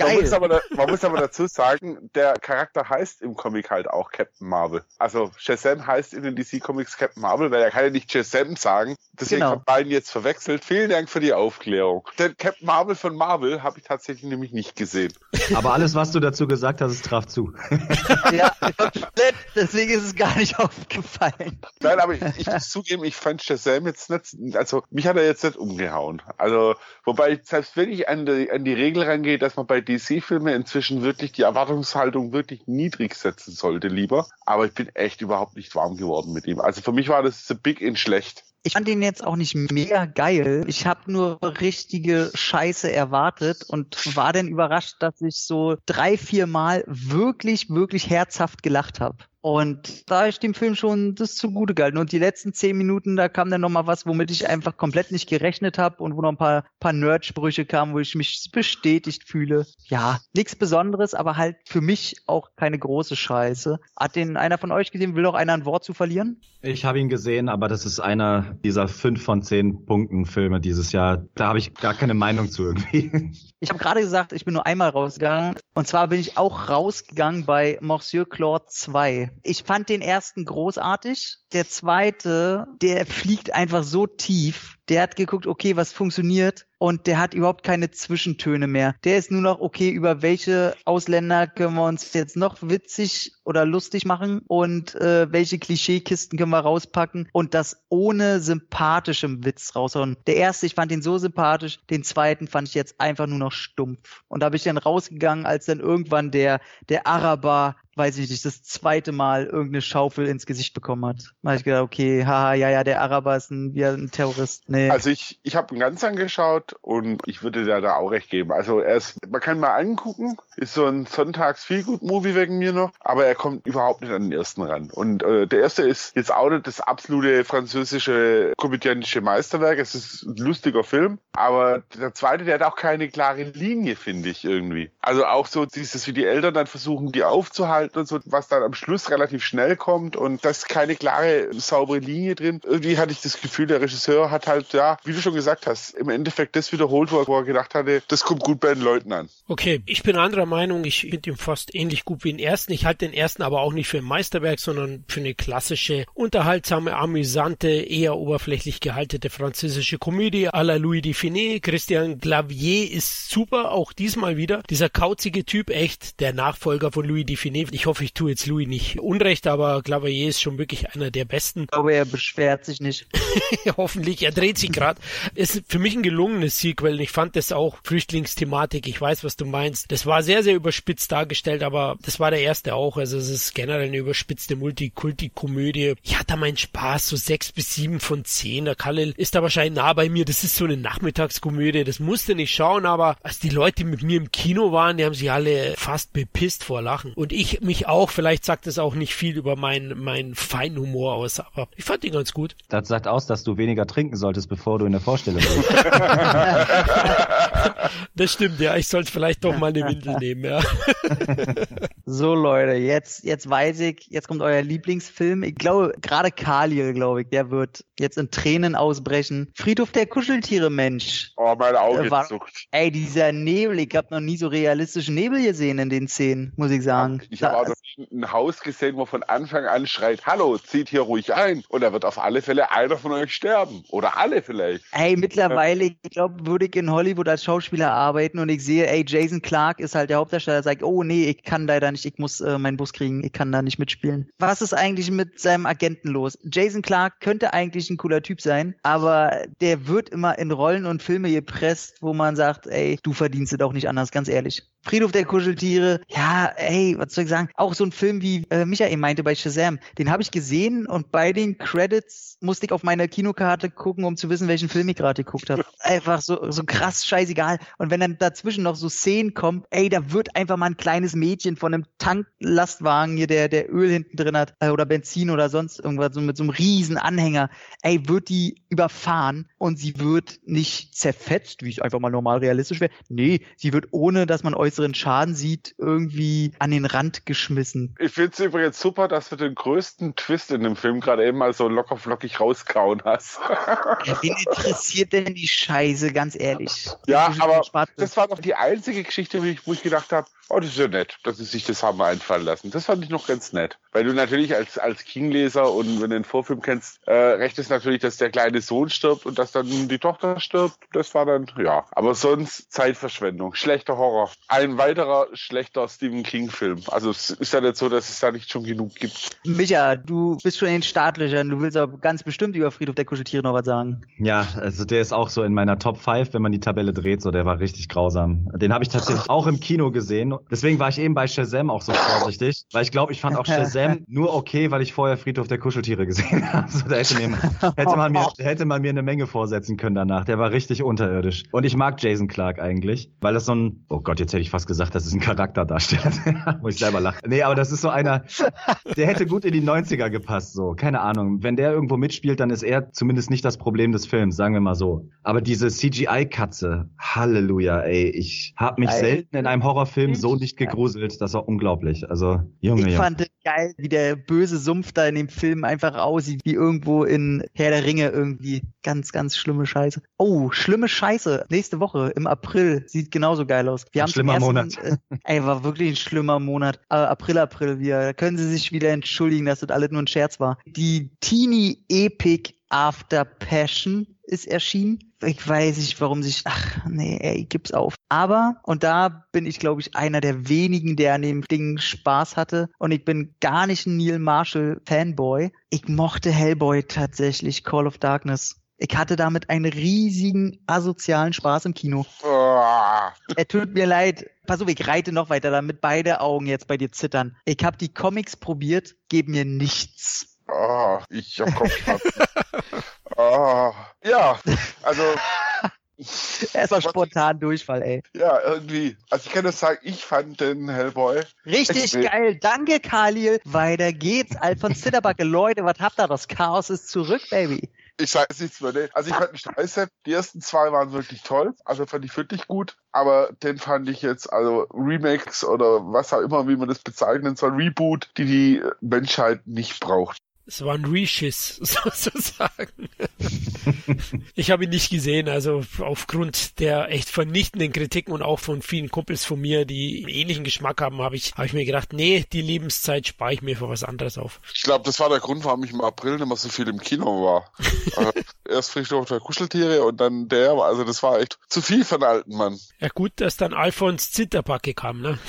man, muss aber, man muss aber dazu sagen, der Charakter heißt im Comic halt auch Captain Marvel. Also Shazam heißt in den DC Comics Captain Marvel, weil er kann ja nicht Shazam sagen. Deswegen genau. habe beiden jetzt verwechselt. Vielen Dank für die Aufklärung. Denn Captain Marvel von Marvel habe ich tatsächlich nämlich nicht gesehen. Aber alles, was du dazu gesagt hast, traf zu. ja, komplett. Deswegen ist es gar nicht aufgefallen. Nein, aber ich, ich muss zugeben, ich fand Shazam jetzt nicht, also mich hat er jetzt nicht umgehauen. Also, wobei, selbst wenn ich an die, an die Regel rangehe, dass man bei DC-Filmen inzwischen wirklich die Erwartungshaltung wirklich niedrig setzen sollte, lieber. Aber ich bin echt überhaupt nicht warm geworden mit ihm. Also für mich war das The Big in schlecht. Ich fand den jetzt auch nicht mega geil. Ich habe nur richtige Scheiße erwartet und war dann überrascht, dass ich so drei, vier Mal wirklich, wirklich herzhaft gelacht habe. Und da ist dem Film schon das zugute gehalten. Und die letzten zehn Minuten, da kam dann nochmal was, womit ich einfach komplett nicht gerechnet habe und wo noch ein paar, paar Nerd-Sprüche kamen, wo ich mich bestätigt fühle. Ja, nichts Besonderes, aber halt für mich auch keine große Scheiße. Hat den einer von euch gesehen? Will noch einer ein Wort zu verlieren? Ich habe ihn gesehen, aber das ist einer dieser fünf von zehn Punkten Filme dieses Jahr. Da habe ich gar keine Meinung zu irgendwie. Ich habe gerade gesagt, ich bin nur einmal rausgegangen. Und zwar bin ich auch rausgegangen bei Monsieur Claude 2. Ich fand den ersten großartig Der zweite, der fliegt einfach so tief. Der hat geguckt, okay, was funktioniert und der hat überhaupt keine Zwischentöne mehr. Der ist nur noch, okay, über welche Ausländer können wir uns jetzt noch witzig oder lustig machen und äh, welche Klischeekisten können wir rauspacken und das ohne sympathischem Witz raushauen. Der erste, ich fand ihn so sympathisch, den zweiten fand ich jetzt einfach nur noch stumpf. Und da bin ich dann rausgegangen, als dann irgendwann der, der Araber weiß ich nicht, das zweite Mal irgendeine Schaufel ins Gesicht bekommen hat. Da habe ich gedacht, okay, haha, ja, ja, der Araber ist ein, wie ein Terrorist. Nee. Also ich, ich habe ihn ganz angeschaut und ich würde dir da auch recht geben. Also er ist, man kann mal angucken, ist so ein sonntags feelgood movie wegen mir noch, aber er kommt überhaupt nicht an den ersten ran. Und äh, der erste ist jetzt auch nicht das absolute französische komödiantische Meisterwerk. Es ist ein lustiger Film, aber der zweite, der hat auch keine klare Linie, finde ich irgendwie. Also auch so dieses, wie die Eltern dann versuchen, die aufzuhalten und so, was dann am Schluss relativ schnell kommt und das ist keine klare, saubere Linie drin. Irgendwie hatte ich das Gefühl, der Regisseur hat halt, ja, wie du schon gesagt hast, im Endeffekt das wiederholt, wo er gedacht hatte, das kommt gut bei den Leuten an. Okay, ich bin anderer Meinung. Ich finde ihn fast ähnlich gut wie den ersten. Ich halte den ersten aber auch nicht für ein Meisterwerk, sondern für eine klassische, unterhaltsame, amüsante, eher oberflächlich gehaltene französische Komödie à la Louis Dufiné. Christian Clavier ist super, auch diesmal wieder. Dieser kauzige Typ, echt der Nachfolger von Louis Dufiné. Ich hoffe, ich tue jetzt Louis nicht unrecht, aber Clavier ist schon wirklich einer der besten. Ich glaube, er beschwert sich nicht. Hoffentlich, er dreht sich gerade. Ist für mich ein gelungenes Sequel. Ich fand das auch Flüchtlingsthematik. Ich weiß, was du meinst. Das war sehr, sehr überspitzt dargestellt, aber das war der erste auch. Also es ist generell eine überspitzte Multikulti-Komödie. Ich hatte meinen Spaß, so sechs bis sieben von zehn. Der Khalil ist da wahrscheinlich nah bei mir. Das ist so eine Nachmittagskomödie. Das musste nicht schauen, aber als die Leute mit mir im Kino waren, die haben sich alle fast bepisst vor Lachen. Und ich mich auch. Vielleicht sagt das auch nicht viel über meinen mein Feinhumor aus, aber ich fand ihn ganz gut. Das sagt aus, dass du weniger trinken solltest, bevor du in der Vorstellung bist. das stimmt, ja. Ich sollte vielleicht doch mal eine Windel nehmen, ja. so, Leute, jetzt, jetzt weiß ich, jetzt kommt euer Lieblingsfilm. Ich glaube, gerade Khalil, glaube ich, der wird jetzt in Tränen ausbrechen. Friedhof der Kuscheltiere, Mensch. Oh, mein Auge Äh, war- zuckt. Ey, dieser Nebel, ich habe noch nie so realistischen Nebel gesehen in den Szenen, muss ich sagen. Ich habe Da- auch noch nie ein Haus gesehen, wo von Anfang an schreit, hallo, zieht hier ruhig ein. Und da wird auf alle Fälle einer von euch sterben. Oder alle vielleicht. Ey, mittlerweile, ich glaube, würde ich in Hollywood als Schauspieler arbeiten und ich sehe, ey, Jason Clark ist halt der Hauptdarsteller, sagt, oh nee, ich kann leider nicht, ich muss äh, meinen Bus kriegen, ich kann da nicht mitspielen. Was ist eigentlich mit seinem Agenten los? Jason Clark könnte eigentlich ein cooler Typ sein, aber der wird immer in Rollen und Filme gepresst, wo man sagt, ey, du verdienst es auch nicht anders, ganz ehrlich. Friedhof der Kuscheltiere, ja, ey, was soll ich sagen? Auch so ein Film wie äh, Michael meinte bei Shazam, den habe ich gesehen und bei den Credits musste ich auf meine Kinokarte gucken, um zu wissen, welchen Film ich gerade geguckt habe. Einfach so, so krass scheißegal. Und wenn dann dazwischen noch so Szenen kommen, ey, da wird einfach mal ein kleines Mädchen von einem Tanklastwagen hier, der, der Öl hinten drin hat, äh, oder Benzin oder sonst irgendwas, so mit so einem riesen Anhänger, ey, wird die überfahren und sie wird nicht zerfetzt, wie es einfach mal normal realistisch wäre. Nee, sie wird ohne, dass man äußeren Schaden sieht, irgendwie an den Rand geschmissen. Ich finde es übrigens super, dass du den größten Twist in dem Film gerade eben mal so locker flockig rauskauen hast. Ey, Wen interessiert denn die Scheiße, ganz ehrlich? Ja, aber das war doch die einzige Geschichte, wo ich, wo ich gedacht habe, oh, das ist ja nett, dass sie sich das haben einfallen lassen. Das fand ich noch ganz nett. Weil du natürlich als, als King-Leser und wenn du den Vorfilm kennst, äh, recht ist natürlich, dass der kleine Sohn stirbt und dass dann die Tochter stirbt. Das war dann, ja. Aber sonst Zeitverschwendung. Schlechter Horror. Ein weiterer schlechter Stephen King-Film. Also es ist ja nicht so, dass es da nicht schon genug gibt. Micha, du bist schon in den Startlöchern. Du willst aber ganz bestimmt über Friedhof der Kuscheltiere noch was sagen. Ja, also der ist auch so in meiner Top 5, wenn man die Tabelle dreht, so der war richtig grausam. Den habe ich tatsächlich auch im Kino gesehen. Deswegen war ich eben bei Shazam auch so vorsichtig, weil ich glaube, ich fand auch Shazam nur okay, weil ich vorher Friedhof der Kuscheltiere gesehen habe. So, da hätte, mir, hätte, man mir, hätte man mir eine Menge vorsetzen können danach. Der war richtig unterirdisch. Und ich mag Jason Clark eigentlich, weil das so ein, oh Gott, jetzt hätte ich fast gesagt, das ist ein Charakterdarsteller. Muss ich selber lachen. Nee, aber das ist so einer, der hätte gut in die 90er gepasst, so. Keine Ahnung. Wenn der irgendwo mitspielt, dann ist er zumindest nicht das Problem des Films, sagen wir mal so. Aber diese CGI-Katze, Halleluja, ey. Ich habe mich Ey. selten in einem Horrorfilm so nicht gegruselt. Das war unglaublich. Also, Junge, Ich Junge. fand es geil, wie der böse Sumpf da in dem Film einfach aussieht, wie irgendwo in Herr der Ringe irgendwie. Ganz, ganz schlimme Scheiße. Oh, schlimme Scheiße. Nächste Woche im April sieht genauso geil aus. Wir haben schlimmer Schlimmer Monat. Äh, ey, war wirklich ein schlimmer Monat. Äh, April, April, wir. Da können Sie sich wieder entschuldigen, dass das alles nur ein Scherz war. Die Teenie Epic After Passion ist erschienen. Ich weiß nicht, warum sich, ach nee, ey, gib's auf. Aber, und da bin ich, glaube ich, einer der wenigen, der an dem Ding Spaß hatte. Und ich bin gar nicht ein Neil Marshall Fanboy. Ich mochte Hellboy tatsächlich, Call of Darkness. Ich hatte damit einen riesigen asozialen Spaß im Kino. Oh. Er tut mir leid. Pass auf, ich reite noch weiter, damit beide Augen jetzt bei dir zittern. Ich habe die Comics probiert, geben mir nichts. Oh, ich hab Kopfschmerzen. oh. Ja, also. Erstmal spontan Durchfall, ey. Ja, irgendwie. Also ich kann das sagen, ich fand den Hellboy. Richtig geil. Danke, Khalil. Weiter geht's. Alfons Zitterbacke. Leute, was habt ihr? Das Chaos ist zurück, Baby. Ich sage es nichts mehr. Ne? Also ich fand mich scheiße. Die ersten zwei waren wirklich toll. Also fand ich wirklich gut. Aber den fand ich jetzt, also Remakes oder was auch immer, wie man das bezeichnen soll, Reboot, die die Menschheit nicht braucht. Es war ein Reschiss, sozusagen. ich habe ihn nicht gesehen, also aufgrund der echt vernichtenden Kritiken und auch von vielen Kumpels von mir, die einen ähnlichen Geschmack haben, habe ich, habe ich mir gedacht, nee, die Lebenszeit spare ich mir für was anderes auf. Ich glaube, das war der Grund, warum ich im April nicht mehr so viel im Kino war. erst Friedhof der Kuscheltiere und dann der, also das war echt zu viel für einen alten Mann. Ja gut, dass dann Alfons Zitterbacke kam, ne?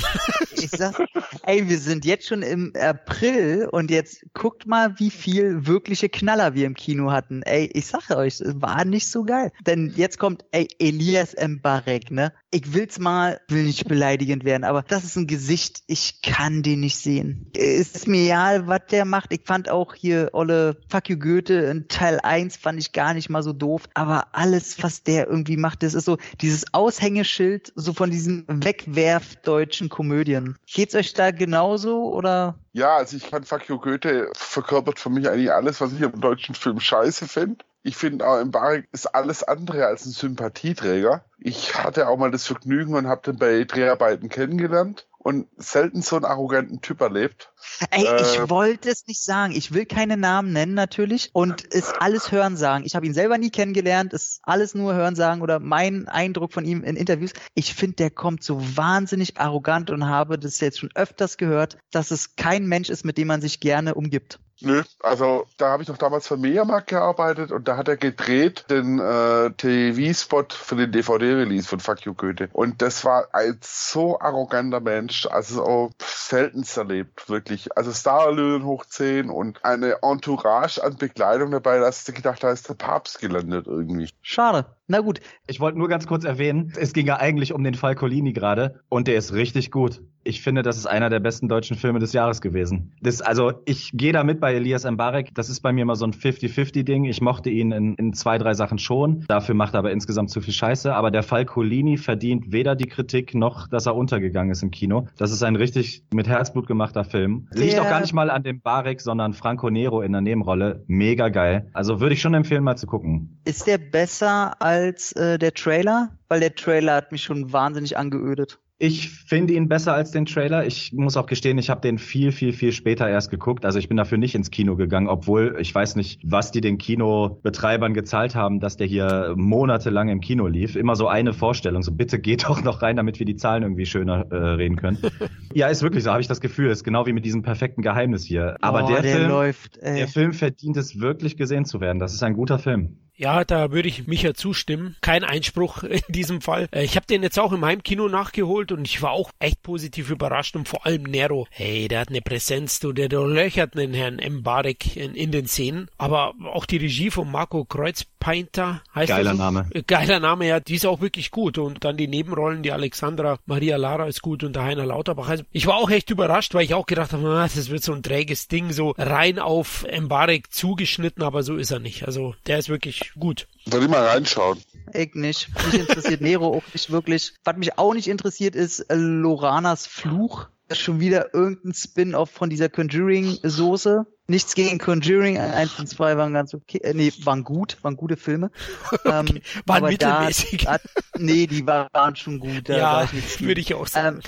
Ich sag, ey, wir sind jetzt schon im April und jetzt guckt mal, wie viel wirkliche Knaller wir im Kino hatten. Ey, ich sage euch, es war nicht so geil. Denn jetzt kommt, ey, Elias Mbarek, ne? Ich will's mal, will nicht beleidigend werden, aber das ist ein Gesicht, ich kann den nicht sehen. Ist mir egal, was der macht. Ich fand auch hier Olle Fuck you Goethe in Teil 1 fand ich gar nicht mal so doof, aber alles, was der irgendwie macht, das ist so dieses Aushängeschild so von diesen wegwerfdeutschen Komödien. Geht's euch da genauso oder? Ja, also ich fand Fuck you Goethe verkörpert für mich eigentlich alles, was ich im deutschen Film scheiße finde. Ich finde auch Mbarek ist alles andere als ein Sympathieträger. Ich hatte auch mal das Vergnügen und habe den bei Dreharbeiten kennengelernt und selten so einen arroganten Typ erlebt. Ey, ich Äh, wollte es nicht sagen. Ich will keine Namen nennen natürlich und ist alles Hörensagen. Ich habe ihn selber nie kennengelernt, ist alles nur Hörensagen oder mein Eindruck von ihm in Interviews. Ich finde, der kommt so wahnsinnig arrogant und habe das jetzt schon öfters gehört, dass es kein Mensch ist, mit dem man sich gerne umgibt. Nö, also da habe ich noch damals für Mediamarkt gearbeitet und da hat er gedreht den äh, TV-Spot für den DVD-Release von Fuck You Goethe. Und das war ein so arroganter Mensch, also auch seltenst erlebt, wirklich. Also Starallüren hoch 10 und eine Entourage an Bekleidung dabei, dass du gedacht hast, der Papst gelandet irgendwie. Schade. Na gut, Ich wollte nur ganz kurz erwähnen, es ging ja eigentlich um den Fall Colini gerade und der ist richtig gut. Ich finde, das ist einer der besten deutschen Filme des Jahres gewesen. Das, also ich gehe da mit bei Elias Mbarek. Das ist bei mir immer so ein 50-50-Ding. Ich mochte ihn in, in zwei, drei Sachen schon. Dafür macht er aber insgesamt zu viel Scheiße. Aber der Fall Colini verdient weder die Kritik noch, dass er untergegangen ist im Kino. Das ist ein richtig mit Herzblut gemachter Film. Liegt Der- auch gar nicht mal an dem Barek, sondern Franco Nero in der Nebenrolle. Mega geil. Also würde ich schon empfehlen, mal zu gucken. ist der besser als äh, der Trailer? Weil der Trailer hat mich schon wahnsinnig angeödet. Ich finde ihn besser als den Trailer. Ich muss auch gestehen, ich habe den viel, viel, viel später erst geguckt. Also ich bin dafür nicht ins Kino gegangen, obwohl ich weiß nicht, was die den Kinobetreibern gezahlt haben, dass der hier monatelang im Kino lief. Immer so eine Vorstellung. So bitte geht doch noch rein, damit wir die Zahlen irgendwie schöner äh, reden können. ja, ist wirklich so, habe ich das Gefühl. Ist genau wie mit diesem perfekten Geheimnis hier. Aber oh, der, der Film, läuft, der Film verdient es wirklich gesehen zu werden. Das ist ein guter Film. Ja, da würde ich Micha zustimmen. Kein Einspruch in diesem Fall. Äh, Ich habe den jetzt auch im Heimkino nachgeholt und ich war auch echt positiv überrascht und vor allem Nero. Hey, der hat eine Präsenz, du, der löchert den Herrn Mbarek in, in den Szenen. Aber auch die Regie von Marco Kreuzpainter heißt Geiler er so? Name. Äh, Geiler Name, ja, die ist auch wirklich gut. Und dann die Nebenrollen, die Alexandra Maria Lara ist gut und der Heiner Lauterbach. Also ich war auch echt überrascht, weil ich auch gedacht habe, ah, das wird so ein träges Ding, so rein auf Mbarek zugeschnitten, aber so ist er nicht. Also der ist wirklich gut. Soll ich mal reinschauen? Ich nicht. Mich interessiert Nero auch nicht wirklich. Was mich auch nicht interessiert, ist äh, Loranas Fluch. Schon wieder irgendein Spin-off von dieser Conjuring-Soße. Nichts gegen Conjuring. Eins und zwei waren ganz okay. Äh, nee, waren gut, waren gute Filme. Ähm, waren aber da mittelmäßig. Hat, nee, die waren schon gut. Da war ja, ich nicht gegen. würde ich auch sagen. Ähm,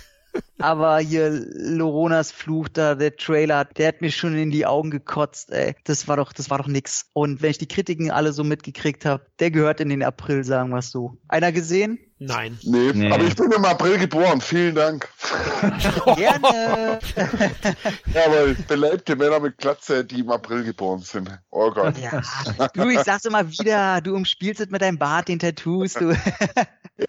aber hier Loronas Fluch da, der Trailer, der hat mir schon in die Augen gekotzt, ey. Das war doch, das war doch nix. Und wenn ich die Kritiken alle so mitgekriegt habe, der gehört in den April, sagen wir es so. Einer gesehen? Nein. Nee, Nee. aber ich bin im April geboren. Vielen Dank. Gerne. Ja, aber belebte Männer mit Glatze, die im April geboren sind. Oh Gott. ja, du, ich sag's immer wieder, du umspielst es mit deinem Bart, den Tattoos, du.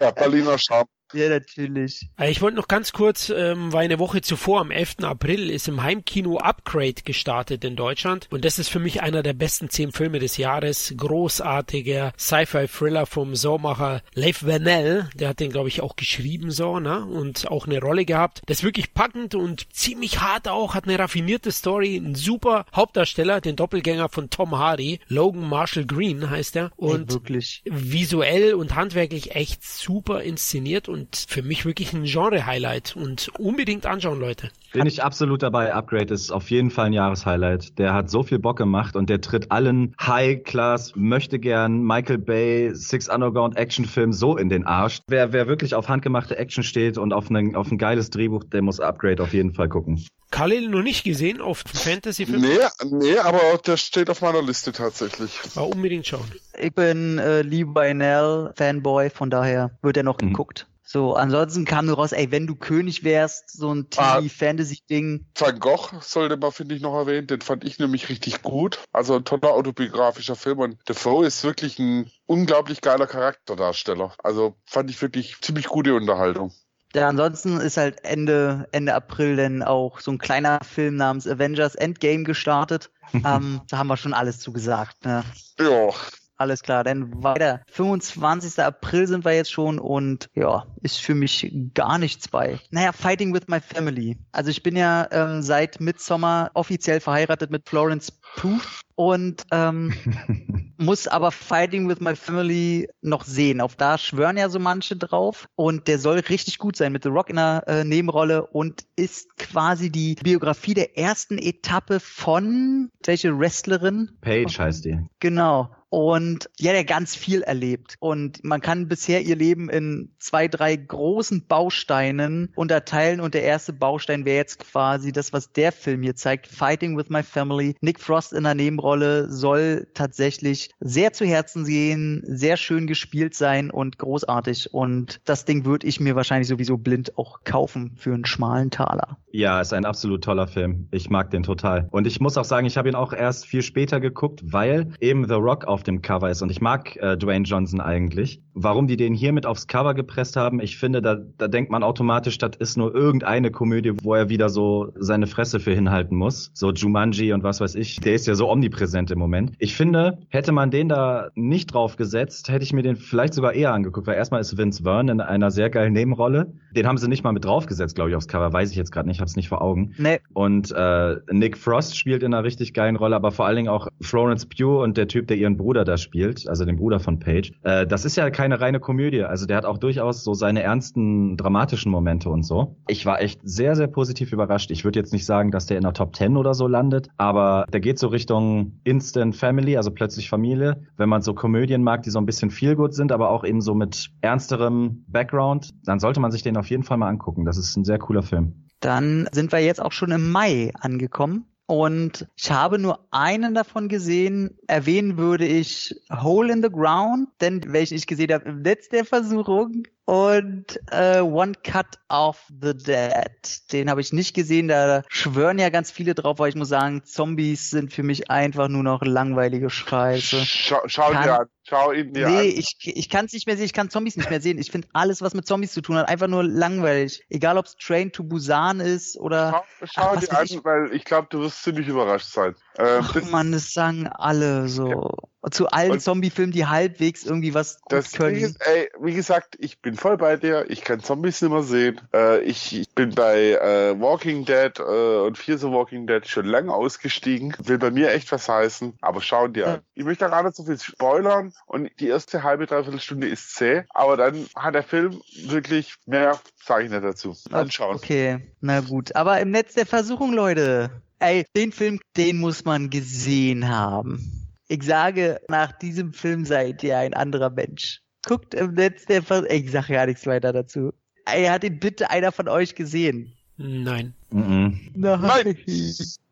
Ja, Berliner Charme. Ja, natürlich. Äh, Ich wollte noch ganz kurz, ähm, weil eine Woche zuvor, am 11. April, ist im Heimkino Upgrade gestartet in Deutschland. Und das ist für mich einer der besten zehn Filme des Jahres. Großartiger Sci-Fi-Thriller vom Saumacher Leif Vernell. Der hat den, glaube ich, auch geschrieben so, ne? Und auch eine Rolle gehabt. Das ist wirklich packend und ziemlich hart auch. Hat eine raffinierte Story. Ein super Hauptdarsteller, den Doppelgänger von Tom Hardy. Logan Marshall Green heißt er. Und Ey, wirklich. visuell und handwerklich echt super inszeniert und für mich wirklich ein Genre-Highlight und unbedingt anschauen, Leute. Bin ich absolut dabei. Upgrade ist auf jeden Fall ein Jahreshighlight. Der hat so viel Bock gemacht und der tritt allen High-Class, möchte gern Michael Bay, Six Underground Actionfilm so in den Arsch. Wer, wer wirklich auf handgemachte Action steht und auf, einen, auf ein geiles Drehbuch, der muss Upgrade auf jeden Fall gucken. Khalil noch nicht gesehen auf Fantasy-Film. Nee, nee, aber der steht auf meiner Liste tatsächlich. War unbedingt schauen. Ich bin äh, Lee Bynell Fanboy, von daher wird er noch Mhm. geguckt. So, ansonsten kam nur raus, ey, wenn du König wärst, so ein Ah. TV-Fantasy-Ding. Van Gogh sollte man, finde ich, noch erwähnen. Den fand ich nämlich richtig gut. Also ein toller autobiografischer Film. Und Defoe ist wirklich ein unglaublich geiler Charakterdarsteller. Also fand ich wirklich ziemlich gute Unterhaltung. Ja, ansonsten ist halt Ende, Ende April dann auch so ein kleiner Film namens Avengers Endgame gestartet. ähm, da haben wir schon alles zugesagt. Ne? Ja, Alles klar, dann weiter. 25. April sind wir jetzt schon und ja, ist für mich gar nichts bei. Naja, Fighting with My Family. Also ich bin ja ähm, seit Midsommer offiziell verheiratet mit Florence Pugh und ähm, muss aber Fighting with My Family noch sehen. Auf da schwören ja so manche drauf und der soll richtig gut sein mit The Rock in der äh, Nebenrolle und ist quasi die Biografie der ersten Etappe von welche Wrestlerin? Page heißt die. Genau. Und ja ganz viel erlebt. Und man kann bisher ihr Leben in zwei, drei großen Bausteinen unterteilen. Und der erste Baustein wäre jetzt quasi das, was der Film hier zeigt. Fighting with My Family. Nick Frost in der Nebenrolle soll tatsächlich sehr zu Herzen gehen, sehr schön gespielt sein und großartig. Und das Ding würde ich mir wahrscheinlich sowieso blind auch kaufen für einen schmalen Taler. Ja, ist ein absolut toller Film. Ich mag den total. Und ich muss auch sagen, ich habe ihn auch erst viel später geguckt, weil eben The Rock auf dem Cover ist. Und ich mag äh, Dwayne Johnson eigentlich. Warum die den hier mit aufs Cover gepresst haben, ich finde, da, da denkt man automatisch, das ist nur irgendeine Komödie, wo er wieder so seine Fresse für hinhalten muss. So Jumanji und was weiß ich. Der ist ja so omnipräsent im Moment. Ich finde, hätte man den da nicht drauf gesetzt, hätte ich mir den vielleicht sogar eher angeguckt, weil erstmal ist Vince Vaughn in einer sehr geilen Nebenrolle. Den haben sie nicht mal mit draufgesetzt, glaube ich, aufs Cover. Weiß ich jetzt gerade nicht, hab's nicht vor Augen. Nee, Und äh, Nick Frost spielt in einer richtig geilen Rolle, aber vor allen Dingen auch Florence Pugh und der Typ, der ihren Bruder da spielt, also den Bruder von Paige. Äh, das ist ja keine reine Komödie. Also der hat auch durchaus so seine ernsten, dramatischen Momente und so. Ich war echt sehr, sehr positiv überrascht. Ich würde jetzt nicht sagen, dass der in der Top 10 oder so landet, aber der geht so Richtung Instant Family, also plötzlich Familie. Wenn man so Komödien mag, die so ein bisschen feelgood sind, aber auch eben so mit ernsterem Background, dann sollte man sich den auf jeden Fall mal angucken. Das ist ein sehr cooler Film. Dann sind wir jetzt auch schon im Mai angekommen. Und ich habe nur einen davon gesehen. Erwähnen würde ich Hole in the Ground, denn welchen ich gesehen habe im Netz der Versuchung. Und äh, One Cut of the Dead. Den habe ich nicht gesehen. Da schwören ja ganz viele drauf, weil ich muss sagen, Zombies sind für mich einfach nur noch langweilige Scheiße. schau, schau dir an. Schau ihn dir nee, an. ich, ich kann es nicht mehr sehen. Ich kann Zombies nicht mehr sehen. Ich finde alles, was mit Zombies zu tun hat, einfach nur langweilig. Egal, ob es Train to Busan ist oder Schau, schau Ach, dir an, ich. weil ich glaube, du wirst ziemlich überrascht sein. Ähm, Ach das, man, das sagen alle so. Zu allen Zombie-Filmen, die halbwegs irgendwie was das können. Ist, ey, wie gesagt, ich bin voll bei dir. Ich kann Zombies nicht mehr sehen. Äh, ich, ich bin bei äh, Walking Dead äh, und Fear the Walking Dead schon lange ausgestiegen. Will bei mir echt was heißen, aber schau dir Ja. an. Ich möchte da gar nicht so viel spoilern und die erste halbe, dreiviertel Stunde ist zäh, aber dann hat der Film wirklich mehr, sage ich nicht dazu. Anschauen. Okay, na gut. Aber im Netz der Versuchung, Leute. Ey, den Film, den muss man gesehen haben. Ich sage, nach diesem Film seid ihr ein anderer Mensch. Guckt im Netz der Versuchung. Ich sage gar nichts weiter dazu. Ey, hat ihn bitte einer von euch gesehen? Nein. Mhm. Nein.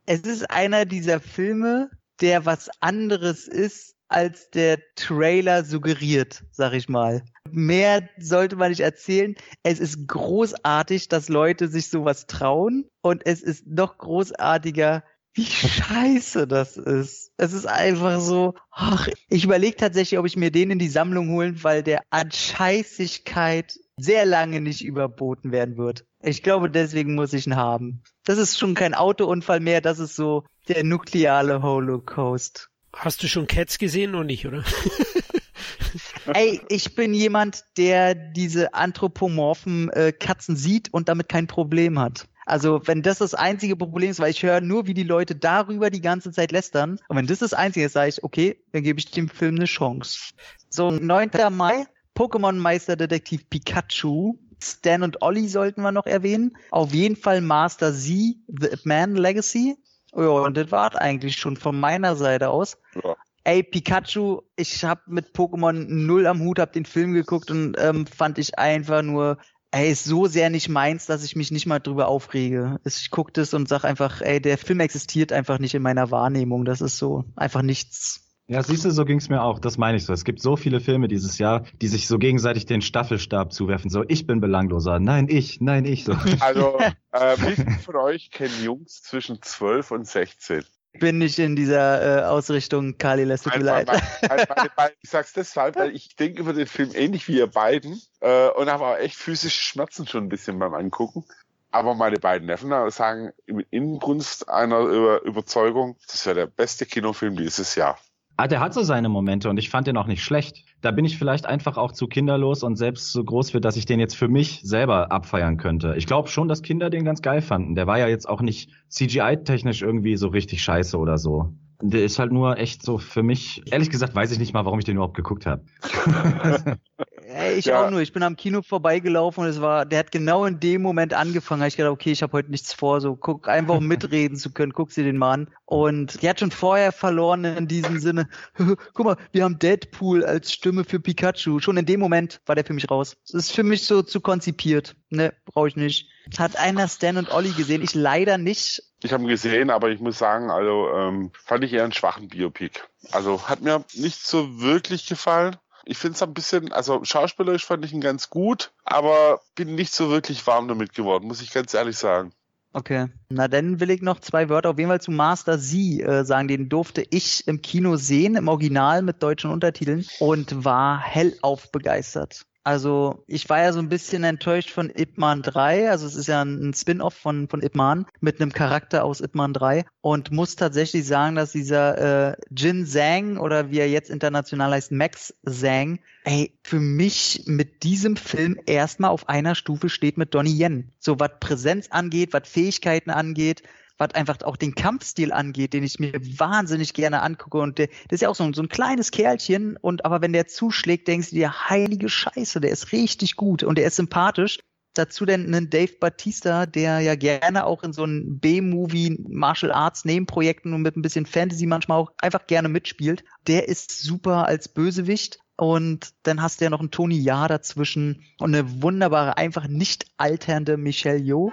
Es ist einer dieser Filme, der was anderes ist als der Trailer suggeriert, sag ich mal. Mehr sollte man nicht erzählen. Es ist großartig, dass Leute sich sowas trauen und es ist noch großartiger, wie scheiße das ist. Es ist einfach so, ach, ich überlege tatsächlich, ob ich mir den in die Sammlung holen, weil der an Scheißigkeit sehr lange nicht überboten werden wird. Ich glaube, deswegen muss ich ihn haben. Das ist schon kein Autounfall mehr, das ist so der nukleare Holocaust. Hast du schon Cats gesehen oder nicht, oder? Ey, ich bin jemand, der diese anthropomorphen äh, Katzen sieht und damit kein Problem hat. Also, wenn das das einzige Problem ist, weil ich höre nur, wie die Leute darüber die ganze Zeit lästern. Und wenn das das einzige ist, sage ich, okay, dann gebe ich dem Film eine Chance. So, 9. Mai, Pokémon Meisterdetektiv Pikachu. Stan und Ollie sollten wir noch erwähnen. Auf jeden Fall Master Z, The Man Legacy. Ja, und das war eigentlich schon von meiner Seite aus. Ja. Ey, Pikachu, ich hab mit Pokémon null am Hut, hab den Film geguckt und ähm, fand ich einfach nur, ey, ist so sehr nicht meins, dass ich mich nicht mal drüber aufrege. Ich guck das und sag einfach, ey, der Film existiert einfach nicht in meiner Wahrnehmung. Das ist so einfach nichts. Ja, siehst du, so ging's mir auch. Das meine ich so. Es gibt so viele Filme dieses Jahr, die sich so gegenseitig den Staffelstab zuwerfen. So, ich bin belangloser. Nein, ich. Nein, ich. So. Also, äh, wie viele von euch kennen Jungs zwischen 12 und 16? bin nicht in dieser äh, Ausrichtung, Kali, lässt tut mir leid. Meine, meine, meine, ich sag's deshalb, weil ich denke über den Film ähnlich wie ihr beiden äh, und habe auch echt physische Schmerzen schon ein bisschen beim Angucken. Aber meine beiden Neffen sagen in Inbrunst einer Über Überzeugung, das wäre der beste Kinofilm dieses Jahr. Ah, der hat so seine Momente und ich fand den auch nicht schlecht. Da bin ich vielleicht einfach auch zu kinderlos und selbst so groß für, dass ich den jetzt für mich selber abfeiern könnte. Ich glaube schon, dass Kinder den ganz geil fanden. Der war ja jetzt auch nicht CGI-technisch irgendwie so richtig scheiße oder so. Der ist halt nur echt so für mich, ehrlich gesagt, weiß ich nicht mal, warum ich den überhaupt geguckt habe. Ey, ich ja. auch nur. Ich bin am Kino vorbeigelaufen und es war, der hat genau in dem Moment angefangen. ich gedacht, okay, ich habe heute nichts vor, so guck einfach um mitreden zu können. Guck sie den mal an. Und die hat schon vorher verloren in diesem Sinne. Guck mal, wir haben Deadpool als Stimme für Pikachu. Schon in dem Moment war der für mich raus. Das ist für mich so zu konzipiert. Ne, brauche ich nicht. Hat einer Stan und Olli gesehen? Ich leider nicht. Ich habe ihn gesehen, aber ich muss sagen, also ähm, fand ich eher einen schwachen Biopic. Also hat mir nicht so wirklich gefallen. Ich finde es ein bisschen, also schauspielerisch fand ich ihn ganz gut, aber bin nicht so wirklich warm damit geworden, muss ich ganz ehrlich sagen. Okay, na dann will ich noch zwei Wörter auf jeden Fall zu Master Z äh, sagen. Den durfte ich im Kino sehen, im Original mit deutschen Untertiteln und war hellauf begeistert. Also ich war ja so ein bisschen enttäuscht von Ip Man 3. Also es ist ja ein Spin-off von, von Ip Man mit einem Charakter aus Ip Man 3 und muss tatsächlich sagen, dass dieser äh, Jin Zhang oder wie er jetzt international heißt, Max Zhang, ey, für mich mit diesem Film erstmal auf einer Stufe steht mit Donnie Yen. So was Präsenz angeht, was Fähigkeiten angeht, was einfach auch den Kampfstil angeht, den ich mir wahnsinnig gerne angucke. Und der, der ist ja auch so ein, so ein kleines Kerlchen. Und aber wenn der zuschlägt, denkst du dir, heilige Scheiße, der ist richtig gut und der ist sympathisch. Dazu denn einen Dave Batista, der ja gerne auch in so einem B-Movie Martial Arts Nebenprojekten und mit ein bisschen Fantasy manchmal auch einfach gerne mitspielt. Der ist super als Bösewicht. Und dann hast du ja noch einen Tony Jaa dazwischen und eine wunderbare, einfach nicht alternde Michelle Yeoh.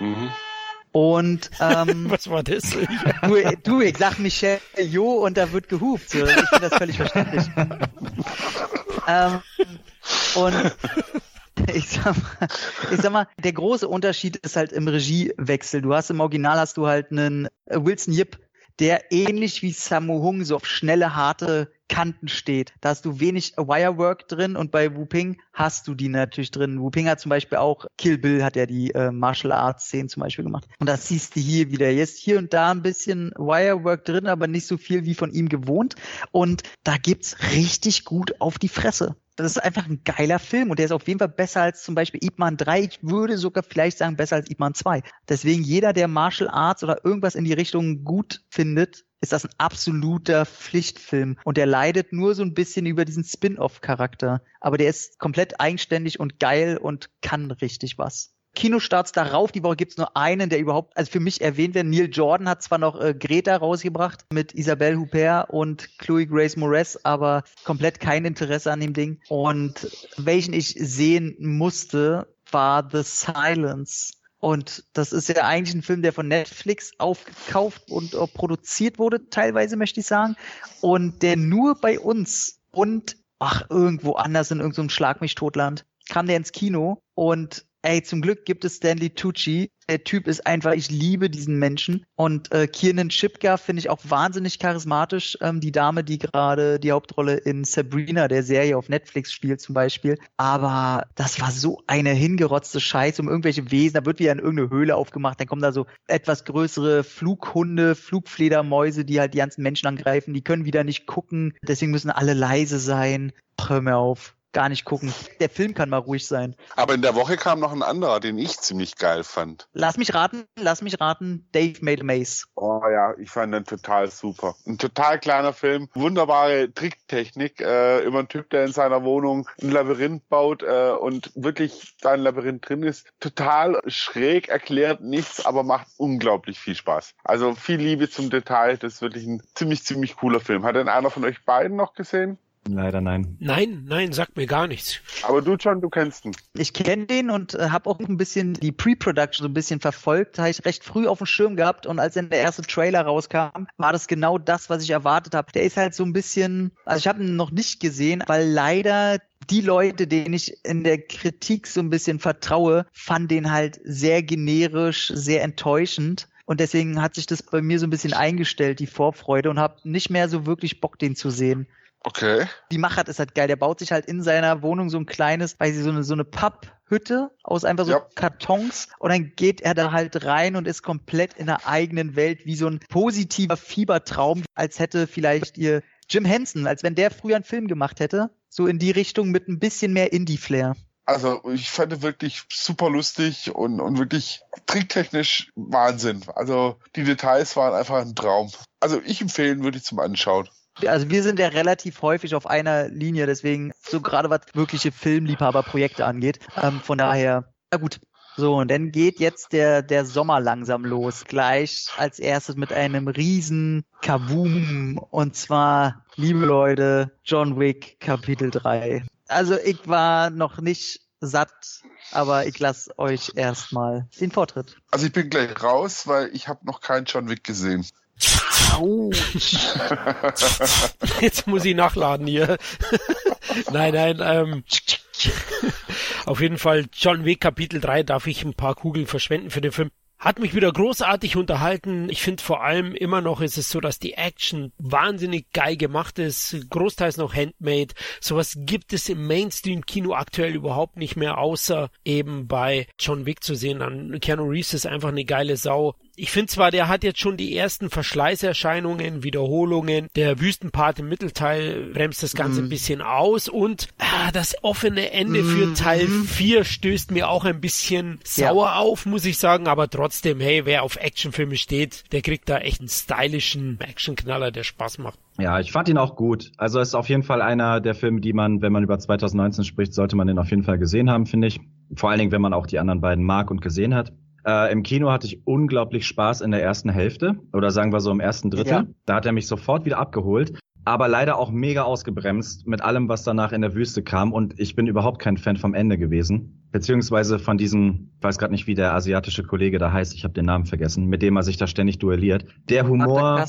Mhm. Und ähm, was war das? du, du, ich sag Michelle Jo und da wird gehupt. So. Ich finde das völlig verständlich. ähm, und ich sag, mal, ich sag mal, der große Unterschied ist halt im Regiewechsel. Du hast im Original hast du halt einen Wilson Yip, der ähnlich wie Sammo Hung so auf schnelle, harte Kanten steht. Da hast du wenig Wirework drin und bei Wu Ping hast du die natürlich drin. Wu Ping hat zum Beispiel auch Kill Bill hat ja die äh, Martial Arts Szenen zum Beispiel gemacht. Und das siehst du hier wieder. Jetzt hier und da ein bisschen Wirework drin, aber nicht so viel wie von ihm gewohnt. Und da gibt's richtig gut auf die Fresse das ist einfach ein geiler Film und der ist auf jeden Fall besser als zum Beispiel Ip Man 3. Ich würde sogar vielleicht sagen besser als Ip Man 2. Deswegen jeder, der Martial Arts oder irgendwas in die Richtung gut findet, ist das ein absoluter Pflichtfilm. Und der leidet nur so ein bisschen über diesen Spin-off-Charakter. Aber der ist komplett eigenständig und geil und kann richtig was. Kinostarts darauf, die Woche gibt's nur einen, der überhaupt, also für mich erwähnt wird. Neil Jordan hat zwar noch äh, Greta rausgebracht mit Isabelle Huppert und Chloe Grace Moretz, aber komplett kein Interesse an dem Ding. Und welchen ich sehen musste, war The Silence Und das ist ja eigentlich ein Film, der von Netflix aufgekauft und äh, produziert wurde, teilweise möchte ich sagen. Und der nur bei uns und ach, irgendwo anders in irgendeinem Schlag mich Totland kam der ins Kino und ey, zum Glück gibt es Stanley Tucci. Der Typ ist einfach, ich liebe diesen Menschen. Und äh, Kiernan Shipka finde ich auch wahnsinnig charismatisch. Ähm, die Dame, die gerade die Hauptrolle in Sabrina, der Serie auf Netflix spielt zum Beispiel. Aber das war so eine hingerotzte Scheiße um irgendwelche Wesen. Da wird wieder in irgendeine Höhle aufgemacht. Dann kommen da so etwas größere Flughunde, Flugfledermäuse, die halt die ganzen Menschen angreifen. Die können wieder nicht gucken. Deswegen müssen alle leise sein. Ach, hör mir auf gar nicht gucken. Der Film kann mal ruhig sein. Aber in der Woche kam noch ein anderer, den ich ziemlich geil fand. Lass mich raten, lass mich raten, Dave Made a Maze. Oh ja, ich fand den total super. Ein total kleiner Film, wunderbare Tricktechnik, äh, über einen Typ, der in seiner Wohnung ein Labyrinth baut äh, und wirklich da ein Labyrinth drin ist. Total schräg erklärt, nichts, aber macht unglaublich viel Spaß. Also viel Liebe zum Detail, das ist wirklich ein ziemlich, ziemlich cooler Film. Hat denn einer von euch beiden noch gesehen? Leider nein. Nein, nein, sagt mir gar nichts. Aber du, John, du kennst ihn. Ich kenne den und äh, habe auch ein bisschen die Pre-Production so ein bisschen verfolgt. Habe ich recht früh auf dem Schirm gehabt und als dann der erste Trailer rauskam, war das genau das, was ich erwartet habe. Der ist halt so ein bisschen, also ich habe ihn noch nicht gesehen, weil leider die Leute, denen ich in der Kritik so ein bisschen vertraue, fanden den halt sehr generisch, sehr enttäuschend. Und deswegen hat sich das bei mir so ein bisschen eingestellt, die Vorfreude, und habe nicht mehr so wirklich Bock, den zu sehen. Okay. Die Machart ist halt geil. Der baut sich halt in seiner Wohnung so ein kleines, weiß ich, so eine, so eine Papphütte aus einfach so Ja. Kartons und dann geht er da halt rein und ist komplett in der eigenen Welt wie so ein positiver Fiebertraum, als hätte vielleicht ihr Jim Henson, als wenn der früher einen Film gemacht hätte, so in die Richtung mit ein bisschen mehr Indie-Flair. Also ich fand wirklich super lustig und, und wirklich tricktechnisch Wahnsinn. Also die Details waren einfach ein Traum. Also ich empfehlen würde ich zum Anschauen. Also wir sind ja relativ häufig auf einer Linie, deswegen so gerade was wirkliche Filmliebhaberprojekte angeht. Ähm, von daher, na gut. So, und dann geht jetzt der, der Sommer langsam los. Gleich als erstes mit einem riesen Kavum. Und zwar, liebe Leute, John Wick Kapitel 3. Also ich war noch nicht satt, aber ich lasse euch erstmal den Vortritt. Also ich bin gleich raus, weil ich habe noch keinen John Wick gesehen. Jetzt muss ich nachladen hier. nein, nein, ähm, auf jeden Fall John Wick Kapitel 3 darf ich ein paar Kugeln verschwenden für den Film. Hat mich wieder großartig unterhalten. Ich finde vor allem immer noch ist es so, dass die Action wahnsinnig geil gemacht ist, großteils noch handmade. Sowas gibt es im Mainstream-Kino aktuell überhaupt nicht mehr, außer eben bei John Wick zu sehen. Dann Keanu Reeves ist einfach eine geile Sau. Ich finde zwar, der hat jetzt schon die ersten Verschleißerscheinungen, Wiederholungen. Der Wüstenpart im Mittelteil bremst das Ganze Mhm. ein bisschen aus und ah, das offene Ende für Mhm. Teil 4 stößt mir auch ein bisschen Ja. sauer auf, muss ich sagen, aber trotzdem, hey, wer auf Actionfilme steht, der kriegt da echt einen stylischen Actionknaller, der Spaß macht. Ja, ich fand ihn auch gut. Also es ist auf jeden Fall einer der Filme, die man, wenn man über 2019 spricht, sollte man den auf jeden Fall gesehen haben, finde ich. Vor allen Dingen, wenn man auch die anderen beiden mag und gesehen hat. Äh, Im Kino hatte ich unglaublich Spaß in der ersten Hälfte oder sagen wir so im ersten Drittel. Ja. Da hat er mich sofort wieder abgeholt, aber leider auch mega ausgebremst mit allem, was danach in der Wüste kam und ich bin überhaupt kein Fan vom Ende gewesen. Beziehungsweise von diesem, ich weiß gerade nicht, wie der asiatische Kollege da heißt, ich habe den Namen vergessen, mit dem er sich da ständig duelliert. Der Humor.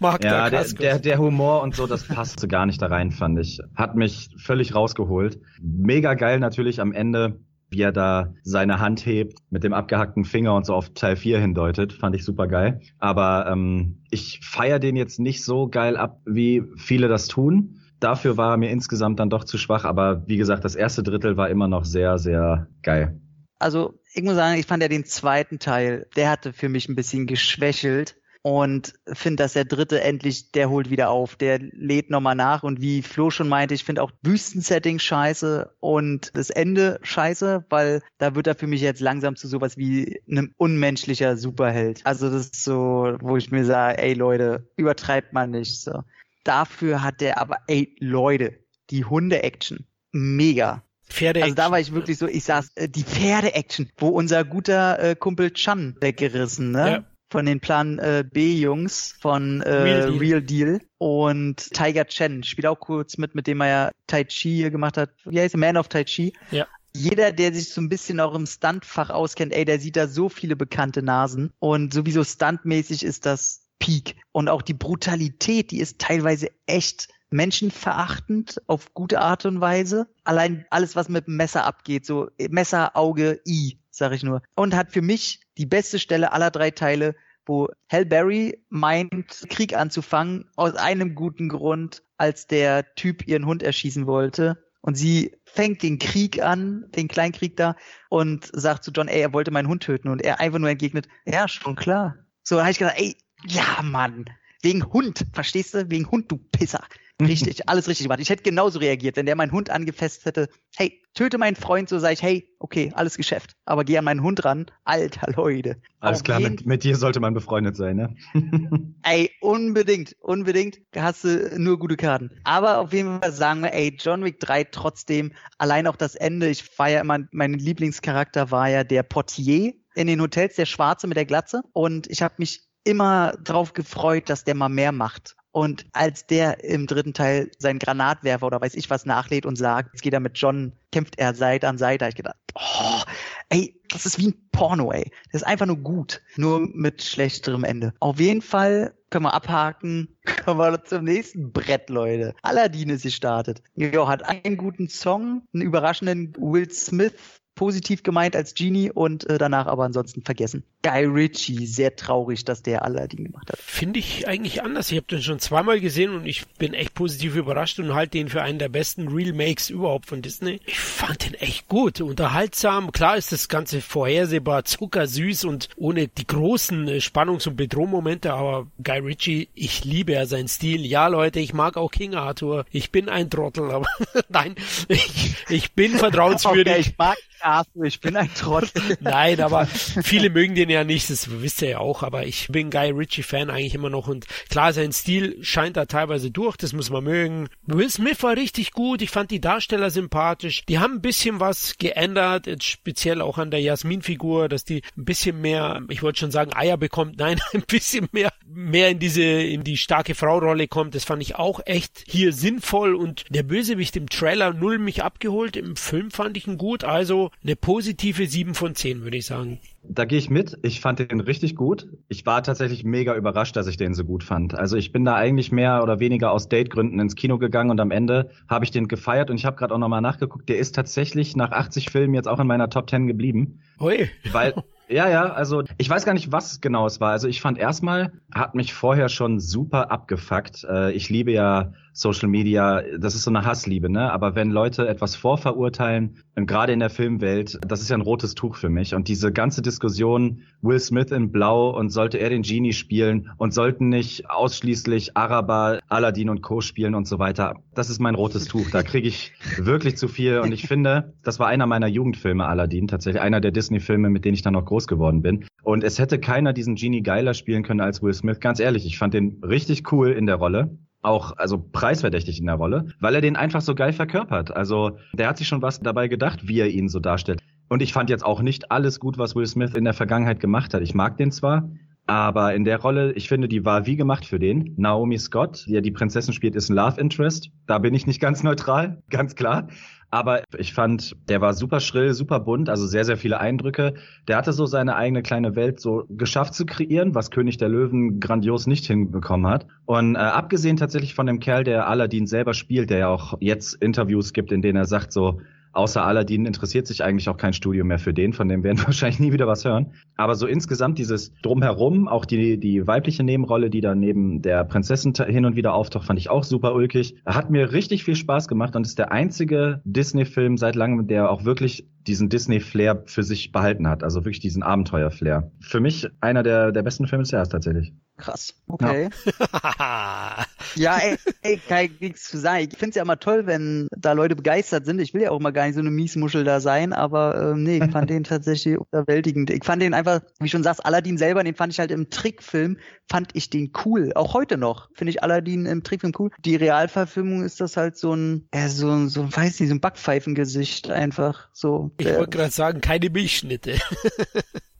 Mag Ja, der, der, der Humor und so, das passte gar nicht da rein, fand ich. Hat mich völlig rausgeholt. Mega geil natürlich am Ende, wie er da seine Hand hebt, mit dem abgehackten Finger und so auf Teil 4 hindeutet. Fand ich super geil. Aber ähm, ich feier den jetzt nicht so geil ab, wie viele das tun. Dafür war er mir insgesamt dann doch zu schwach. Aber wie gesagt, das erste Drittel war immer noch sehr, sehr geil. Also, ich muss sagen, ich fand ja den zweiten Teil, der hatte für mich ein bisschen geschwächelt und finde, dass der dritte endlich, der holt wieder auf, der lädt nochmal nach und wie Flo schon meinte, ich finde auch Wüstensetting scheiße und das Ende scheiße, weil da wird er für mich jetzt langsam zu sowas wie einem unmenschlicher Superheld. Also das ist so, wo ich mir sage, ey Leute, übertreibt mal nicht so. Dafür hat der aber, ey Leute, die Hunde-Action, mega. Pferde Also da war ich wirklich so, ich saß, äh, die Pferde-Action, wo unser guter äh, Kumpel Chan weggerissen, ne? Ja. Von den Plan äh, B-Jungs von äh, Real Deal. Real, Deal. Und Tiger Chen spielt auch kurz mit, mit dem er ja Tai Chi hier gemacht hat. Wie heißt er? Man of Tai Chi. Ja. jeder, der sich so ein bisschen auch im Stuntfach auskennt, ey, der sieht da so viele bekannte Nasen. Und sowieso stuntmäßig ist das Peak. Und auch die Brutalität, die ist teilweise echt menschenverachtend auf gute Art und Weise. Allein alles, was mit dem Messer abgeht, so Messer, Auge, I, sag ich nur. Und hat für mich die beste Stelle aller drei Teile, wo Hal Berry meint, Krieg anzufangen, aus einem guten Grund, als der Typ ihren Hund erschießen wollte. Und sie fängt den Krieg an, den Kleinkrieg da, und sagt zu John, ey, er wollte meinen Hund töten. Und er einfach nur entgegnet, ja, schon klar. So, habe ich gesagt, ey, ja, Mann, wegen Hund, verstehst du? Wegen Hund, du Pisser. Richtig, alles richtig gemacht. Ich hätte genauso reagiert, wenn der meinen Hund angefasst hätte. Hey, töte meinen Freund, so sage ich, hey, okay, alles Geschäft. Aber geh an meinen Hund ran. Alter Leute. Alles klar, mit, mit, dir sollte man befreundet sein, ne? ey, unbedingt, unbedingt hast du nur gute Karten. Aber auf jeden Fall sagen wir, ey, John Wick 3 trotzdem, allein auch das Ende, ich war ja immer, mein Lieblingscharakter war ja der Portier in den Hotels, der Schwarze mit der Glatze. Und ich habe mich immer drauf gefreut, dass der mal mehr macht. Und als der im dritten Teil seinen Granatwerfer oder weiß ich was nachlädt und sagt, jetzt geht er mit John, kämpft er Seite an Seite, habe ich gedacht, oh, ey, das ist wie ein Porno, ey. Das ist einfach nur gut, nur mit schlechterem Ende. Auf jeden Fall können wir abhaken, kommen wir zum nächsten Brett, Leute. Aladdin ist gestartet. Jo, hat einen guten Song, einen überraschenden Will Smith positiv gemeint als Genie und äh, danach aber ansonsten vergessen. Guy Ritchie, sehr traurig, dass der Aladdin gemacht hat. Finde ich eigentlich anders. Ich habe den schon zweimal gesehen und ich bin echt positiv überrascht und halte den für einen der besten Real-Makes überhaupt von Disney. Ich fand den echt gut, unterhaltsam. Klar ist das Ganze vorhersehbar, zuckersüß und ohne die großen äh, Spannungs- und Bedrohmomente, aber Guy Ritchie, ich liebe ja seinen Stil. Ja, Leute, ich mag auch King Arthur. Ich bin ein Trottel, aber nein, ich, ich bin vertrauenswürdig. Okay, ich mag Arthur, ich bin ein Trottel. Nein, aber viele mögen den ja nicht, das wisst ihr ja auch, aber ich bin Guy Ritchie-Fan eigentlich immer noch und klar, sein Stil scheint da teilweise durch, das muss man mögen. Will Smith war richtig gut, ich fand die Darsteller sympathisch, die haben ein bisschen was geändert, speziell auch an der Jasmin-Figur, dass die ein bisschen mehr, ich wollte schon sagen Eier bekommt, nein, ein bisschen mehr, mehr in diese, in die starke Frau-Rolle kommt, das fand ich auch echt hier sinnvoll und der Bösewicht im Trailer null mich abgeholt, im Film fand ich ihn gut, also eine positive 7 von 10, würde ich sagen. Da gehe ich mit. Ich fand den richtig gut. Ich war tatsächlich mega überrascht, dass ich den so gut fand. Also ich bin da eigentlich mehr oder weniger aus Dategründen ins Kino gegangen und am Ende habe ich den gefeiert und ich habe gerade auch nochmal nachgeguckt. Der ist tatsächlich nach 80 Filmen jetzt auch in meiner Top 10 geblieben. Ui. Weil Ja, ja, also ich weiß gar nicht, was genau es war. Also ich fand erstmal, hat mich vorher schon super abgefuckt. Äh, ich liebe ja Social Media, das ist so eine Hassliebe, ne? Aber wenn Leute etwas vorverurteilen, gerade in der Filmwelt, das ist ja ein rotes Tuch für mich. Und diese ganze Diskussion, Will Smith in Blau und sollte er den Genie spielen und sollten nicht ausschließlich Araber, Aladdin und Co. spielen und so weiter, das ist mein rotes Tuch. Da kriege ich wirklich zu viel. Und ich finde, das war einer meiner Jugendfilme, Aladdin, tatsächlich einer der Disney-Filme, mit denen ich dann noch groß geworden bin. Und es hätte keiner diesen Genie geiler spielen können als Will Smith. Ganz ehrlich, ich fand den richtig cool in der Rolle auch also preisverdächtig in der Rolle, weil er den einfach so geil verkörpert. Also der hat sich schon was dabei gedacht, wie er ihn so darstellt. Und ich fand jetzt auch nicht alles gut, was Will Smith in der Vergangenheit gemacht hat. Ich mag den zwar, aber in der Rolle, ich finde, die war wie gemacht für den. Naomi Scott, die ja die Prinzessin spielt, ist ein Love Interest. Da bin ich nicht ganz neutral, ganz klar. Aber ich fand, der war super schrill, super bunt, also sehr, sehr viele Eindrücke. Der hatte so seine eigene kleine Welt so geschafft zu kreieren, was König der Löwen grandios nicht hinbekommen hat. Und äh, abgesehen tatsächlich von dem Kerl, der Aladdin selber spielt, der ja auch jetzt Interviews gibt, in denen er sagt so, Außer Aladdin interessiert sich eigentlich auch kein Studio mehr für den, von dem werden wir wahrscheinlich nie wieder was hören. Aber so insgesamt dieses Drumherum, auch die, die weibliche Nebenrolle, die da neben der Prinzessin hin und wieder auftaucht, fand ich auch super ulkig. Hat mir richtig viel Spaß gemacht und ist der einzige Disney-Film seit langem, der auch wirklich diesen Disney-Flair für sich behalten hat. Also wirklich diesen Abenteuer-Flair. Für mich einer der, der besten Filme des Jahres tatsächlich. Krass. Okay. Ja, ja ey, ey, kann ich nichts zu sagen. Ich finde es ja immer toll, wenn da Leute begeistert sind. Ich will ja auch mal gar nicht so eine Miesmuschel da sein, aber ähm, nee, ich fand den tatsächlich unterwältigend. Ich fand den einfach, wie schon sagst, Aladdin selber, den fand ich halt im Trickfilm, fand ich den cool. Auch heute noch finde ich Aladdin im Trickfilm cool. Die Realverfilmung ist das halt so ein, äh, so, so, weiß nicht, so ein Backpfeifengesicht einfach. So. Ich wollte gerade sagen, keine Milchschnitte.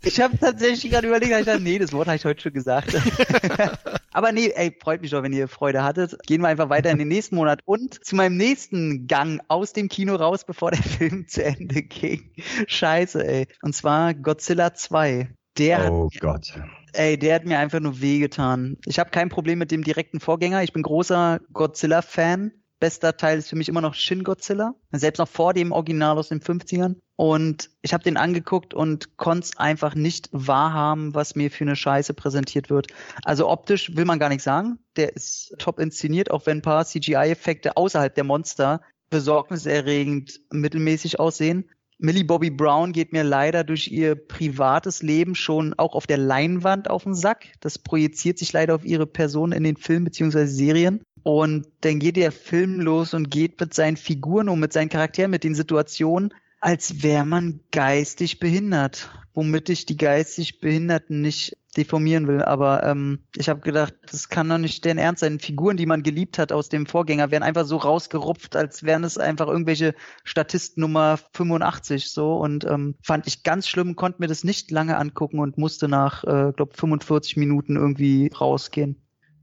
Ich habe tatsächlich gerade überlegt, ich dachte, nee, das Wort habe ich heute schon gesagt. Aber nee, ey, freut mich doch, wenn ihr Freude hattet. Gehen wir einfach weiter in den nächsten Monat und zu meinem nächsten Gang aus dem Kino raus, bevor der Film zu Ende ging. Scheiße, ey. Und zwar Godzilla 2. Der oh hat, Gott. Ey, der hat mir einfach nur wehgetan. Ich habe kein Problem mit dem direkten Vorgänger. Ich bin großer Godzilla-Fan. Bester Teil ist für mich immer noch Shin Godzilla. Selbst noch vor dem Original aus den 50ern. Und ich habe den angeguckt und konnte es einfach nicht wahrhaben, was mir für eine Scheiße präsentiert wird. Also optisch will man gar nicht sagen. Der ist top inszeniert, auch wenn ein paar CGI-Effekte außerhalb der Monster besorgniserregend mittelmäßig aussehen. Millie Bobby Brown geht mir leider durch ihr privates Leben schon auch auf der Leinwand auf den Sack. Das projiziert sich leider auf ihre Person in den Filmen bzw. Serien. Und dann geht der Film los und geht mit seinen Figuren um, mit seinen Charakteren, mit den Situationen, als wäre man geistig behindert. Womit ich die geistig Behinderten nicht deformieren will, aber ähm, ich habe gedacht, das kann doch nicht deren Ernst sein. Figuren, die man geliebt hat aus dem Vorgänger, werden einfach so rausgerupft, als wären es einfach irgendwelche Statisten Nummer 85 so und ähm, fand ich ganz schlimm, konnte mir das nicht lange angucken und musste nach, äh, glaube 45 Minuten irgendwie rausgehen.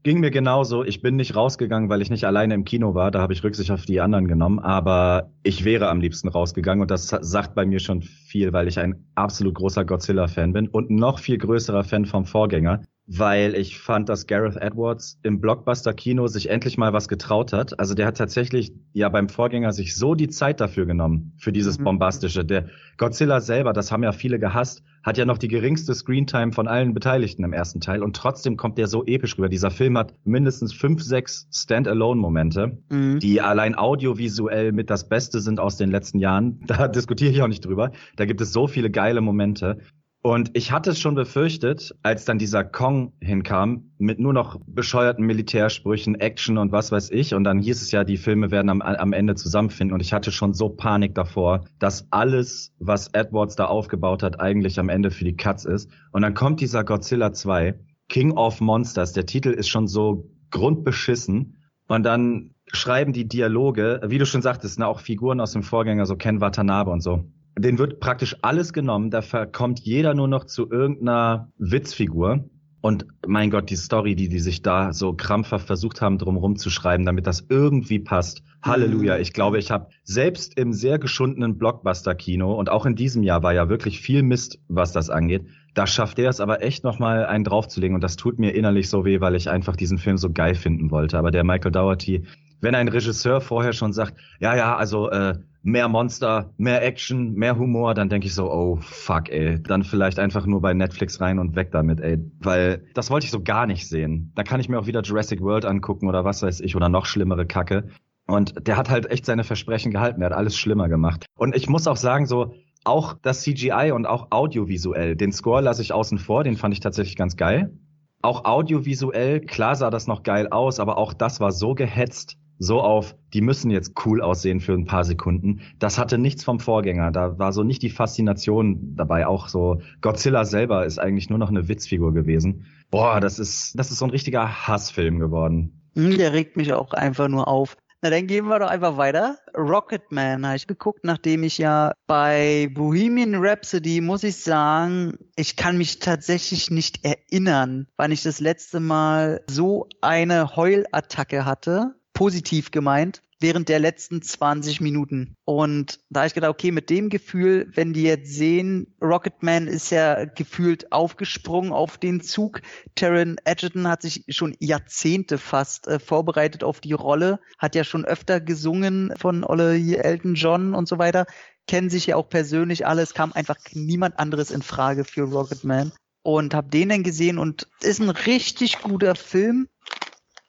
Ging mir genauso. Ich bin nicht rausgegangen, weil ich nicht alleine im Kino war. Da habe ich Rücksicht auf die anderen genommen. Aber ich wäre am liebsten rausgegangen. Und das sagt bei mir schon viel, weil ich ein absolut großer Godzilla-Fan bin und noch viel größerer Fan vom Vorgänger weil ich fand, dass Gareth Edwards im Blockbuster-Kino sich endlich mal was getraut hat. Also der hat tatsächlich ja beim Vorgänger sich so die Zeit dafür genommen, für dieses mhm. Bombastische. Der Godzilla selber, das haben ja viele gehasst, hat ja noch die geringste Screentime von allen Beteiligten im ersten Teil und trotzdem kommt der so episch rüber. Dieser Film hat mindestens fünf, sechs Standalone-Momente, mhm. die allein audiovisuell mit das Beste sind aus den letzten Jahren. Da diskutiere ich auch nicht drüber. Da gibt es so viele geile Momente. Und ich hatte es schon befürchtet, als dann dieser Kong hinkam, mit nur noch bescheuerten Militärsprüchen, Action und was weiß ich. Und dann hieß es ja, die Filme werden am, am Ende zusammenfinden. Und ich hatte schon so Panik davor, dass alles, was Edwards da aufgebaut hat, eigentlich am Ende für die Cuts ist. Und dann kommt dieser Godzilla 2, King of Monsters. Der Titel ist schon so grundbeschissen. Und dann schreiben die Dialoge, wie du schon sagtest, ne, auch Figuren aus dem Vorgänger, so Ken Watanabe und so den wird praktisch alles genommen, da kommt jeder nur noch zu irgendeiner Witzfigur. Und mein Gott, die Story, die die sich da so krampfhaft versucht haben, drumherum zu schreiben, damit das irgendwie passt. Halleluja. Mhm. Ich glaube, ich habe selbst im sehr geschundenen Blockbuster-Kino und auch in diesem Jahr war ja wirklich viel Mist, was das angeht. Da schafft er es aber echt nochmal einen draufzulegen und das tut mir innerlich so weh, weil ich einfach diesen Film so geil finden wollte. Aber der Michael Dougherty, wenn ein Regisseur vorher schon sagt, ja, ja, also äh, mehr Monster, mehr Action, mehr Humor, dann denke ich so, oh fuck, ey. Dann vielleicht einfach nur bei Netflix rein und weg damit, ey. Weil das wollte ich so gar nicht sehen. Da kann ich mir auch wieder Jurassic World angucken oder was weiß ich oder noch schlimmere Kacke. Und der hat halt echt seine Versprechen gehalten. Der hat alles schlimmer gemacht. Und ich muss auch sagen, so, auch das CGI und auch audiovisuell, den Score lasse ich außen vor, den fand ich tatsächlich ganz geil. Auch audiovisuell, klar sah das noch geil aus, aber auch das war so gehetzt so auf, die müssen jetzt cool aussehen für ein paar Sekunden. Das hatte nichts vom Vorgänger. Da war so nicht die Faszination dabei. Auch so Godzilla selber ist eigentlich nur noch eine Witzfigur gewesen. Boah, das ist, das ist so ein richtiger Hassfilm geworden. Hm, der regt mich auch einfach nur auf. Na, dann gehen wir doch einfach weiter. Rocketman habe ich geguckt, nachdem ich ja bei Bohemian Rhapsody, muss ich sagen, ich kann mich tatsächlich nicht erinnern, wann ich das letzte Mal so eine Heulattacke hatte positiv gemeint, während der letzten 20 Minuten. Und da habe ich gedacht, okay, mit dem Gefühl, wenn die jetzt sehen, Rocketman ist ja gefühlt aufgesprungen auf den Zug. Taron Edgerton hat sich schon Jahrzehnte fast äh, vorbereitet auf die Rolle, hat ja schon öfter gesungen von Olle Elton John und so weiter, kennen sich ja auch persönlich alles, kam einfach niemand anderes in Frage für Rocketman. Und habe den dann gesehen und ist ein richtig guter Film,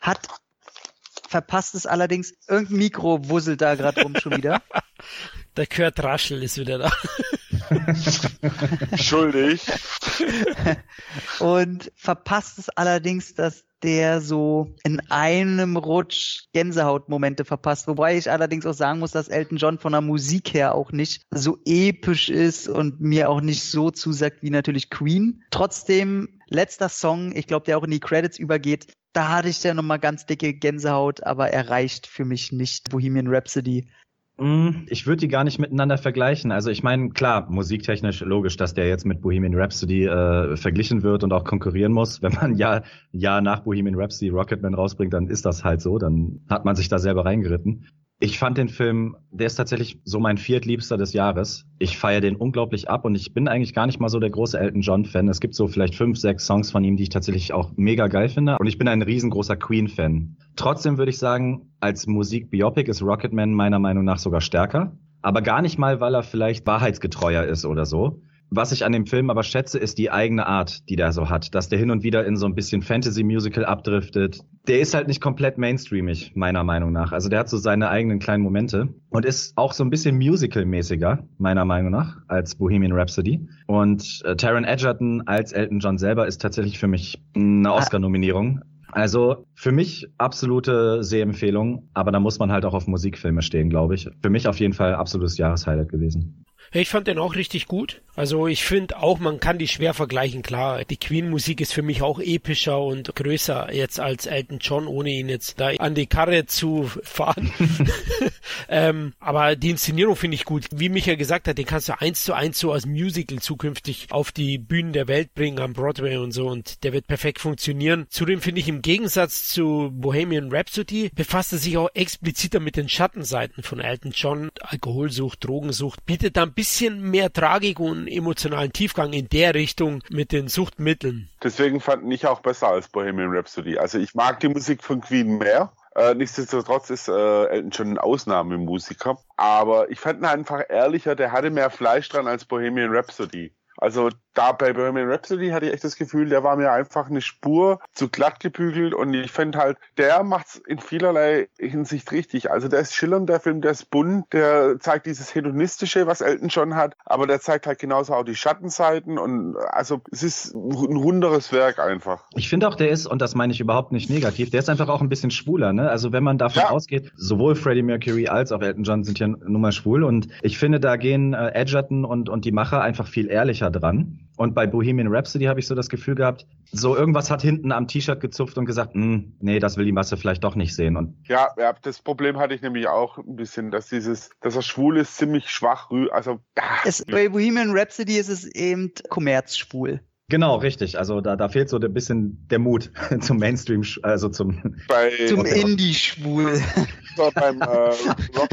hat verpasst es allerdings. Irgendein Mikro wusselt da gerade rum schon wieder. Der Kurt Raschel ist wieder da. Schuldig. Und verpasst es allerdings, dass der so in einem Rutsch Gänsehautmomente verpasst. Wobei ich allerdings auch sagen muss, dass Elton John von der Musik her auch nicht so episch ist und mir auch nicht so zusagt wie natürlich Queen. Trotzdem, letzter Song, ich glaube, der auch in die Credits übergeht, da hatte ich ja nochmal ganz dicke Gänsehaut, aber er reicht für mich nicht. Bohemian Rhapsody. Hm, ich würde die gar nicht miteinander vergleichen. Also ich meine, klar, musiktechnisch logisch, dass der jetzt mit Bohemian Rhapsody äh, verglichen wird und auch konkurrieren muss. Wenn man ja ja nach Bohemian Rhapsody Rocketman rausbringt, dann ist das halt so. Dann hat man sich da selber reingeritten. Ich fand den Film, der ist tatsächlich so mein viertliebster des Jahres. Ich feiere den unglaublich ab und ich bin eigentlich gar nicht mal so der große Elton John-Fan. Es gibt so vielleicht fünf, sechs Songs von ihm, die ich tatsächlich auch mega geil finde. Und ich bin ein riesengroßer Queen-Fan. Trotzdem würde ich sagen, als Musik-Biopic ist Rocketman meiner Meinung nach sogar stärker. Aber gar nicht mal, weil er vielleicht wahrheitsgetreuer ist oder so. Was ich an dem Film aber schätze, ist die eigene Art, die der so hat. Dass der hin und wieder in so ein bisschen Fantasy-Musical abdriftet. Der ist halt nicht komplett mainstreamig, meiner Meinung nach. Also der hat so seine eigenen kleinen Momente und ist auch so ein bisschen musical-mäßiger, meiner Meinung nach, als Bohemian Rhapsody. Und äh, Taron Egerton als Elton John selber ist tatsächlich für mich eine ah. Oscar-Nominierung. Also für mich absolute Sehempfehlung, aber da muss man halt auch auf Musikfilme stehen, glaube ich. Für mich auf jeden Fall absolutes Jahreshighlight gewesen. Ich fand den auch richtig gut. Also ich finde auch, man kann die schwer vergleichen. Klar, die Queen-Musik ist für mich auch epischer und größer jetzt als Elton John, ohne ihn jetzt da an die Karre zu fahren. ähm, aber die Inszenierung finde ich gut. Wie Michael gesagt hat, den kannst du eins zu eins so als Musical zukünftig auf die Bühnen der Welt bringen, am Broadway und so und der wird perfekt funktionieren. Zudem finde ich im Gegensatz zu Bohemian Rhapsody befasst er sich auch expliziter mit den Schattenseiten von Elton John. Alkoholsucht, Drogensucht, bietet dann bisschen mehr Tragik und emotionalen Tiefgang in der Richtung mit den Suchtmitteln. Deswegen fand ich auch besser als Bohemian Rhapsody. Also ich mag die Musik von Queen mehr. Äh, nichtsdestotrotz ist äh, Elton schon ein Ausnahmemusiker. Aber ich fand ihn einfach ehrlicher, der hatte mehr Fleisch dran als Bohemian Rhapsody. Also da bei Bohemian Rhapsody hatte ich echt das Gefühl, der war mir einfach eine Spur zu glatt gebügelt und ich finde halt, der macht's in vielerlei Hinsicht richtig. Also der ist schillernd, der Film, der ist bunt, der zeigt dieses Hedonistische, was Elton schon hat, aber der zeigt halt genauso auch die Schattenseiten und also es ist ein runderes Werk einfach. Ich finde auch, der ist, und das meine ich überhaupt nicht negativ, der ist einfach auch ein bisschen schwuler, ne? Also wenn man davon ja. ausgeht, sowohl Freddie Mercury als auch Elton John sind ja nun mal schwul und ich finde, da gehen äh, Edgerton und, und die Macher einfach viel ehrlicher dran. Und bei Bohemian Rhapsody habe ich so das Gefühl gehabt, so irgendwas hat hinten am T-Shirt gezupft und gesagt, hm, nee, das will die Masse vielleicht doch nicht sehen. Und ja, ja, das Problem hatte ich nämlich auch ein bisschen, dass dieses, dass er schwul ist, ziemlich schwach, also. Es, bei Bohemian Rhapsody ist es eben kommerzschwul. Genau, richtig. Also da, da fehlt so ein bisschen der Mut zum Mainstream, also zum, bei, zum Indie-Schwul. beim äh, Rock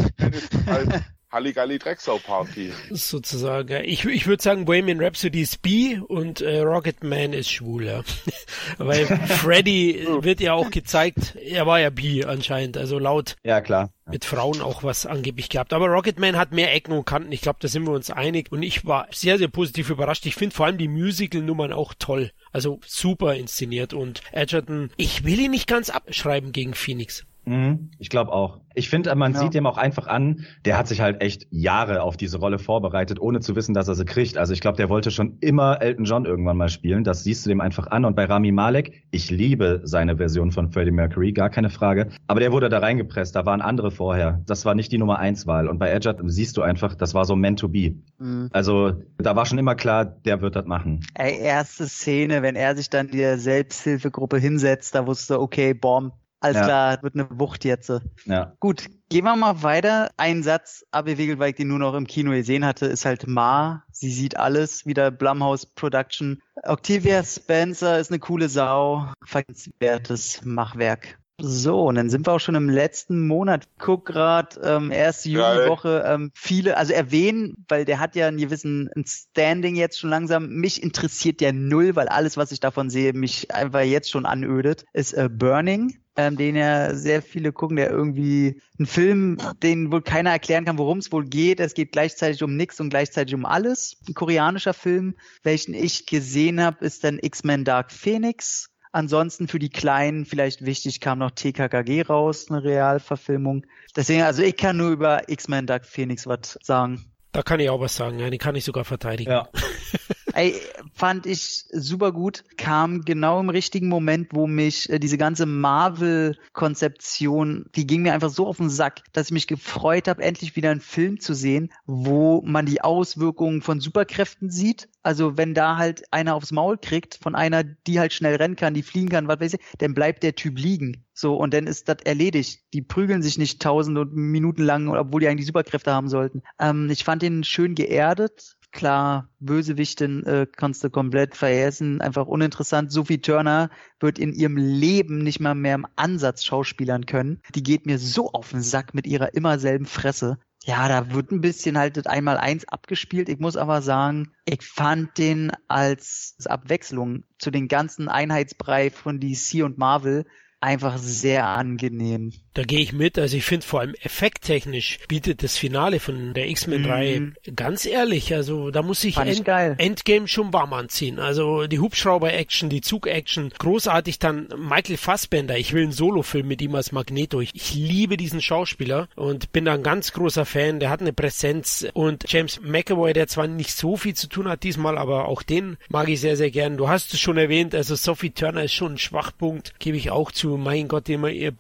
halt Halligalli Drecksau Party. Sozusagen. Ich, ich würde sagen, Bohemian Rhapsody ist bi und äh, Rocket Man ist schwul, ja. Weil Freddy wird ja auch gezeigt, er war ja bi anscheinend, also laut. Ja, klar. Mit Frauen auch was angeblich gehabt. Aber Rocket Man hat mehr Ecken und Kanten. Ich glaube, da sind wir uns einig. Und ich war sehr, sehr positiv überrascht. Ich finde vor allem die Musical-Nummern auch toll. Also super inszeniert. Und Edgerton, ich will ihn nicht ganz abschreiben gegen Phoenix. Mhm, ich glaube auch. Ich finde, man ja. sieht dem auch einfach an, der hat sich halt echt Jahre auf diese Rolle vorbereitet, ohne zu wissen, dass er sie kriegt. Also ich glaube, der wollte schon immer Elton John irgendwann mal spielen. Das siehst du dem einfach an. Und bei Rami Malek, ich liebe seine Version von Freddie Mercury, gar keine Frage. Aber der wurde da reingepresst, da waren andere vorher. Das war nicht die Nummer eins Wahl. Und bei Edgert siehst du einfach, das war so meant to be. Mhm. Also da war schon immer klar, der wird das machen. Ey, erste Szene, wenn er sich dann der Selbsthilfegruppe hinsetzt, da wusste, okay, Bomb, alles ja. klar, wird eine Wucht jetzt. Ja. Gut, gehen wir mal weiter. Ein Satz abgewickelt, weil ich den nur noch im Kino gesehen hatte, ist halt Ma. Sie sieht alles, wieder Blumhouse Production. Octavia Spencer ist eine coole Sau. Vergessenswertes Machwerk. So, und dann sind wir auch schon im letzten Monat. Guck grad, ähm, erste Juliwoche, ähm, viele, also erwähnen, weil der hat ja einen gewissen ein Standing jetzt schon langsam. Mich interessiert der null, weil alles, was ich davon sehe, mich einfach jetzt schon anödet, ist äh, Burning ähm, den ja sehr viele gucken, der irgendwie ein Film, den wohl keiner erklären kann, worum es wohl geht. Es geht gleichzeitig um nichts und gleichzeitig um alles. Ein koreanischer Film, welchen ich gesehen habe, ist dann X-Men Dark Phoenix. Ansonsten für die Kleinen vielleicht wichtig kam noch TKKG raus, eine Realverfilmung. Deswegen, also ich kann nur über X-Men Dark Phoenix was sagen. Da kann ich auch was sagen, ja, den kann ich sogar verteidigen. Ja. Ey, fand ich super gut. Kam genau im richtigen Moment, wo mich äh, diese ganze Marvel-Konzeption, die ging mir einfach so auf den Sack, dass ich mich gefreut habe, endlich wieder einen Film zu sehen, wo man die Auswirkungen von Superkräften sieht. Also wenn da halt einer aufs Maul kriegt von einer, die halt schnell rennen kann, die fliegen kann, was weiß ich, dann bleibt der Typ liegen. So, und dann ist das erledigt. Die prügeln sich nicht tausende Minuten lang, obwohl die eigentlich Superkräfte haben sollten. Ähm, ich fand ihn schön geerdet, klar, Bösewichtin äh, kannst du komplett vergessen, einfach uninteressant. Sophie Turner wird in ihrem Leben nicht mal mehr im Ansatz schauspielern können. Die geht mir so auf den Sack mit ihrer immer selben Fresse. Ja, da wird ein bisschen halt das Einmal-Eins abgespielt. Ich muss aber sagen, ich fand den als Abwechslung zu den ganzen Einheitsbrei von DC und Marvel einfach sehr angenehm. Da gehe ich mit. Also ich finde vor allem effekttechnisch bietet das Finale von der X-Men-Reihe mm. ganz ehrlich. Also da muss ich End Endgame schon warm anziehen. Also die Hubschrauber-Action, die Zug-Action, großartig dann Michael Fassbender. Ich will einen Solo-Film mit ihm als Magneto. Ich, ich liebe diesen Schauspieler und bin da ein ganz großer Fan. Der hat eine Präsenz und James McAvoy, der zwar nicht so viel zu tun hat diesmal, aber auch den mag ich sehr, sehr gern. Du hast es schon erwähnt. Also Sophie Turner ist schon ein Schwachpunkt, gebe ich auch zu mein Gott, immer ihr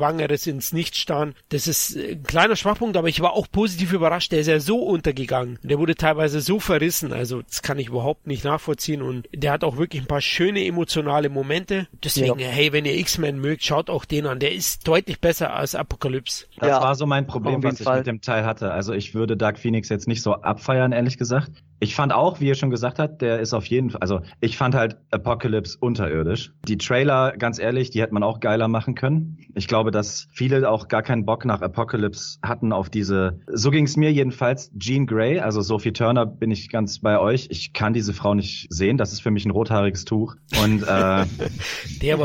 Bedeutungsschwangeres ins Nichtstarren. Das ist ein kleiner Schwachpunkt, aber ich war auch positiv überrascht. Der ist ja so untergegangen. Der wurde teilweise so verrissen. Also, das kann ich überhaupt nicht nachvollziehen. Und der hat auch wirklich ein paar schöne emotionale Momente. Deswegen, ja. hey, wenn ihr X-Men mögt, schaut auch den an. Der ist deutlich besser als Apokalypse. Das ja. war so mein Problem, was ich Fall. mit dem Teil hatte. Also, ich würde Dark Phoenix jetzt nicht so abfeiern, ehrlich gesagt. Ich fand auch, wie ihr schon gesagt habt, der ist auf jeden Fall, also ich fand halt Apocalypse unterirdisch. Die Trailer, ganz ehrlich, die hätte man auch geiler machen können. Ich glaube, dass viele auch gar keinen Bock nach Apocalypse hatten auf diese, so ging es mir jedenfalls, Jean Grey, also Sophie Turner bin ich ganz bei euch. Ich kann diese Frau nicht sehen, das ist für mich ein rothaariges Tuch. Und äh.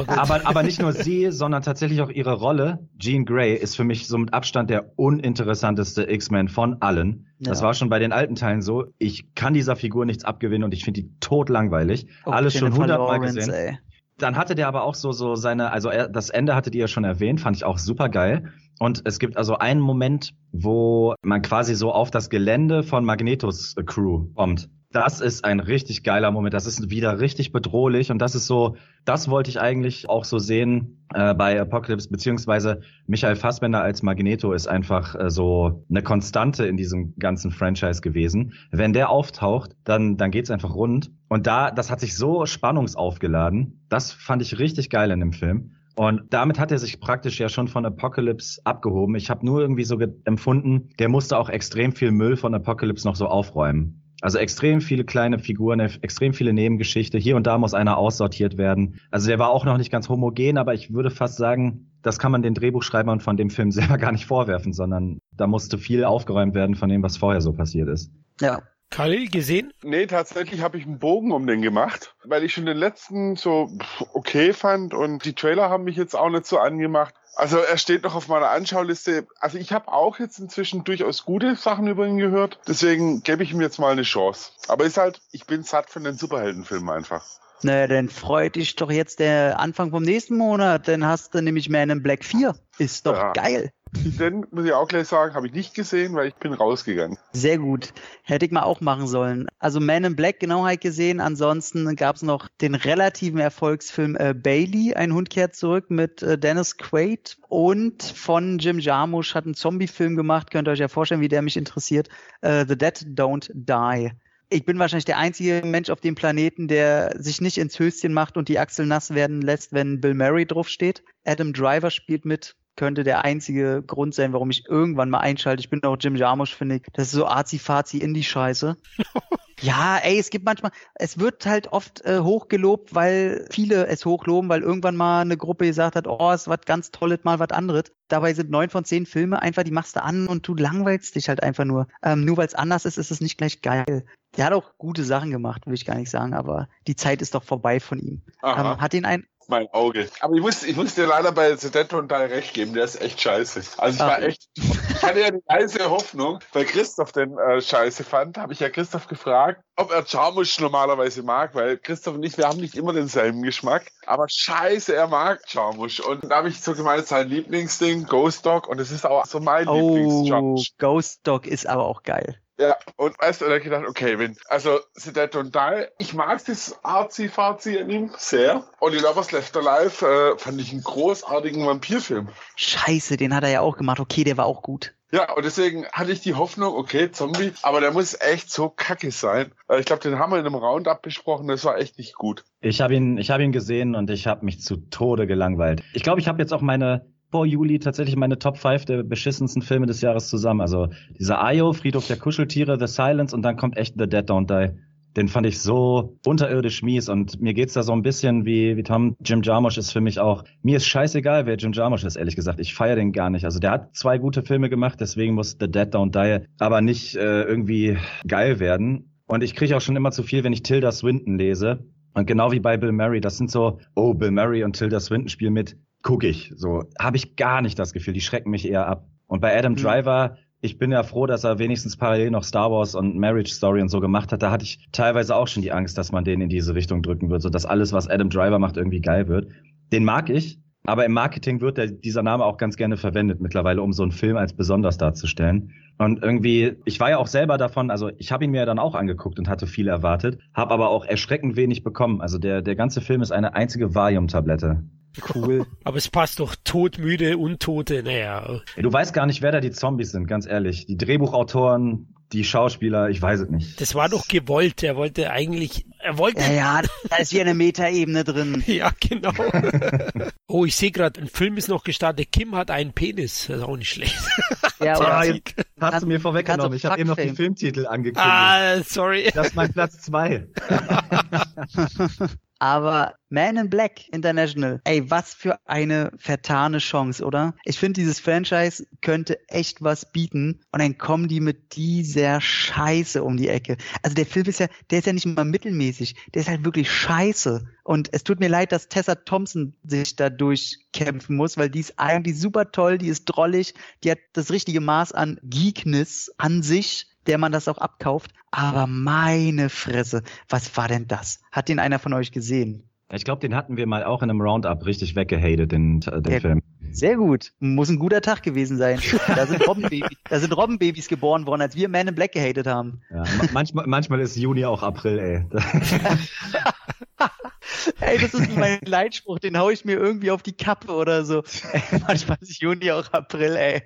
Aber, aber nicht nur sie, sondern tatsächlich auch ihre Rolle. Jean Grey ist für mich so mit Abstand der uninteressanteste X-Men von allen. Ja. Das war schon bei den alten Teilen so. Ich kann dieser Figur nichts abgewinnen und ich finde die tot langweilig. Oh, Alles schon hundertmal gesehen. Ey. Dann hatte der aber auch so so seine, also er, das Ende hattet ihr ja schon erwähnt, fand ich auch super geil. Und es gibt also einen Moment, wo man quasi so auf das Gelände von Magnetos Crew kommt das ist ein richtig geiler Moment. Das ist wieder richtig bedrohlich und das ist so, das wollte ich eigentlich auch so sehen äh, bei Apocalypse, beziehungsweise Michael Fassbender als Magneto ist einfach äh, so eine Konstante in diesem ganzen Franchise gewesen. Wenn der auftaucht, dann, dann geht's einfach rund. Und da, das hat sich so spannungsaufgeladen. Das fand ich richtig geil in dem Film. Und damit hat er sich praktisch ja schon von Apocalypse abgehoben. Ich habe nur irgendwie so empfunden, der musste auch extrem viel Müll von Apocalypse noch so aufräumen. Also extrem viele kleine Figuren, extrem viele Nebengeschichte. Hier und da muss einer aussortiert werden. Also der war auch noch nicht ganz homogen, aber ich würde fast sagen, das kann man den Drehbuchschreibern von dem Film selber gar nicht vorwerfen, sondern da musste viel aufgeräumt werden von dem, was vorher so passiert ist. Ja. Khalil gesehen? Nee, tatsächlich habe ich einen Bogen um den gemacht, weil ich schon den letzten so okay fand und die Trailer haben mich jetzt auch nicht so angemacht. Also er steht noch auf meiner Anschauliste. Also ich habe auch jetzt inzwischen durchaus gute Sachen über ihn gehört. Deswegen gebe ich ihm jetzt mal eine Chance. Aber ist halt, ich bin satt von den Superheldenfilmen einfach. Naja, dann freut dich doch jetzt der Anfang vom nächsten Monat. Dann hast du nämlich Man in Black 4. Ist doch ja. geil. Den muss ich auch gleich sagen, habe ich nicht gesehen, weil ich bin rausgegangen. Sehr gut. Hätte ich mal auch machen sollen. Also Man in Black genau halt gesehen. Ansonsten gab es noch den relativen Erfolgsfilm äh, Bailey, ein Hund kehrt zurück mit äh, Dennis Quaid. Und von Jim Jarmusch hat einen Zombie-Film gemacht. Könnt ihr euch ja vorstellen, wie der mich interessiert. Äh, The Dead Don't Die ich bin wahrscheinlich der einzige Mensch auf dem Planeten, der sich nicht ins Höschen macht und die Achsel nass werden lässt, wenn Bill Murray draufsteht. Adam Driver spielt mit könnte der einzige Grund sein, warum ich irgendwann mal einschalte. Ich bin auch Jim Jarmusch, finde ich. Das ist so azi-fazi Indie-Scheiße. ja, ey, es gibt manchmal, es wird halt oft äh, hochgelobt, weil viele es hochloben, weil irgendwann mal eine Gruppe gesagt hat, oh, es ist was ganz Tolles, mal was anderes. Dabei sind neun von zehn Filme einfach, die machst du an und du langweilst dich halt einfach nur. Ähm, nur weil es anders ist, ist es nicht gleich geil. Der hat auch gute Sachen gemacht, will ich gar nicht sagen, aber die Zeit ist doch vorbei von ihm. Ähm, hat ihn ein, mein Auge. Aber ich muss, ich muss dir leider bei Sedento und Teil recht geben, der ist echt scheiße. Also ich war echt, ich hatte ja die leise Hoffnung, weil Christoph den äh, scheiße fand, habe ich ja Christoph gefragt, ob er Charmusch normalerweise mag, weil Christoph und ich, wir haben nicht immer denselben Geschmack, aber scheiße, er mag Charmusch. Und da habe ich so gemeint, sein Lieblingsding, Ghost Dog, und es ist auch so mein oh, Lieblings-Charmusch. Ghost Dog ist aber auch geil. Ja, und weißt du, dann gedacht, okay, wenn, also Sedet Don't Die, ich mag das arzi-fazi an ihm sehr. Und in Lovers Left Alive äh, fand ich einen großartigen Vampirfilm. Scheiße, den hat er ja auch gemacht. Okay, der war auch gut. Ja, und deswegen hatte ich die Hoffnung, okay, Zombie, aber der muss echt so kacke sein. Äh, Ich glaube, den haben wir in einem Roundup besprochen, das war echt nicht gut. Ich habe ihn, ich habe ihn gesehen und ich habe mich zu Tode gelangweilt. Ich glaube, ich habe jetzt auch meine vor Juli tatsächlich meine Top 5 der beschissensten Filme des Jahres zusammen. Also dieser Ayo, Friedhof der Kuscheltiere, The Silence und dann kommt echt The Dead Don't Die. Den fand ich so unterirdisch mies und mir geht's da so ein bisschen wie, wie Tom. Jim Jarmusch ist für mich auch, mir ist scheißegal, wer Jim Jarmusch ist, ehrlich gesagt. Ich feiere den gar nicht. Also der hat zwei gute Filme gemacht, deswegen muss The Dead Don't Die aber nicht äh, irgendwie geil werden. Und ich kriege auch schon immer zu viel, wenn ich Tilda Swinton lese. Und genau wie bei Bill Murray, das sind so, oh, Bill Murray und Tilda Swinton spielen mit, gucke ich. So, habe ich gar nicht das Gefühl, die schrecken mich eher ab. Und bei Adam Mhm. Driver, ich bin ja froh, dass er wenigstens parallel noch Star Wars und Marriage Story und so gemacht hat. Da hatte ich teilweise auch schon die Angst, dass man den in diese Richtung drücken wird, so dass alles, was Adam Driver macht, irgendwie geil wird. Den mag ich, aber im Marketing wird der, dieser Name auch ganz gerne verwendet mittlerweile, um so einen Film als besonders darzustellen. Und irgendwie, ich war ja auch selber davon, also ich habe ihn mir ja dann auch angeguckt und hatte viel erwartet, habe aber auch erschreckend wenig bekommen. Also der, der ganze Film ist eine einzige Valium-Tablette. Cool. Aber es passt doch todmüde, Untote, naja. Du weißt gar nicht, wer da die Zombies sind, ganz ehrlich. Die Drehbuchautoren, die Schauspieler, ich weiß es nicht. Das war doch gewollt. Er wollte eigentlich, er wollte Ja, ja, da ist hier eine Metaebene drin. Ja, genau. oh, ich sehe gerade, ein Film ist noch gestartet. Kim hat einen Penis. Das ist auch nicht schlecht. Ja, Ah, oder? jetzt hast du mir vorweggenommen. Ich habe eben noch die Fuckfilm. Filmtitel angekündigt. ah, sorry. Das ist mein Platz zwei. Aber Man in Black International, ey, was für eine vertane Chance, oder? Ich finde, dieses Franchise könnte echt was bieten und dann kommen die mit dieser Scheiße um die Ecke. Also der Film ist ja, der ist ja nicht mal mittelmäßig, der ist halt wirklich scheiße. Und es tut mir leid, dass Tessa Thompson sich da durchkämpfen muss, weil die ist eigentlich super toll, die ist drollig, die hat das richtige Maß an Geekness an sich der man das auch abkauft. Aber meine Fresse, was war denn das? Hat den einer von euch gesehen? Ich glaube, den hatten wir mal auch in einem Roundup richtig weggehatet, den, den Ja. Film. Sehr gut. Muss ein guter Tag gewesen sein. Da sind Robbenbabys, da sind Robbenbabys geboren worden, als wir Man in Black gehatet haben. Ja, ma- manchmal, manchmal ist Juni auch April, ey. Ey, das ist mein Leitspruch, den hau ich mir irgendwie auf die Kappe oder so. Ey, manchmal ist Juni auch April, ey.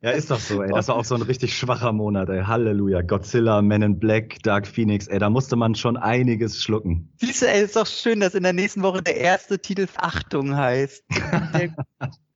Ja, ist doch so, ey. Das war auch so ein richtig schwacher Monat, ey. Halleluja. Godzilla, Men in Black, Dark Phoenix, ey. Da musste man schon einiges schlucken. Siehst du, ey, ist doch schön, dass in der nächsten Woche der erste Titel Achtung heißt.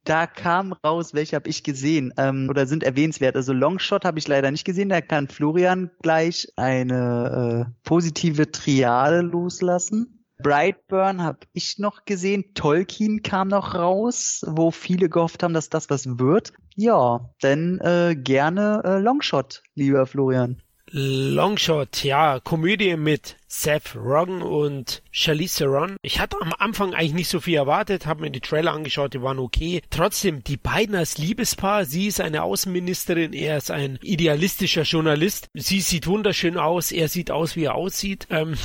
Da kam raus, welche habe ich gesehen ähm, oder sind erwähnenswert. Also Longshot habe ich leider nicht gesehen. Da kann Florian gleich eine äh, positive Triade loslassen. Brightburn habe ich noch gesehen. Tolkien kam noch raus, wo viele gehofft haben, dass das was wird. Ja, dann äh, gerne äh, Longshot, lieber Florian. Longshot, ja, Komödie mit Seth Rogen und Charlize Theron. Ich hatte am Anfang eigentlich nicht so viel erwartet, habe mir die Trailer angeschaut, die waren okay. Trotzdem, die beiden als Liebespaar, sie ist eine Außenministerin, er ist ein idealistischer Journalist. Sie sieht wunderschön aus, er sieht aus, wie er aussieht. Ähm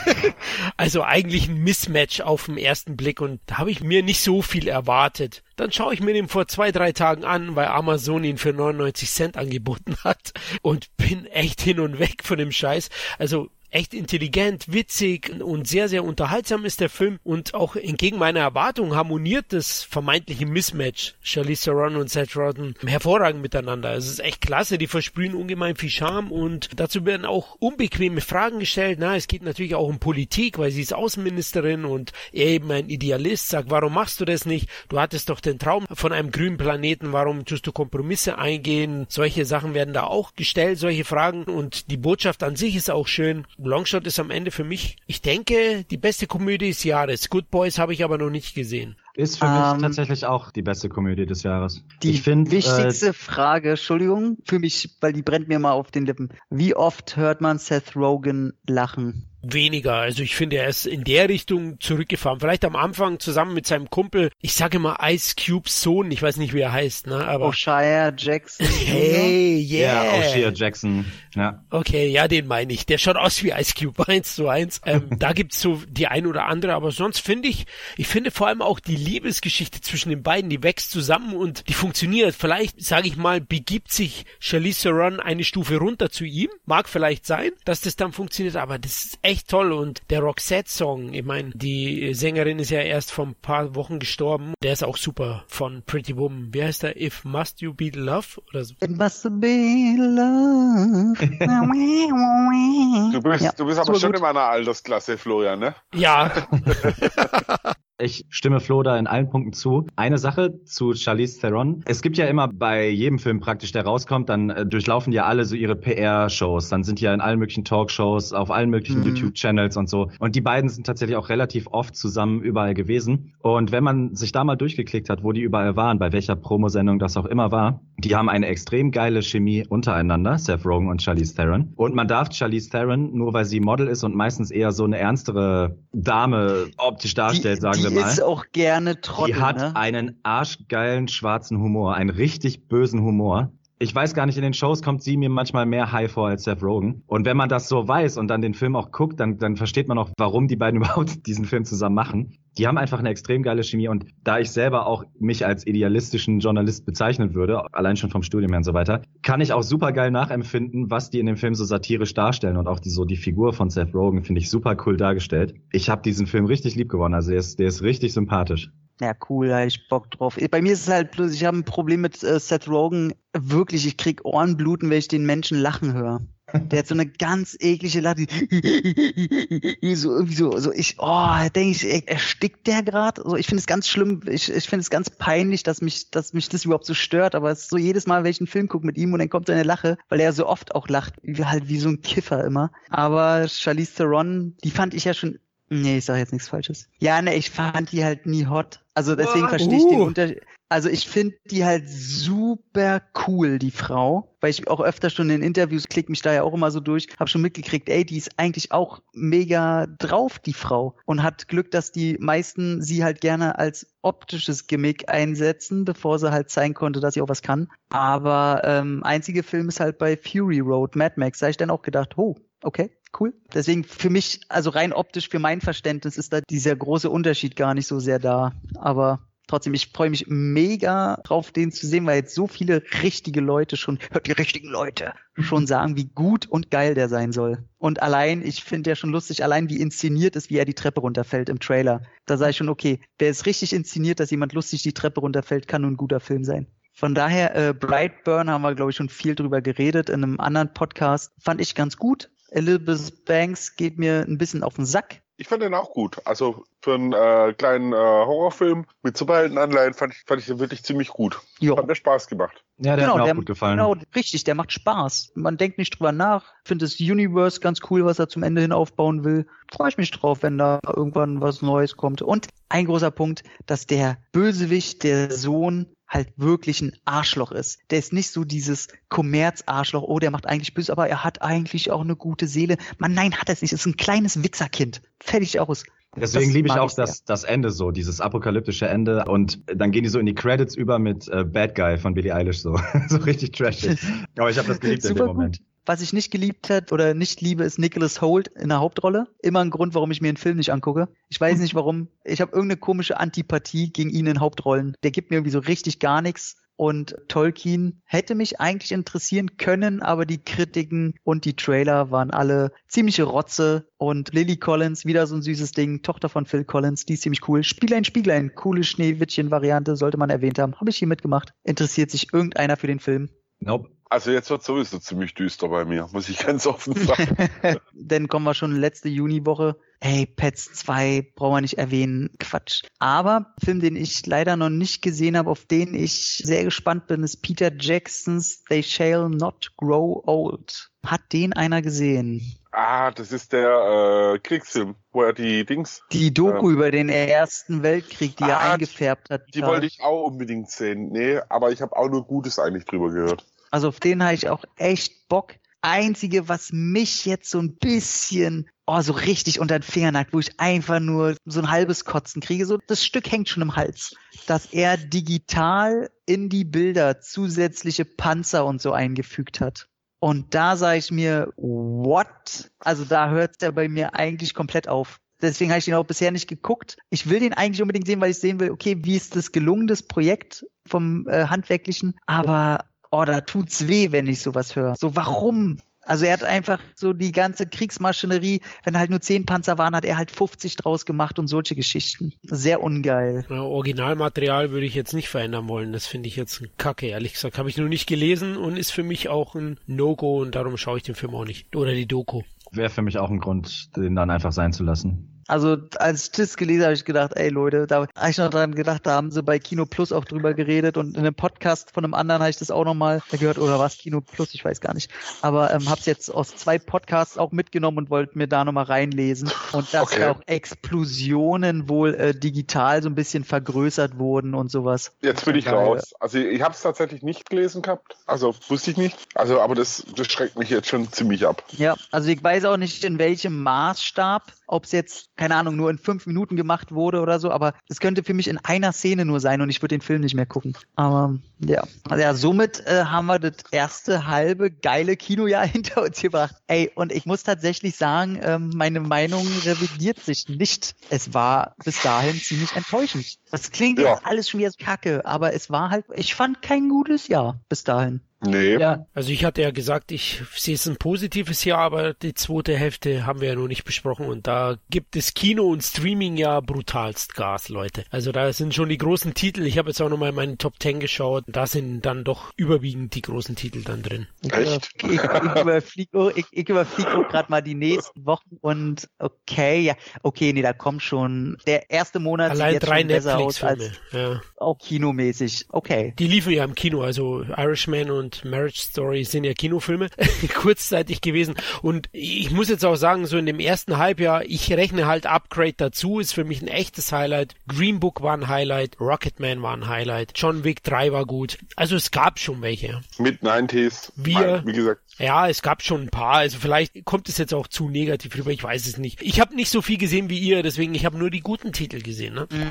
also eigentlich ein Mismatch auf den ersten Blick und da habe ich mir nicht so viel erwartet. Dann schaue ich mir den vor zwei, drei Tagen an, weil Amazon ihn für 99 Cent angeboten hat und bin echt hin und weg von dem Scheiß. Also echt intelligent, witzig und sehr, sehr unterhaltsam ist der Film und auch entgegen meiner Erwartung harmoniert das vermeintliche Mismatch Charlize Theron und Seth Rogen hervorragend miteinander. Es ist echt klasse, die versprühen ungemein viel Charme und dazu werden auch unbequeme Fragen gestellt. Na, es geht natürlich auch um Politik, weil sie ist Außenministerin und er eben ein Idealist, sagt, warum machst du das nicht? Du hattest doch den Traum von einem grünen Planeten, warum tust du Kompromisse eingehen? Solche Sachen werden da auch gestellt, solche Fragen und die Botschaft an sich ist auch schön. Longshot ist am Ende für mich, ich denke, die beste Komödie des Jahres. Good Boys habe ich aber noch nicht gesehen. Ist für Ähm, mich tatsächlich auch die beste Komödie des Jahres. Die ich finde, äh, wichtigste Frage, Entschuldigung, für mich, weil die brennt mir mal auf den Lippen. Wie oft hört man Seth Rogen lachen? weniger. Also ich finde, er ist in der Richtung zurückgefahren. Vielleicht am Anfang zusammen mit seinem Kumpel, ich sage immer Ice Cubes Sohn, ich weiß nicht, wie er heißt, ne? Aber O'Shire Jackson. hey, yeah. Ja, O'Shea Jackson. Ja. Okay, ja, den meine ich. Der schaut aus wie Ice Cube, eins zu eins. Ähm, da gibt's so die ein oder andere, aber sonst finde ich, ich finde vor allem auch die Liebesgeschichte zwischen den beiden, die wächst zusammen und die funktioniert. Vielleicht, sage ich mal, begibt sich Charlize Theron eine Stufe runter zu ihm. Mag vielleicht sein, dass das dann funktioniert, aber das ist echt toll. Und der Roxette-Song, ich meine, die Sängerin ist ja erst vor ein paar Wochen gestorben. Der ist auch super von Pretty Woman. Wie heißt der? If Must You Be Love? Oder so. It must be love. Du bist, Ja, du bist aber super schon gut. in meiner Altersklasse, Florian, ne? Ja, Ich stimme Flo da in allen Punkten zu. Eine Sache zu Charlize Theron. Es gibt ja immer bei jedem Film praktisch, der rauskommt, dann äh, durchlaufen ja alle so ihre PR-Shows. Dann sind die ja in allen möglichen Talkshows, auf allen möglichen Mhm. YouTube-Channels und so. Und die beiden sind tatsächlich auch relativ oft zusammen überall gewesen. Und wenn man sich da mal durchgeklickt hat, wo die überall waren, bei welcher Promosendung das auch immer war, die haben eine extrem geile Chemie untereinander, Seth Rogen und Charlize Theron. Und man darf Charlize Theron, nur weil sie Model ist und meistens eher so eine ernstere Dame optisch darstellt, sagen die wir mal. ist auch gerne Trottel, Die hat ne? einen arschgeilen schwarzen Humor, einen richtig bösen Humor. Ich weiß gar nicht, in den Shows kommt sie mir manchmal mehr high vor als Seth Rogen. Und wenn man das so weiß und dann den Film auch guckt, dann, dann versteht man auch, warum die beiden überhaupt diesen Film zusammen machen. Die haben einfach eine extrem geile Chemie und da ich selber auch mich als idealistischen Journalist bezeichnen würde, allein schon vom Studium her und so weiter, kann ich auch super geil nachempfinden, was die in dem Film so satirisch darstellen und auch die, so die Figur von Seth Rogen finde ich super cool dargestellt. Ich habe diesen Film richtig lieb gewonnen, also der ist, der ist richtig sympathisch. Ja, cool, da hab ich Bock drauf. Bei mir ist es halt bloß, ich habe ein Problem mit äh, Seth Rogen. Wirklich, ich krieg Ohrenbluten, wenn ich den Menschen lachen höre. Der hat so eine ganz eklige Lache. so irgendwie so, so ich, oh, denke ich, erstickt der gerade? So, ich finde es ganz schlimm, ich, ich finde es ganz peinlich, dass mich, dass mich das überhaupt so stört, aber es ist so jedes Mal, wenn ich einen Film gucke mit ihm und dann kommt so eine Lache, weil er so oft auch lacht, wie, halt wie so ein Kiffer immer. Aber Charlize Theron, die fand ich ja schon Nee, ich sag jetzt nichts Falsches. Ja, ne, ich fand die halt nie hot. Also deswegen verstehe ich den uh. Unterschied. Also ich finde die halt super cool, die Frau. Weil ich auch öfter schon in Interviews klick mich da ja auch immer so durch, habe schon mitgekriegt, ey, die ist eigentlich auch mega drauf, die Frau. Und hat Glück, dass die meisten sie halt gerne als optisches Gimmick einsetzen, bevor sie halt zeigen konnte, dass sie auch was kann. Aber ähm, einzige Film ist halt bei Fury Road, Mad Max. Da hab ich dann auch gedacht, oh, okay, cool. Deswegen für mich, also rein optisch, für mein Verständnis ist da dieser große Unterschied gar nicht so sehr da. Aber trotzdem, ich freue mich mega drauf, den zu sehen, weil jetzt so viele richtige Leute schon, hört die richtigen Leute, schon sagen, wie gut und geil der sein soll. Und allein, ich finde ja schon lustig, allein wie inszeniert ist, wie er die Treppe runterfällt im Trailer. Da sage ich schon, okay, wer ist richtig inszeniert, dass jemand lustig die Treppe runterfällt, kann nur ein guter Film sein. Von daher, äh, Brightburn haben wir, glaube ich, schon viel drüber geredet in einem anderen Podcast. Fand ich ganz gut. Elizabeth Banks geht mir ein bisschen auf den Sack. Ich fand den auch gut. Also für einen äh, kleinen äh, Horrorfilm mit Superheldenanleihen fand ich, fand ich den wirklich ziemlich gut. Ja, Hat mir Spaß gemacht. Ja, der Genau, hat mir auch der- gut gefallen. genau, richtig, der macht Spaß. Man denkt nicht drüber nach. Finde das Universe ganz cool, was er zum Ende hin aufbauen will. Freue ich mich drauf, wenn da irgendwann was Neues kommt. Und ein großer Punkt, dass der Bösewicht, der Sohn, halt wirklich ein Arschloch ist. Der ist nicht so dieses Kommerz-Arschloch, oh, der macht eigentlich böse, aber er hat eigentlich auch eine gute Seele. Man, nein, hat er es nicht. ist ein kleines Witzerkind. Fertig aus. Deswegen Das liebe ich auch ich das, das Ende so, dieses apokalyptische Ende. Und dann gehen die so in die Credits über mit äh, Bad Guy von Billie Eilish so. so richtig trashig. Aber ich habe das geliebt in dem Moment. gut. Was ich nicht geliebt hat oder nicht liebe, ist Nicholas Holt in der Hauptrolle. Immer ein Grund, warum ich mir einen Film nicht angucke. Ich weiß nicht warum. Ich habe irgendeine komische Antipathie gegen ihn in Hauptrollen. Der gibt mir irgendwie so richtig gar nichts. Und Tolkien hätte mich eigentlich interessieren können, aber die Kritiken und die Trailer waren alle ziemliche Rotze. Und Lily Collins, wieder so ein süßes Ding, Tochter von Phil Collins, die ist ziemlich cool. Spieglein, Spieglein, coole Schneewittchen-Variante, sollte man erwähnt haben. Habe ich hier mitgemacht. Interessiert sich irgendeiner für den Film? Nope. Also jetzt wird sowieso ziemlich düster bei mir, muss ich ganz offen sagen. Dann kommen wir schon letzte Juniwoche. Hey, Pets 2 brauchen wir nicht erwähnen. Quatsch. Aber Film, den ich leider noch nicht gesehen habe, auf den ich sehr gespannt bin, ist Peter Jacksons They Shall Not Grow Old. Hat den einer gesehen? ah, das ist der äh, Kriegsfilm, wo er die Dings, Die Doku über den Ersten Weltkrieg, die er Ah, eingefärbt hat. die wollte ich auch unbedingt sehen. Nee, aber ich habe auch nur Gutes eigentlich drüber gehört. Also auf den habe ich auch echt Bock. Einzige, was mich jetzt so ein bisschen oh, so richtig unter den Fingern nackt, wo ich einfach nur so ein halbes Kotzen kriege. So, das Stück hängt schon im Hals. Dass er digital in die Bilder zusätzliche Panzer und so eingefügt hat. Und da sage ich mir, what? Also da hört er bei mir eigentlich komplett auf. Deswegen habe ich ihn auch bisher nicht geguckt. Ich will den eigentlich unbedingt sehen, weil ich sehen will, okay, wie ist das gelungen, das Projekt vom äh, Handwerklichen. Aber, oh, da tut's weh, wenn ich sowas höre. So, warum? Also er hat einfach so die ganze Kriegsmaschinerie, wenn halt nur zehn Panzer waren, hat er halt 50 draus gemacht und solche Geschichten. Sehr ungeil. Ja, Originalmaterial würde ich jetzt nicht verändern wollen. Das finde ich jetzt ein Kacke, ehrlich gesagt. Habe ich nur nicht gelesen und ist für mich auch ein No-Go und darum schaue ich den Film auch nicht. Oder die Doku. Wäre für mich auch ein Grund, den dann einfach sein zu lassen. Also als ich das gelesen habe, ich gedacht, ey Leute, da habe ich noch dran gedacht, da haben sie bei Kino Plus auch drüber geredet und in einem Podcast von einem anderen habe ich das auch nochmal gehört oder was Kino Plus, ich weiß gar nicht. Aber ähm, habe es jetzt aus zwei Podcasts auch mitgenommen und wollte mir da nochmal reinlesen und dass okay. auch Explosionen wohl äh, digital so ein bisschen vergrößert wurden und sowas. Jetzt bin ich raus. Also ich habe es tatsächlich nicht gelesen gehabt, also wusste ich nicht. Also aber das, das schreckt mich jetzt schon ziemlich ab. Ja, also ich weiß auch nicht in welchem Maßstab ob es jetzt, keine Ahnung, nur in fünf Minuten gemacht wurde oder so, aber es könnte für mich in einer Szene nur sein und ich würde den Film nicht mehr gucken. Aber ja, also ja somit äh, haben wir das erste halbe geile Kinojahr hinter uns gebracht. Ey, und ich muss tatsächlich sagen, ähm, meine Meinung revidiert sich nicht. Es war bis dahin ziemlich enttäuschend. Das klingt ja. jetzt alles schon wieder kacke, aber es war halt, ich fand kein gutes Jahr bis dahin. Nee. Ja, also ich hatte ja gesagt, ich sehe es ein positives Jahr, aber die zweite Hälfte haben wir ja noch nicht besprochen und da gibt es Kino und Streaming ja brutalst Gas, Leute. Also da sind schon die großen Titel. Ich habe jetzt auch nochmal in meinen Top 10 geschaut. Da sind dann doch überwiegend die großen Titel dann drin. Echt? Ich, ich, ich überfliege ich, ich überflieg gerade mal die nächsten Wochen und okay, ja, okay, nee, da kommt schon der erste Monat Allein sieht jetzt drei besser aus als ja. auch kinomäßig. Okay. Die liefen ja im Kino, also Irishman und und Marriage Story sind ja Kinofilme kurzzeitig gewesen. Und ich muss jetzt auch sagen, so in dem ersten Halbjahr, ich rechne halt Upgrade dazu, ist für mich ein echtes Highlight. Green Book war ein Highlight, Rocketman war ein Highlight, John Wick 3 war gut. Also es gab schon welche. Mit 90s. Wir, wie gesagt. Ja, es gab schon ein paar. Also vielleicht kommt es jetzt auch zu negativ rüber, ich weiß es nicht. Ich habe nicht so viel gesehen wie ihr, deswegen ich habe nur die guten Titel gesehen. Ne?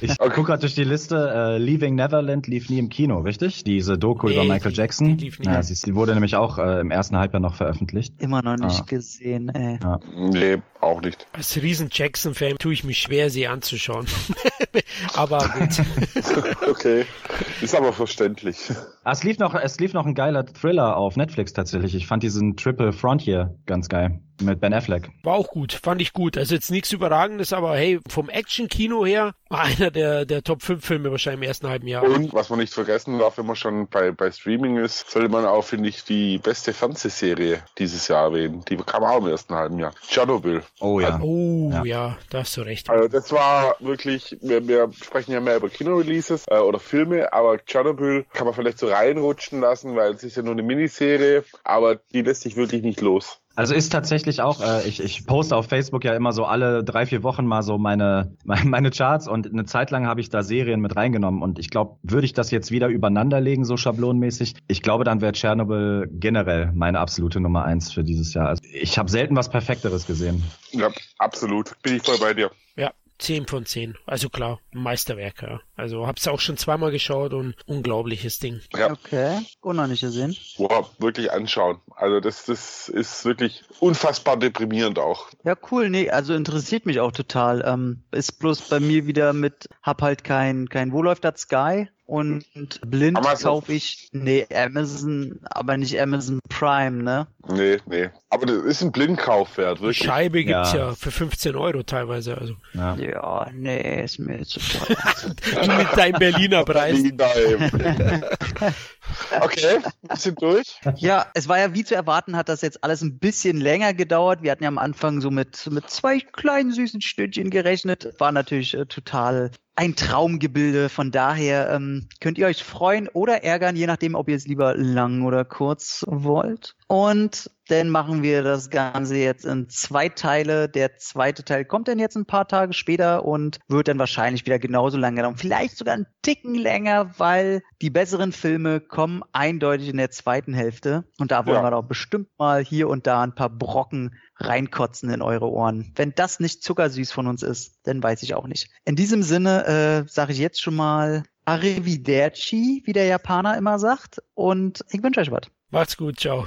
ich gucke gerade durch die Liste. Uh, Leaving Neverland lief nie im Kino, richtig? Diese Doku nee, über Michael die, Jackson. Die, ja, sie, die wurde nämlich auch äh, im ersten Halbjahr noch veröffentlicht. Immer noch nicht ah. gesehen, ey. Ja. Nee, auch nicht. Als riesen Jackson-Fan tue ich mich schwer, sie anzuschauen. aber gut. okay. Ist aber verständlich. Ah, es lief noch, es lief noch ein geiler Thriller auf Netflix tatsächlich. Ich fand diesen Triple Frontier ganz geil. Mit Ben Affleck. War auch gut, fand ich gut. Also jetzt nichts Überragendes, aber hey, vom Action-Kino her war einer der, der Top 5 Filme wahrscheinlich im ersten halben Jahr. Und was man nicht vergessen darf, wenn man schon bei, bei Streaming ist, sollte man auch, finde ich, die beste Fernsehserie dieses Jahr erwähnen. Die kam auch im ersten halben Jahr. Chernobyl. Oh ja. Also, oh ja. ja, da hast du recht. Also das war wirklich, wir, wir sprechen ja mehr über Kino-Releases äh, oder Filme, aber Chernobyl kann man vielleicht so reinrutschen lassen, weil es ist ja nur eine Miniserie, aber die lässt sich wirklich nicht los. Also ist tatsächlich auch, äh, ich, ich poste auf Facebook ja immer so alle drei, vier Wochen mal so meine, meine Charts und eine Zeit lang habe ich da Serien mit reingenommen und ich glaube, würde ich das jetzt wieder übereinander legen, so schablonmäßig, ich glaube, dann wäre Tschernobyl generell meine absolute Nummer eins für dieses Jahr. Also ich habe selten was Perfekteres gesehen. Ja, absolut. Bin ich voll bei dir. 10 von 10. Also klar, Meisterwerk, ja. Also hab's auch schon zweimal geschaut und unglaubliches Ding. Ja. Okay, noch nicht gesehen. Boah, wirklich anschauen. Also das, das ist wirklich unfassbar deprimierend auch. Ja, cool. Nee, also interessiert mich auch total. Ähm, ist bloß bei mir wieder mit, hab halt kein, kein, wo läuft das Sky? Und blind kaufe ich, nee, Amazon, aber nicht Amazon Prime, ne? Nee, nee. Aber das ist ein Blindkauf wert, wirklich. Die Scheibe gibt's ja. ja für 15 Euro teilweise, also. Ja, ja nee, ist mir zu teuer. mit deinem Berliner Preis. okay, wir sind durch. Ja, es war ja wie zu erwarten, hat das jetzt alles ein bisschen länger gedauert. Wir hatten ja am Anfang so mit, mit zwei kleinen süßen Stündchen gerechnet. War natürlich äh, total ein Traumgebilde. Von daher ähm, könnt ihr euch freuen oder ärgern, je nachdem, ob ihr es lieber lang oder kurz wollt. Und dann machen wir das Ganze jetzt in zwei Teile. Der zweite Teil kommt dann jetzt ein paar Tage später und wird dann wahrscheinlich wieder genauso lange dauern. Vielleicht sogar einen Ticken länger, weil die besseren Filme kommen eindeutig in der zweiten Hälfte. Und da wollen Ja. wir doch bestimmt mal hier und da ein paar Brocken reinkotzen in eure Ohren. Wenn das nicht zuckersüß von uns ist, dann weiß ich auch nicht. In diesem Sinne äh, sage ich jetzt schon mal Arrivederci, wie der Japaner immer sagt. Und ich wünsche euch was. Macht's gut, ciao.